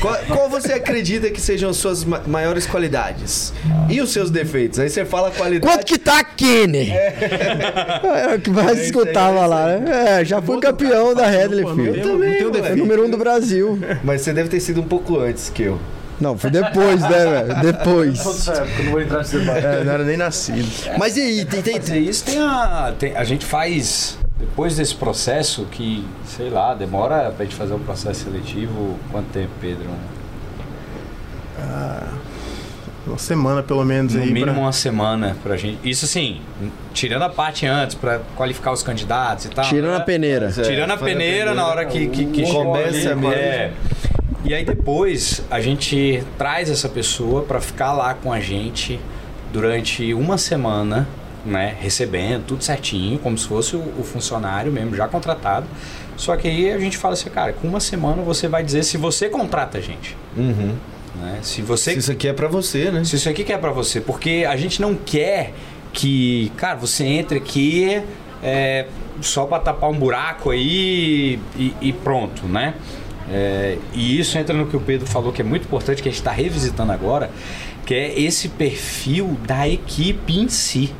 Qual, qual você acredita que sejam as suas ma- maiores qualidades? E os seus defeitos? Aí você fala qualidade. Quanto que tá aqui, né? É o que mais É escutava é lá, né? É, já fui campeão da Headley, filho. tem- também, tem um. É defeito. número um do Brasil. Mas você deve ter sido um pouco antes que eu. Não, foi depois, né, velho? Depois. época, não vou entrar nesse debate. É, não era nem nascido. Mas e aí, tem, tem, dizer, isso tem a. tem- a gente faz. Depois desse processo, que, sei lá, demora pra gente fazer um processo seletivo, quanto tempo, Pedro? Uma semana pelo menos No aí. mínimo pra- uma semana pra gente. Isso assim, tirando a parte antes, pra qualificar os candidatos e tal. Tirando né? a peneira. É, Tirando a faz a peneira na hora que, que, que Começa ali, é. E aí depois a gente traz essa pessoa pra ficar lá com a gente durante uma semana, né? Recebendo tudo certinho, como se fosse o, o funcionário mesmo, já contratado. Só que aí a gente fala assim, cara, com uma semana você vai dizer se você contrata a gente. Uhum. Né? Se você Se isso aqui é pra você, né? se isso aqui que é pra você, porque a gente não quer que, cara, você entre aqui é, só pra tapar um buraco aí e, e pronto, né? É, e isso entra no que o Pedro falou que é muito importante, que a gente está revisitando agora, que é esse perfil da equipe em si.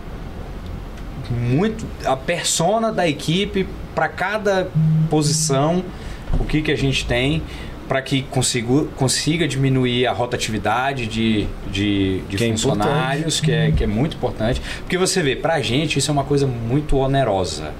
Muito a persona da equipe para cada posição, o que que a gente tem para que consiga, consiga diminuir a rotatividade de, de, de Que é funcionários, que é, que é muito importante. Porque você vê, pra gente isso é uma coisa muito onerosa.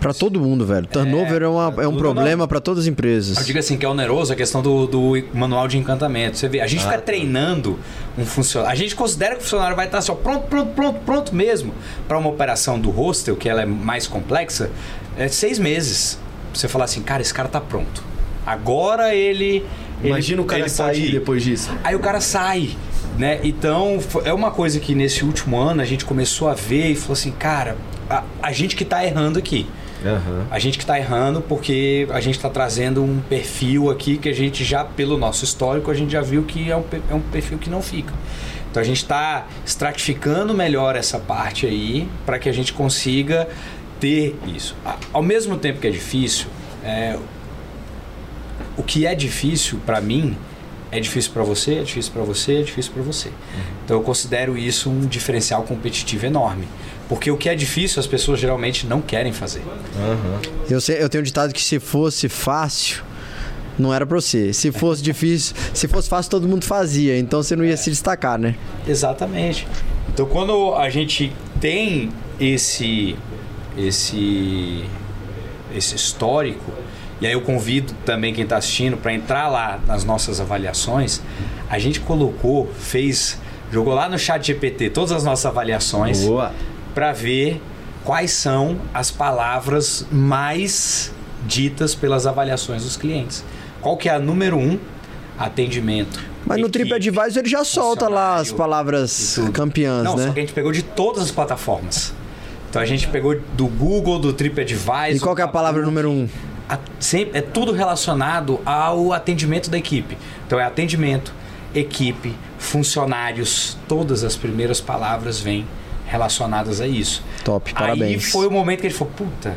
Pra todo mundo, velho. Turnover é, uma- é um tudo problema pra todas as empresas. Eu digo assim, que é oneroso a questão do, do manual de encantamento. Você vê, a gente Ah, fica tá. treinando um funcionário. A gente considera que o funcionário vai estar assim, ó, pronto, pronto, pronto, pronto mesmo. Para uma operação do hostel, que ela é mais complexa, é seis meses. Você falar assim, cara, esse cara tá pronto. Agora ele. ele- Imagina o cara ele sair depois disso. Aí o cara sai, né? Então, é uma coisa que nesse último ano a gente começou a ver e falou assim, cara, a, a gente que tá errando aqui. Aham. A gente que está errando porque a gente está trazendo um perfil aqui que a gente já, pelo nosso histórico, a gente já viu que é um, é um perfil que não fica. Então a gente está estratificando melhor essa parte aí para que a gente consiga ter isso. Ao mesmo tempo que é difícil, é, o que é difícil para mim é difícil para você, é difícil para você, é difícil para você. Então eu considero isso um diferencial competitivo enorme. Porque o que é difícil as pessoas geralmente não querem fazer. Eu, sei, eu tenho um ditado que se fosse fácil, não era pra você. Se fosse difícil, se fosse fácil, todo mundo fazia. Então você não ia se destacar, né? Exatamente. Então quando a gente tem esse esse esse histórico e aí eu convido também quem está assistindo para entrar lá nas nossas avaliações, a gente colocou, fez, jogou lá no chat GPT todas as nossas avaliações Boa. Para ver quais são as palavras mais ditas pelas avaliações dos clientes. Qual que é a número um? Atendimento. Mas no TripAdvisor ele já solta lá as palavras campeãs, Não, né? só que a gente pegou de todas as plataformas. Então a gente pegou do Google, do TripAdvisor. E qual que é a palavra número um? A- sempre, é tudo relacionado ao atendimento da equipe. Então é atendimento, equipe, funcionários. Todas as primeiras palavras vêm relacionadas a isso. Top, Aí parabéns. foi o momento que gente falou, puta,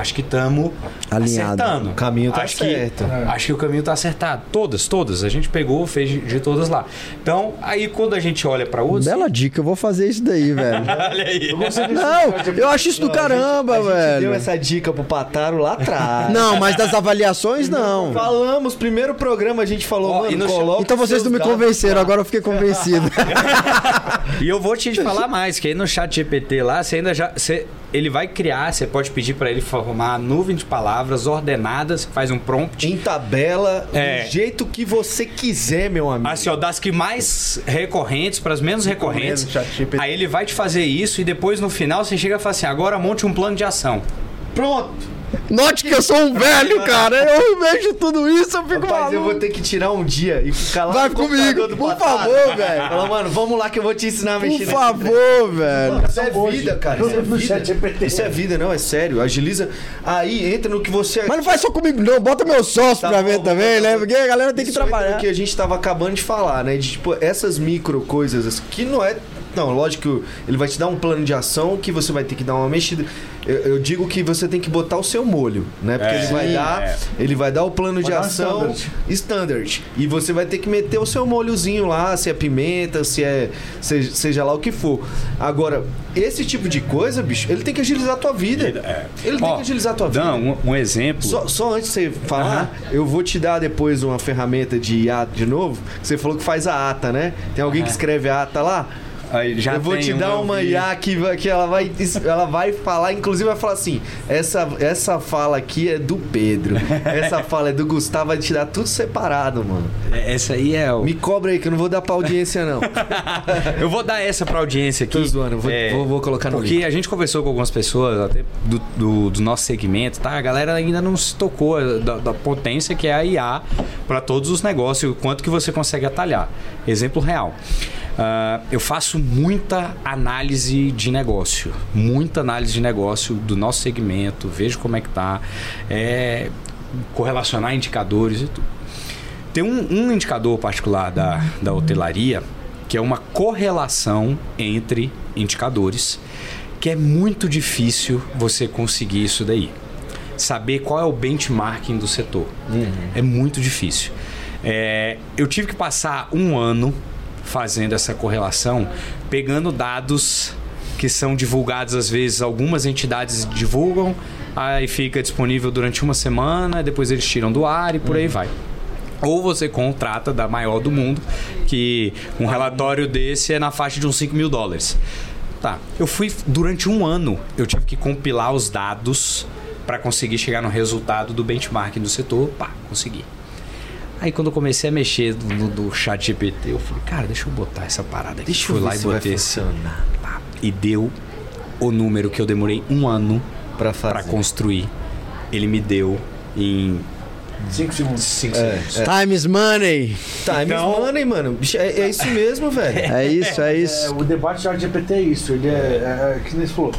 acho que estamos acertando. O caminho tá acho certo. Que, acho que o caminho tá acertado. Todas, todas. A gente pegou, fez de, de todas lá. Então, aí quando a gente olha para outros... Bela dica, eu vou fazer isso daí, velho. Olha aí. Não, eu acho isso do caramba, a gente velho. deu essa dica pro Pataro lá atrás. Não, mas das avaliações não. Falamos, primeiro programa a gente falou, Ó, mano, no- coloca Então vocês não me convenceram, lá. agora eu fiquei convencido. E eu vou te falar mais, que aí no chat GPT lá, você ainda já. Você, ele vai criar, você pode pedir para ele formar nuvem de palavras ordenadas, faz um prompt. Em tabela, É. do jeito que você quiser, meu amigo. Assim, ó, das que mais recorrentes para as menos recorrentes. Aí ele vai te fazer isso e depois no final você chega e fala assim: agora monte um plano de ação. Pronto! Note que eu sou um velho, cara. Eu vejo tudo isso, eu fico Rapaz, eu maluco. vou ter que tirar um dia e ficar lá Vai no comigo, do por favor, velho. Fala, mano, vamos lá que eu vou te ensinar a Por mexer nesse favor, velho. Isso é vida, cara. Isso é vida. GPT. Isso é vida, não, é sério. Agiliza. Aí entra no que você. Mas não faz só comigo, não. Bota meu sócio Tá pra bom, ver também, né? Porque a galera tem que trabalhar. no que a gente tava acabando de falar, né? De tipo, essas micro coisas que não é. Não, lógico que ele vai te dar um plano de ação que você vai ter que dar uma mexida. Eu, eu digo que você tem que botar o seu molho, né? Porque É, ele vai sim, dar. é. Ele vai dar o plano de dar um ação standard. standard. E você vai ter que meter o seu molhozinho lá, se é pimenta, se é. Seja, seja lá o que for. Agora, esse tipo de coisa, bicho, ele tem que agilizar a tua vida. Ele tem Ó, que agilizar a tua vida. Não, um, um exemplo. Só, só antes de você falar, eu vou te dar depois uma ferramenta de ata de novo. que Você falou que faz a ata, né? Tem alguém que escreve a ata lá? Aí já eu vou te dar uma. IA que, que ela, vai, ela vai falar, inclusive vai falar assim: essa, essa fala aqui é do Pedro, essa fala é do Gustavo, vai te dar tudo separado, mano. É, Essa aí é o. Me cobra aí que eu não vou dar pra audiência, não. Eu vou dar essa pra audiência aqui. Tô zoando, vou, É, vou, vou colocar no Porque link. a gente conversou com algumas pessoas até do, do, do nosso segmento, tá? A galera ainda não se tocou da, da potência que é a IA para todos os negócios, o quanto que você consegue atalhar. Exemplo real. Ah, eu faço muita análise de negócio, muita análise de negócio do nosso segmento, vejo como é que tá, é, correlacionar indicadores e tudo. Tem um, um indicador particular da, da hotelaria que é uma correlação entre indicadores que é muito difícil você conseguir isso daí. Saber qual é o benchmarking do setor. É muito difícil. É, eu tive que passar um ano fazendo essa correlação, pegando dados que são divulgados às vezes, algumas entidades divulgam, aí fica disponível durante uma semana, depois eles tiram do ar e por aí vai. Ou você contrata da maior do mundo, que um relatório desse é na faixa de uns 5 mil dólares. Tá, eu fui durante um ano, eu tive que compilar os dados para conseguir chegar no resultado do benchmarking do setor. Pá, consegui. Aí quando eu comecei a mexer no do chat GPT, eu falei, cara, deixa eu botar essa parada aqui. Deixa eu Fui ver lá e botei esse. e deu o número que eu demorei um ano Pra para construir. Ele me deu em 5 segundos. 5 É, segundos. é. Time is money. Time Então- is money, mano. É, é isso mesmo, velho. É isso, é É, isso. o debate de GPT é isso. Ele é, é, é que nem você falou.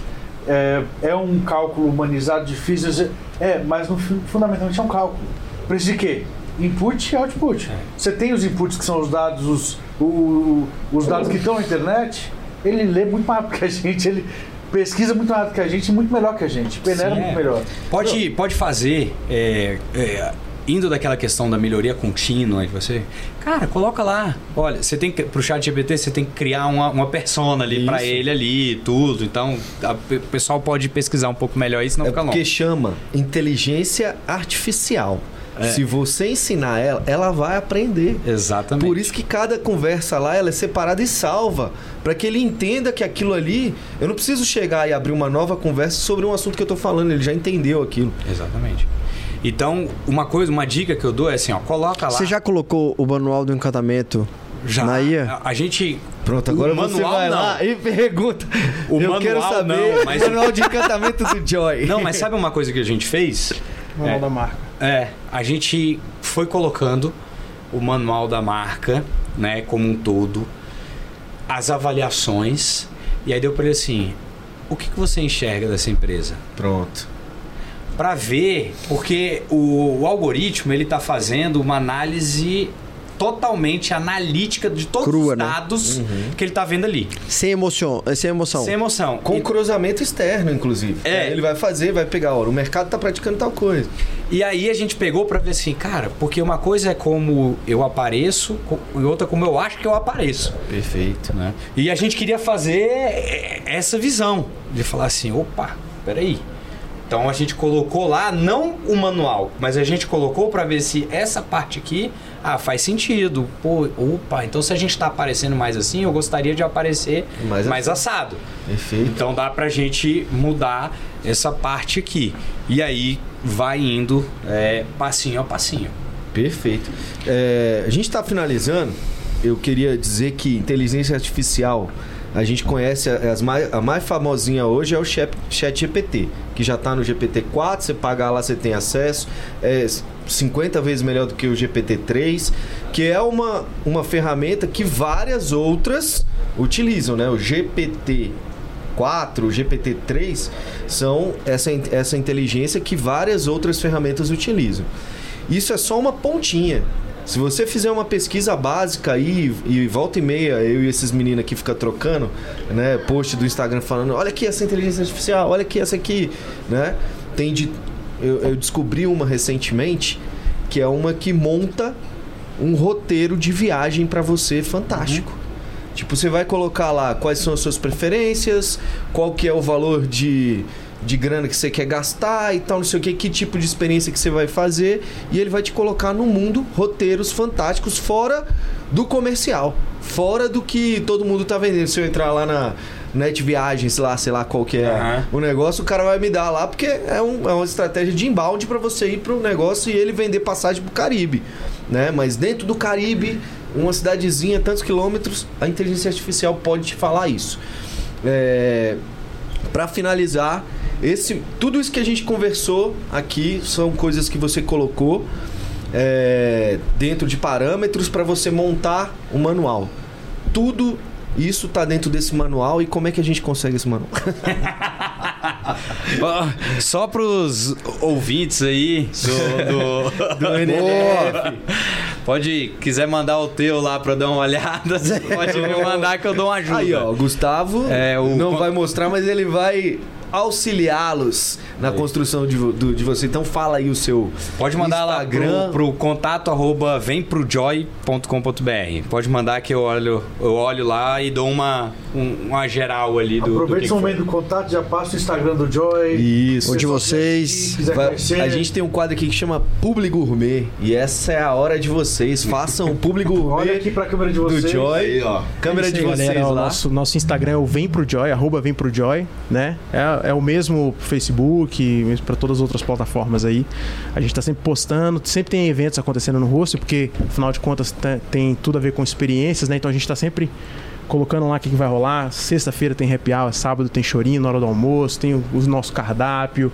É, é um cálculo humanizado difícil. É, mas no, fun- fundamentalmente é um cálculo. Precisa de quê? Input e output. Você tem os inputs que são os dados, os, o- o- os dados que estão na internet. Ele lê muito mais rápido que a gente. Ele pesquisa muito mais rápido que a gente e muito melhor que a gente. Peneira Sim, muito é. melhor. Pode, pode fazer, é, é, indo daquela questão da melhoria contínua de você, cara, coloca lá. Olha, você tem que, pro chat GPT, você tem que criar uma, uma persona ali pra Isso. ele ali, tudo. Então, a- o pessoal pode pesquisar um pouco melhor isso, não É fica porque longe. chama inteligência artificial. É. Se você ensinar ela, ela vai aprender. Exatamente. Por isso que cada conversa lá ela é separada e salva, para que ele entenda que aquilo ali, eu não preciso chegar e abrir uma nova conversa sobre um assunto que eu tô falando, ele já entendeu aquilo. Exatamente. Então, uma coisa, uma dica que eu dou é assim, ó, coloca lá. Você já colocou o manual do encantamento já na IA? A, a gente Pronto, O agora você manual, vai não. lá e pergunta. O eu manual, quero saber não, mas- o manual de encantamento do Joy. Não, mas sabe uma coisa que a gente fez? Manual É. da marca. É, a gente foi colocando o manual da marca, né, como um todo, as avaliações, e aí deu para ele assim: o que, que você enxerga dessa empresa? Pronto. Para ver, porque o, o algoritmo ele tá fazendo uma análise totalmente analítica de todos Crua, os né? dados que ele tá vendo ali, Sem emoção. Sem emoção. sem emoção. Com E- cruzamento externo, inclusive. É. Aí Ele vai fazer, vai pegar, ó, o mercado tá praticando tal coisa. E aí a gente pegou pra ver assim, cara, porque uma coisa é como eu apareço e outra como eu acho que eu apareço, Perfeito. né? E a gente queria fazer eh, essa visão de falar assim, opa, peraí. Então a gente colocou lá não o manual, mas a gente colocou pra ver se essa parte aqui, ah, faz sentido. Pô, opa, então se a gente tá aparecendo mais assim, eu gostaria de aparecer Mais mais, assado. Perfeito. Então dá pra gente mudar essa parte aqui. E aí vai indo é, passinho a passinho. Perfeito. É, a gente está finalizando. Eu queria dizer que inteligência artificial, a gente conhece as mais, a mais famosinha hoje é o Chat, GPT, que já está no GPT-4, você pagar lá, você tem acesso. É 50 vezes melhor do que o GPT-3, que é uma, uma ferramenta que várias outras utilizam, né? O GPT 4, o GPT-3 são essa, essa inteligência que várias outras ferramentas utilizam. Isso é só uma pontinha. Se você fizer uma pesquisa básica aí e volta e meia, eu e esses meninos aqui ficam trocando, né, post do Instagram falando, olha aqui essa inteligência artificial, olha aqui essa aqui, né? Tem de eu, eu descobri uma recentemente que é uma que monta um roteiro de viagem para você fantástico. Tipo, você vai colocar lá quais são as suas preferências, qual que é o valor de, de grana que você quer gastar e tal, não sei o que, que tipo de experiência que você vai fazer. E ele vai te colocar no mundo roteiros fantásticos fora do comercial. Fora do que todo mundo tá vendendo. Se eu entrar lá na Net Viagens, lá, sei lá qual que é Aham. o negócio, o cara vai me dar lá, porque é, um- é uma estratégia de inbound para você ir pro negócio e ele vender passagem pro Caribe. Né? Mas dentro do Caribe, uma cidadezinha, tantos quilômetros, a inteligência artificial pode te falar isso. É, para finalizar, esse, tudo isso que a gente conversou aqui são coisas que você colocou é, dentro de parâmetros para você montar o manual. Tudo isso tá dentro desse manual e como é que a gente consegue esse manual? Só pros ouvintes aí do, do, Pode, quiser mandar o teu lá eu dar uma olhada, pode me mandar que eu dou uma ajuda. Aí, ó, o Gustavo É, o- não vai mostrar, mas ele vai auxiliá-los na construção de, do- de você. Então fala aí o seu Pode mandar lá Instagram. pro, pro contato arroba vemprojoy.com.br. Pode mandar que eu olho, eu olho lá e dou uma, um- uma geral ali do, do Aproveita que momento do contato, já passa o Instagram do Joy. Isso. O de Se vocês. quiser Vai- conhecer. a gente tem um quadro aqui que chama Publi Gourmet e essa é a hora de vocês. Façam o Publi Gourmet Olha aqui pra câmera de do vocês. Joy. Câmera É isso de aí, vocês galera. O lá. nosso, nosso Instagram é o Vem Pro Joy, arroba Vem Pro Joy, né? É, é o mesmo pro Facebook, para todas as outras plataformas aí. A gente tá sempre postando, sempre tem eventos acontecendo no rosto, porque afinal de contas tá- tem tudo a ver com experiências, né? Então a gente tá sempre colocando lá o que, que vai rolar. Sexta-feira tem happy hour, sábado tem chorinho na hora do almoço, tem o, o nosso cardápio.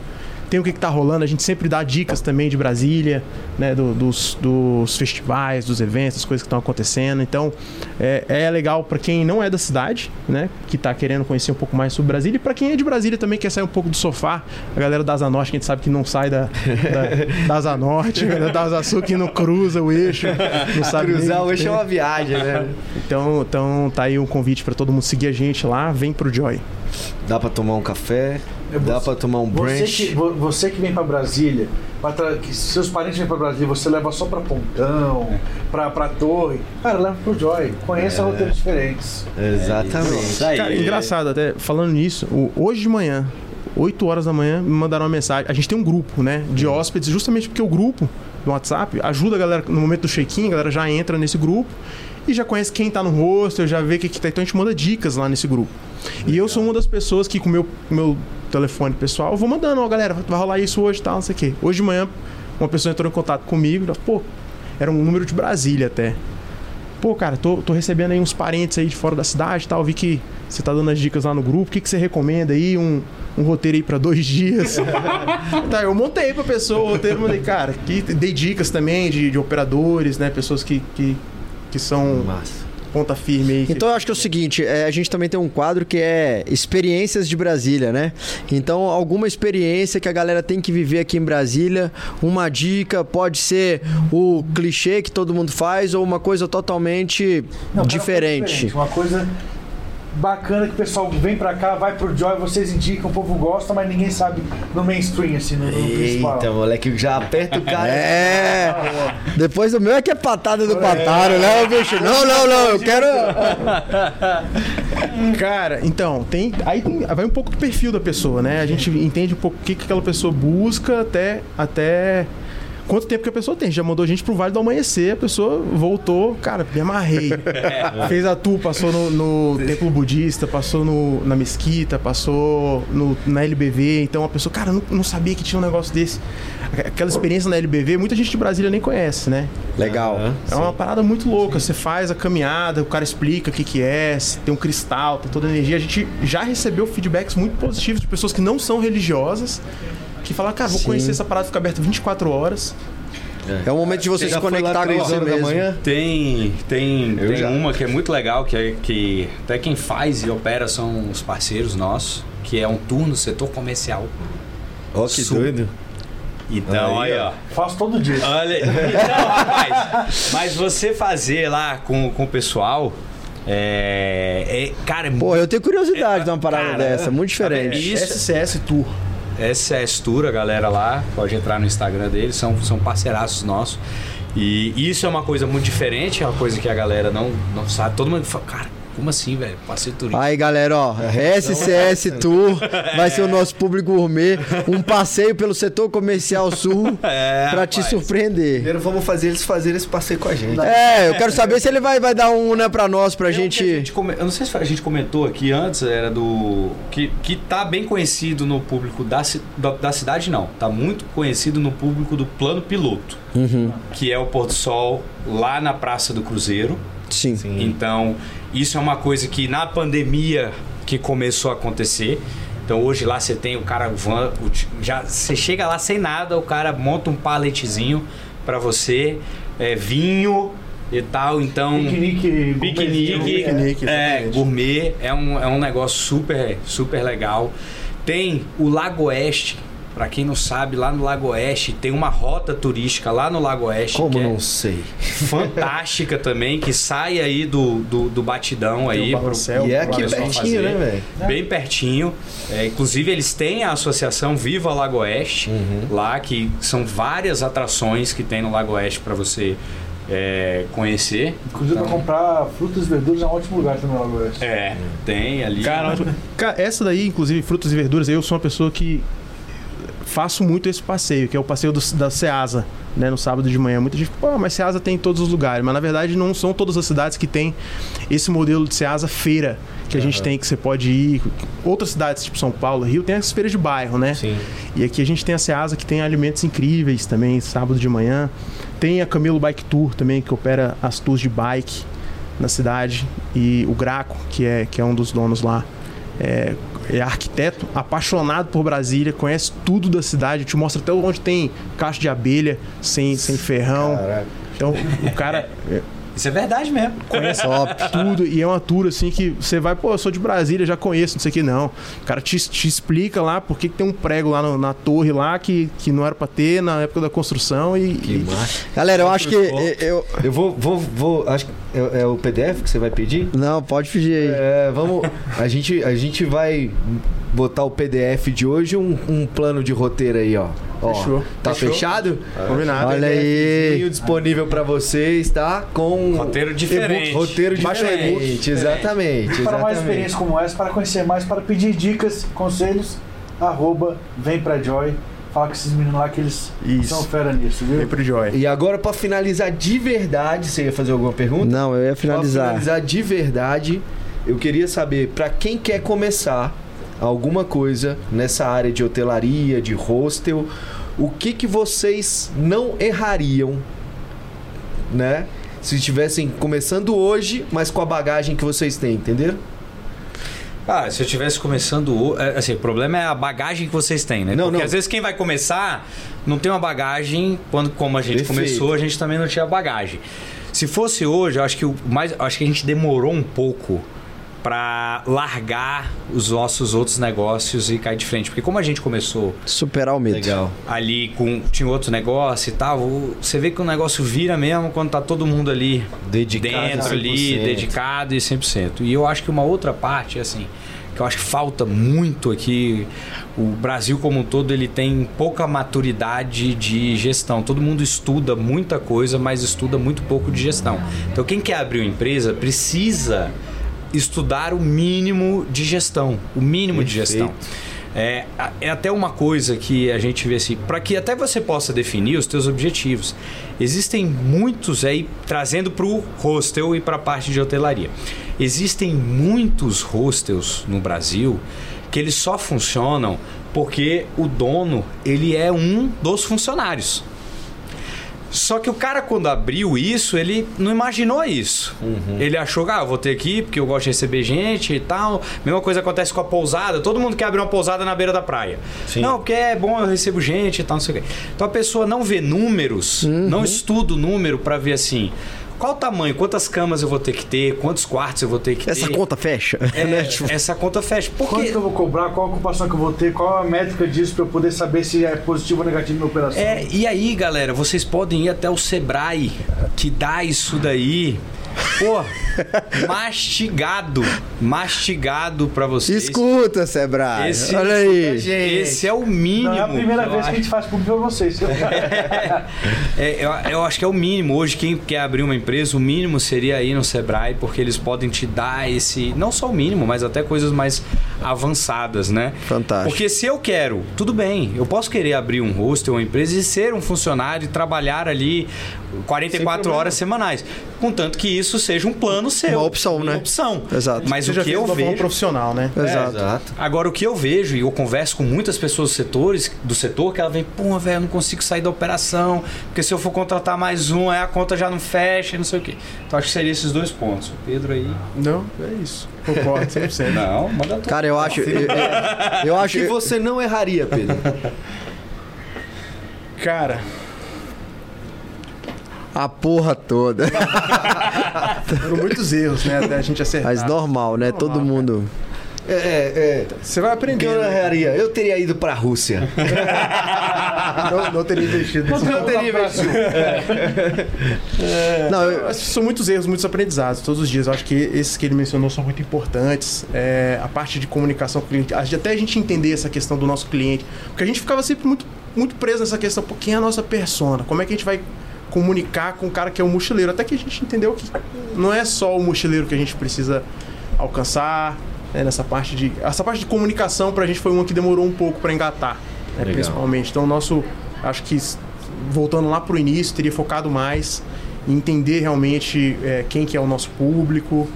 Tem o que, que tá rolando, a gente sempre dá dicas também de Brasília, né? do- dos, dos festivais, dos eventos, das coisas que estão acontecendo. Então, é, é legal para quem não é da cidade, né? Que tá querendo conhecer um pouco mais sobre Brasília. E para quem é de Brasília também, quer sair um pouco do sofá. A galera da Asa Norte, que a gente sabe que não sai da, da, da Asa Norte, a galera da Asa Sul que não cruza o eixo. Não sabe Cruzar nem- o eixo é uma viagem, né? Então, então tá aí um convite para todo mundo seguir a gente lá. Vem pro Joy. Dá pra tomar um café, dá você- pra tomar um Você brunch. que, vo- você que vem pra Brasília, pra que seus parentes vêm pra Brasília, você leva só pra Pontão, pra, pra Torre. Cara, leva pro Joy. Conheça roteiros diferentes. Exatamente. Isso aí. Cara, engraçado, até falando nisso, hoje de manhã, 8 horas da manhã, me mandaram uma mensagem. A gente tem um grupo, né, de hóspedes, justamente porque o grupo do WhatsApp ajuda a galera no momento do check-in, a galera já entra nesse grupo e já conhece quem tá no hostel, já vê o que, que tá. Então a gente manda dicas lá nesse grupo. E eu sou uma das pessoas que com o meu, meu telefone pessoal, eu vou mandando, ó, galera, vai rolar isso hoje e tal, não sei o quê. Hoje de manhã, uma pessoa entrou em contato comigo, pô, era um número de Brasília até. Pô, cara, tô, tô recebendo aí uns parentes aí de fora da cidade e tal. Vi que você tá dando as dicas lá no grupo. O que, que você recomenda aí? Um, um roteiro aí pra dois dias. tá, eu montei pra pessoa o roteiro, mandei, cara, que dei dicas também de, de operadores, né? Pessoas que, que, que são Massa. Ponta firme aí. Então eu acho que é o seguinte, é, a gente também tem um quadro que é experiências de Brasília, né? Então alguma experiência que a galera tem que viver aqui em Brasília, uma dica pode ser o clichê que todo mundo faz ou uma coisa totalmente Não, cara, diferente. Uma coisa bacana que o pessoal vem pra cá, vai pro Joy, vocês indicam, o povo gosta, mas ninguém sabe no mainstream, assim, no, no principal. Eita, moleque, já aperta o cara. É. Depois o meu é que é patada do pataro, né, o bicho? Não, não, não, eu quero. Cara, então, tem. Aí tem- vai um pouco do perfil da pessoa, né? A gente entende um pouco o que, que aquela pessoa busca até. até quanto tempo que a pessoa tem. Já mandou a gente pro Vale do Amanhecer, a pessoa voltou, cara, me amarrei. Fez a tour, passou no, no templo budista, passou no- na mesquita, passou no- na LBV. Então a pessoa, cara, não, não sabia que tinha um negócio desse. Aquela experiência na LBV, muita gente de Brasília nem conhece, né? Legal. É uma parada muito louca. Você faz a caminhada, o cara explica o que, que é, se tem um cristal, tem toda a energia. A gente já recebeu feedbacks muito positivos de pessoas que não são religiosas, que falam, cara, vou Sim. conhecer essa parada, fica aberta 24 horas. É o momento de você, Você se conectar com você mesmo. manhã? Tem, tem, Eu tem já. uma que é muito legal, que, é, que até quem faz e opera são os parceiros nossos, que é um tour no setor comercial. Ó, que Sul. doido. Então, Aí, aí, ó. Faço todo dia. Olha, então, rapaz, mas você fazer lá com, com o pessoal, é, é cara, é Pô, eu tenho curiosidade de uma parada Cara, dessa, muito diferente. Isso. SCS Tour. SS Tour, a galera lá, pode entrar no Instagram deles, são, são parceiraços nossos. E isso é uma coisa muito diferente, é uma coisa que a galera não, não sabe. Todo mundo fala, cara, como assim, velho? Passeio turístico. Aí, galera, ó, SCS Tour vai ser o nosso público gourmet, um passeio pelo setor comercial sul É, pra te surpreender. Primeiro vamos fazer eles fazerem esse passeio com a gente. É, eu quero saber se ele vai, vai dar um, né, pra nós, pra É que a gente... come- Eu não sei se a gente comentou aqui antes, era do. Que, que tá bem conhecido no público da, ci- da, da cidade, não. Tá muito conhecido no público do plano piloto, Uhum, que é o Porto Sol lá na Praça do Cruzeiro. sim. Então, isso é uma coisa que na pandemia que começou a acontecer. Então hoje lá você tem o cara van, o já você chega lá sem nada, o cara monta um paletezinho pra você, é, vinho e tal. Então Piquenique, piquenique, piquenique, é, gourmet, é um, é um negócio super, super legal. Tem o Lago Oeste, pra quem não sabe, lá no Lago Oeste tem uma rota turística lá no Lago Oeste Como que é não sei? fantástica também, que sai aí do, do, do batidão aí. Tem o pro- Barrocel, E é pro aqui pertinho, fazer. né, velho? Bem pertinho. É, inclusive, eles têm a associação Viva Lago Oeste, Uhum. lá, que são várias atrações que tem no Lago Oeste para você é, conhecer. Inclusive, pra comprar frutas e verduras é um ótimo lugar também no Oeste. É, tem ali. Cara, cara, essa daí, inclusive, frutas e verduras, eu sou uma pessoa que faço muito esse passeio, que é o passeio do- da Ceasa, né, no sábado de manhã. Muita gente, pô, mas Ceasa tem em todos os lugares, mas na verdade não são todas as cidades que tem esse modelo de Ceasa feira que a gente tem, que você pode ir. Outras cidades, tipo São Paulo, Rio, tem as feiras de bairro, né? Sim. E aqui a gente tem a Ceasa que tem alimentos incríveis também, sábado de manhã. Tem a Camilo Bike Tour também, que opera as tours de bike na cidade. E o Graco, que é, que é um dos donos lá, é, é arquiteto, apaixonado por Brasília, conhece tudo da cidade, te mostra até onde tem caixa de abelha sem, sem ferrão. Caraca. Então o cara é, Isso é verdade mesmo. conhece tudo e é uma tour assim que você vai, pô, eu sou de Brasília, já conheço, não sei o que, não. O cara te, te explica lá por que que tem um prego lá no- na torre lá que, que não era pra ter na época da construção e. Que e-. Galera, eu acho que eu... Eu vou, vou, vou. Acho que é, é o PDF que você vai pedir? Não, pode pedir aí. É, vamos. A gente, a gente vai botar o PDF de hoje um, um plano de roteiro aí, ó. Ó, Fechou. Tá Fechou. fechado? Combinado. Olha PDFzinho aí. disponível pra vocês, tá? Com Roteiro diferente. Roteiro e-book diferente, exatamente. Para mais experiências como essa, para conhecer mais, para pedir dicas, conselhos, arroba, vem pra Joy. Fala com esses meninos lá que eles Isso. são fera nisso, viu? Vem pro Joy. E agora, pra finalizar de verdade, você ia fazer alguma pergunta? Não, eu ia Pra finalizar. finalizar de verdade, eu queria saber, pra quem quer começar alguma coisa nessa área de hotelaria, de hostel, o que que vocês não errariam, né? Se estivessem começando hoje, mas com a bagagem que vocês têm, entenderam? Ah, se eu tivesse começando. é, Assim, o problema é a bagagem que vocês têm, né? Não, Porque não. às vezes quem vai começar não tem uma bagagem. Quando, como a gente começou, a gente também não tinha bagagem. Se fosse hoje, eu acho que o mais. Acho que a gente demorou um pouco pra largar os nossos outros negócios e cair de frente. Porque como a gente começou Superar o medo. ali com. Tinha outro negócio e tal, você vê que o negócio vira mesmo quando tá todo mundo ali Dedicado dentro ali, 100%. dedicado e 100%. E eu acho que uma outra parte, assim, que eu acho que falta muito aqui, o Brasil como um todo, ele tem pouca maturidade de gestão. Todo mundo estuda muita coisa, mas estuda muito pouco de gestão. Então, quem quer abrir uma empresa precisa estudar o mínimo de gestão, o mínimo de gestão. É, é até uma coisa que a gente vê assim, para que até você possa definir os teus objetivos. Existem muitos aí trazendo para o hostel e para a parte de hotelaria. Existem muitos hostels no Brasil que eles só funcionam porque o dono ele é um dos funcionários. Só que o cara, quando abriu isso, ele não imaginou isso. Ele achou que, ah, eu vou ter aqui porque eu gosto de receber gente e tal. Mesma coisa acontece com a pousada. Todo mundo quer abrir uma pousada na beira da praia. Não, porque é bom, eu recebo gente e tal, não sei o quê. Então a pessoa não vê números, não estuda o número pra ver assim. Qual o tamanho, quantas camas eu vou ter que ter, quantos quartos eu vou ter que Essa ter. conta fecha. É, né? Tipo, essa conta fecha. Por Quanto que eu vou cobrar, qual a ocupação que eu vou ter, qual a métrica disso para eu poder saber se é positivo ou negativo na operação. É, e aí, galera, vocês podem ir até o Sebrae, que dá isso daí Pô, mastigado. Mastigado pra vocês. Escuta, Sebrae. Esse- Olha aí. Esse é o mínimo. Não é a primeira vez que a acho. gente faz público pra vocês. É, eu, eu acho que é o mínimo. Hoje, quem quer abrir uma empresa, o mínimo seria ir no Sebrae, porque eles podem te dar esse. Não só o mínimo, mas até coisas mais avançadas, né? Fantástico. Porque se eu quero, tudo bem, eu posso querer abrir um hostel, uma empresa e ser um funcionário e trabalhar ali 44 horas semanais. Contanto que isso seja um plano seu. Uma opção, né? Uma opção. Exato. Mas Você o já que eu vejo. profissional, né? Exato. Exato. Agora, o que eu vejo, e eu converso com muitas pessoas do, setores, do setor, que ela vem, pô, velho, eu não consigo sair da operação, porque se eu for contratar mais um, aí a conta já não fecha, e não sei o quê. Então, acho que seriam esses dois pontos. O Pedro aí. Não, é isso. Concordo 100%. Não, manda tudo. Cara, eu acho. Eu, eu- eu acho. E você não erraria, Pedro. Cara, A porra toda. foram muitos erros, né? Até a gente acertar. Mas normal, né? Todo mundo. É, é. Você vai aprender. eu não né? erraria? Eu teria ido pra Rússia. Não, não teria investido. Eu teria investido. Não, eu- Eu acho que São muitos erros, muitos aprendizados todos os dias. Eu acho que esses que ele mencionou são muito importantes. É, a parte de comunicação com o cliente, até a gente entender essa questão do nosso cliente. Porque a gente ficava sempre muito, muito preso nessa questão, pô, quem é a nossa persona? Como é que a gente vai comunicar com o cara que é o mochileiro? Até que a gente entendeu que não é só o mochileiro que a gente precisa alcançar. né, nessa parte de. Essa parte de comunicação pra gente foi uma que demorou um pouco pra engatar. né, principalmente. Então, o nosso. Acho que voltando lá pro início, teria focado mais em entender realmente é, quem que é o nosso público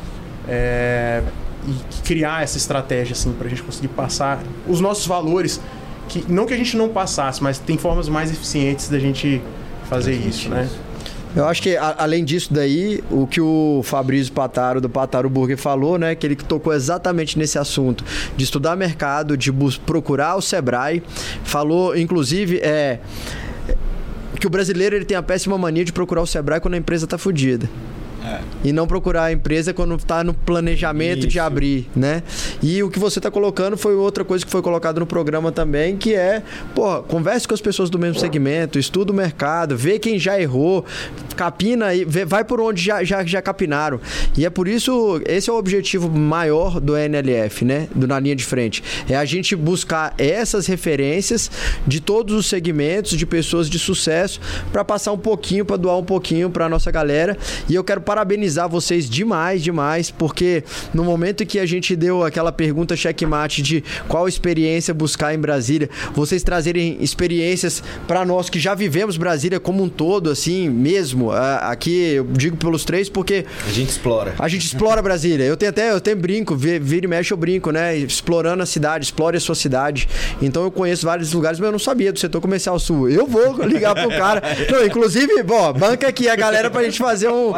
é, e criar essa estratégia assim para a gente conseguir passar os nossos valores que não que a gente não passasse mas tem formas mais eficientes da gente fazer isso né Eu acho que, a- além disso daí, o que o Fabrício Pataro, do Pataro Burger, falou, né? Que ele tocou exatamente nesse assunto de estudar mercado, de procurar o Sebrae. Falou, inclusive, é que o brasileiro ele tem a péssima mania de procurar o Sebrae quando a empresa tá fodida. E não procurar a empresa quando tá no planejamento de Isso. abrir, né? E o que você tá colocando foi outra coisa que foi colocado no programa também, que é, pô, converse com as pessoas do mesmo segmento, estuda o mercado, vê quem já errou, capina aí, vai por onde já, já, já capinaram. E é por isso, esse é o objetivo maior do NLF, né? Do Na Linha de Frente. É a gente buscar essas referências de todos os segmentos, de pessoas de sucesso, para passar um pouquinho, para doar um pouquinho para nossa galera. E eu quero parabenizar vocês demais, demais, porque no momento que a gente deu aquela pergunta checkmate de qual experiência buscar em Brasília, vocês trazerem experiências para nós que já vivemos Brasília como um todo, assim mesmo. Aqui eu digo pelos três porque A gente explora. a gente explora Brasília. Eu tenho até, eu tenho brinco, vi- vira e mexe eu brinco, né? Explorando a cidade, explore a sua cidade. Então eu conheço vários lugares, mas eu não sabia do setor comercial sul. Eu vou ligar pro cara. Não, inclusive, bom, banca aqui a galera pra gente fazer um.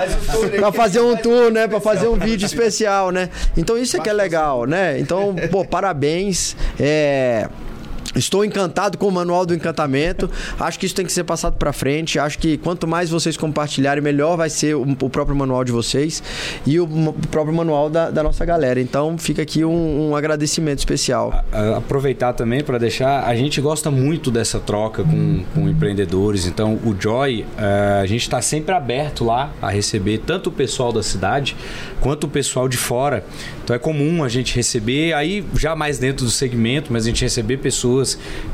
Pra fazer um tour, né? Pra fazer um vídeo especial, né? Então isso é que é legal, né? Então, pô, parabéns. É. Estou encantado com o manual do encantamento. Acho que isso tem que ser passado para frente. Acho que quanto mais vocês compartilharem, melhor vai ser o, próprio manual de vocês e o, próprio manual da, da nossa galera. Então fica aqui um, um agradecimento especial. aproveitar também para deixar, a gente gosta muito dessa troca com, com empreendedores, então o Joy, eh, a gente está sempre aberto lá a receber tanto o pessoal da cidade quanto o pessoal de fora. Então é comum a gente receber, aí já mais dentro do segmento, mas a gente receber pessoas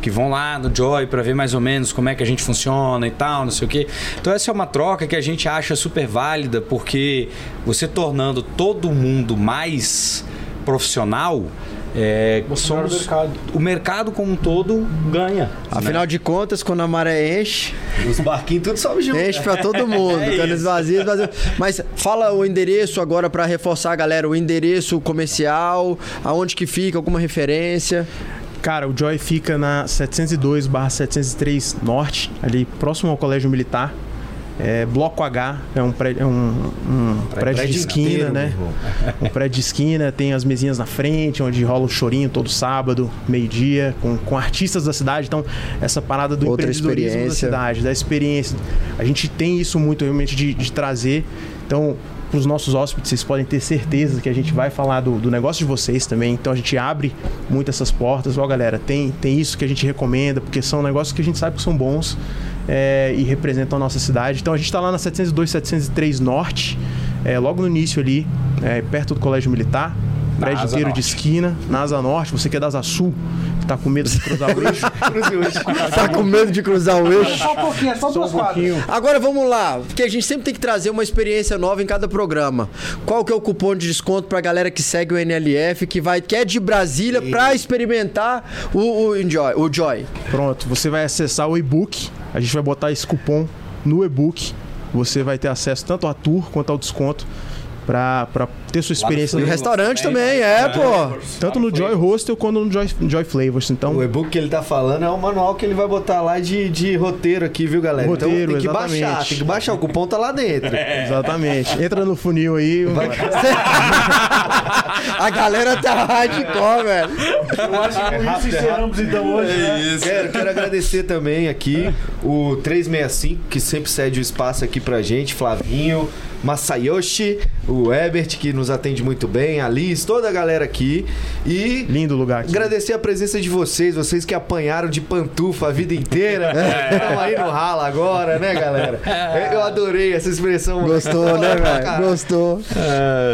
que vão lá no Joy para ver mais ou menos como é que a gente funciona e tal, não sei o quê. Então essa é uma troca que a gente acha super válida, porque você tornando todo mundo mais profissional, é, somos, mercado. o mercado como um todo ganha. Afinal de contas, quando a maré enche, Os barquinhos tudo sobe junto. enche pra todo mundo. É quando isso. esvazia, esvazia. Mas fala o endereço agora pra reforçar a galera, o endereço comercial, aonde que fica, alguma referência. Cara, o Joy fica na 702/703 Norte, ali próximo ao Colégio Militar. É, Bloco H, é um prédio, é um, um prédio, de esquina, inteiro, né? Um prédio de esquina, tem as mesinhas na frente, onde rola o chorinho todo sábado, meio-dia, com, com artistas da cidade. Então, essa parada do Outra empreendedorismo da cidade, da experiência. A gente tem isso muito realmente de, de trazer. Então, para os nossos hóspedes, vocês podem ter certeza que a gente vai falar do, do negócio de vocês também. Então, a gente abre muito essas portas. Ó, galera, tem, tem isso que a gente recomenda, porque são negócios que a gente sabe que são bons é, e representam a nossa cidade. Então, a gente está lá na 702, 703 Norte. é, logo no início ali, é, perto do Colégio Militar. Prédio inteiro de esquina, na Asa Norte. Você que é da Asa Sul, tá com medo de cruzar o eixo. Tá com medo de cruzar o eixo? Só um pouquinho, é só Só um pouquinho. Agora vamos lá, porque a gente sempre tem que trazer uma experiência nova em cada programa. Qual que é o cupom de desconto pra galera que segue o NLF, que vai que é de Brasília pra experimentar o, o Enjoy, o Joy? Pronto, você vai acessar o e-book. A gente vai botar esse cupom no e-book. Você vai ter acesso tanto à tour quanto ao desconto para ter sua experiência E o no- restaurante também, é, pô. tanto no Joy Hostel quanto no Joy, Joy Flavors. Então, O e-book que ele tá falando é o manual que ele vai botar lá de, de roteiro aqui, viu, galera? Roteiro, então tem que exatamente. baixar, tem que baixar, o cupom tá lá dentro. exatamente. Entra no funil aí. A galera tá hardcore, velho. Eu acho que com isso encerramos então hoje, né? Quero, quero agradecer também aqui o 365, que sempre cede o espaço aqui pra gente, Flavinho, Masayoshi, o Ebert, que nos atende muito bem, a Liz, toda a galera aqui. E Lindo lugar aqui. agradecer a presença de vocês, vocês que apanharam de pantufa a vida inteira. Estão aí no rala agora, né, galera? Eu adorei essa expressão. Gostou, né, velho? Gostou.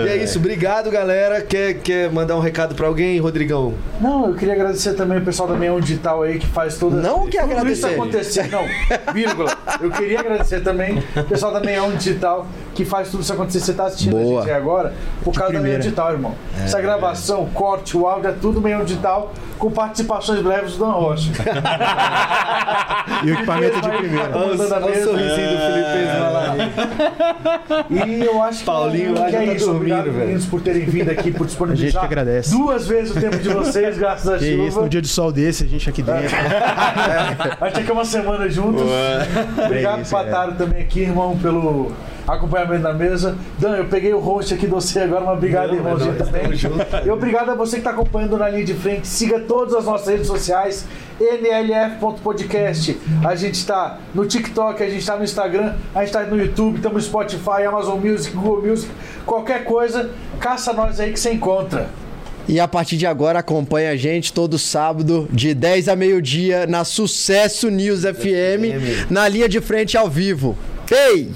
E é isso, obrigado, galera. Quer, quer mandar um recado pra alguém, Rodrigão? Não, eu queria agradecer também o pessoal da Meião Digital aí que faz toda Não quer tudo isso agradecer. acontecer. Não, vírgula. Eu queria agradecer também o pessoal da Meião Digital que faz tudo isso acontecer. Você tá assistindo Boa. a gente aí agora por causa da Meião primeira. Digital, irmão. Essa gravação, o corte, o áudio é tudo Meião Digital com participações breves do Dan Rocha. E o equipamento de primeira. Olha o sorrisinho do Felipe lá. E eu acho que, Paulinho que é tá isso. dormindo, Obrigado, velho. meninos, por terem vindo aqui, por disponibilizar A gente que agradece. duas vezes o tempo de vocês, graças a Que chuva. isso, num dia de sol desse, a gente aqui dentro. A gente aqui é uma semana juntos. Obrigado, É isso, Pataro, também aqui, irmão, pelo acompanhamento na mesa. Dan, eu peguei o host aqui de você agora, mas obrigado, Não, irmãozinho, é também. cara. E obrigado a você que está acompanhando na linha de frente. Siga todas as nossas redes sociais, nlf.podcast. A gente está no TikTok, a gente está no Instagram, a gente está no YouTube, estamos no Spotify, Amazon Music, Google Music. Qualquer coisa, caça nós aí que você encontra. E a partir de agora acompanha a gente todo sábado, de 10 a meio-dia, na Sucesso News FM, na linha de frente ao vivo. Ei!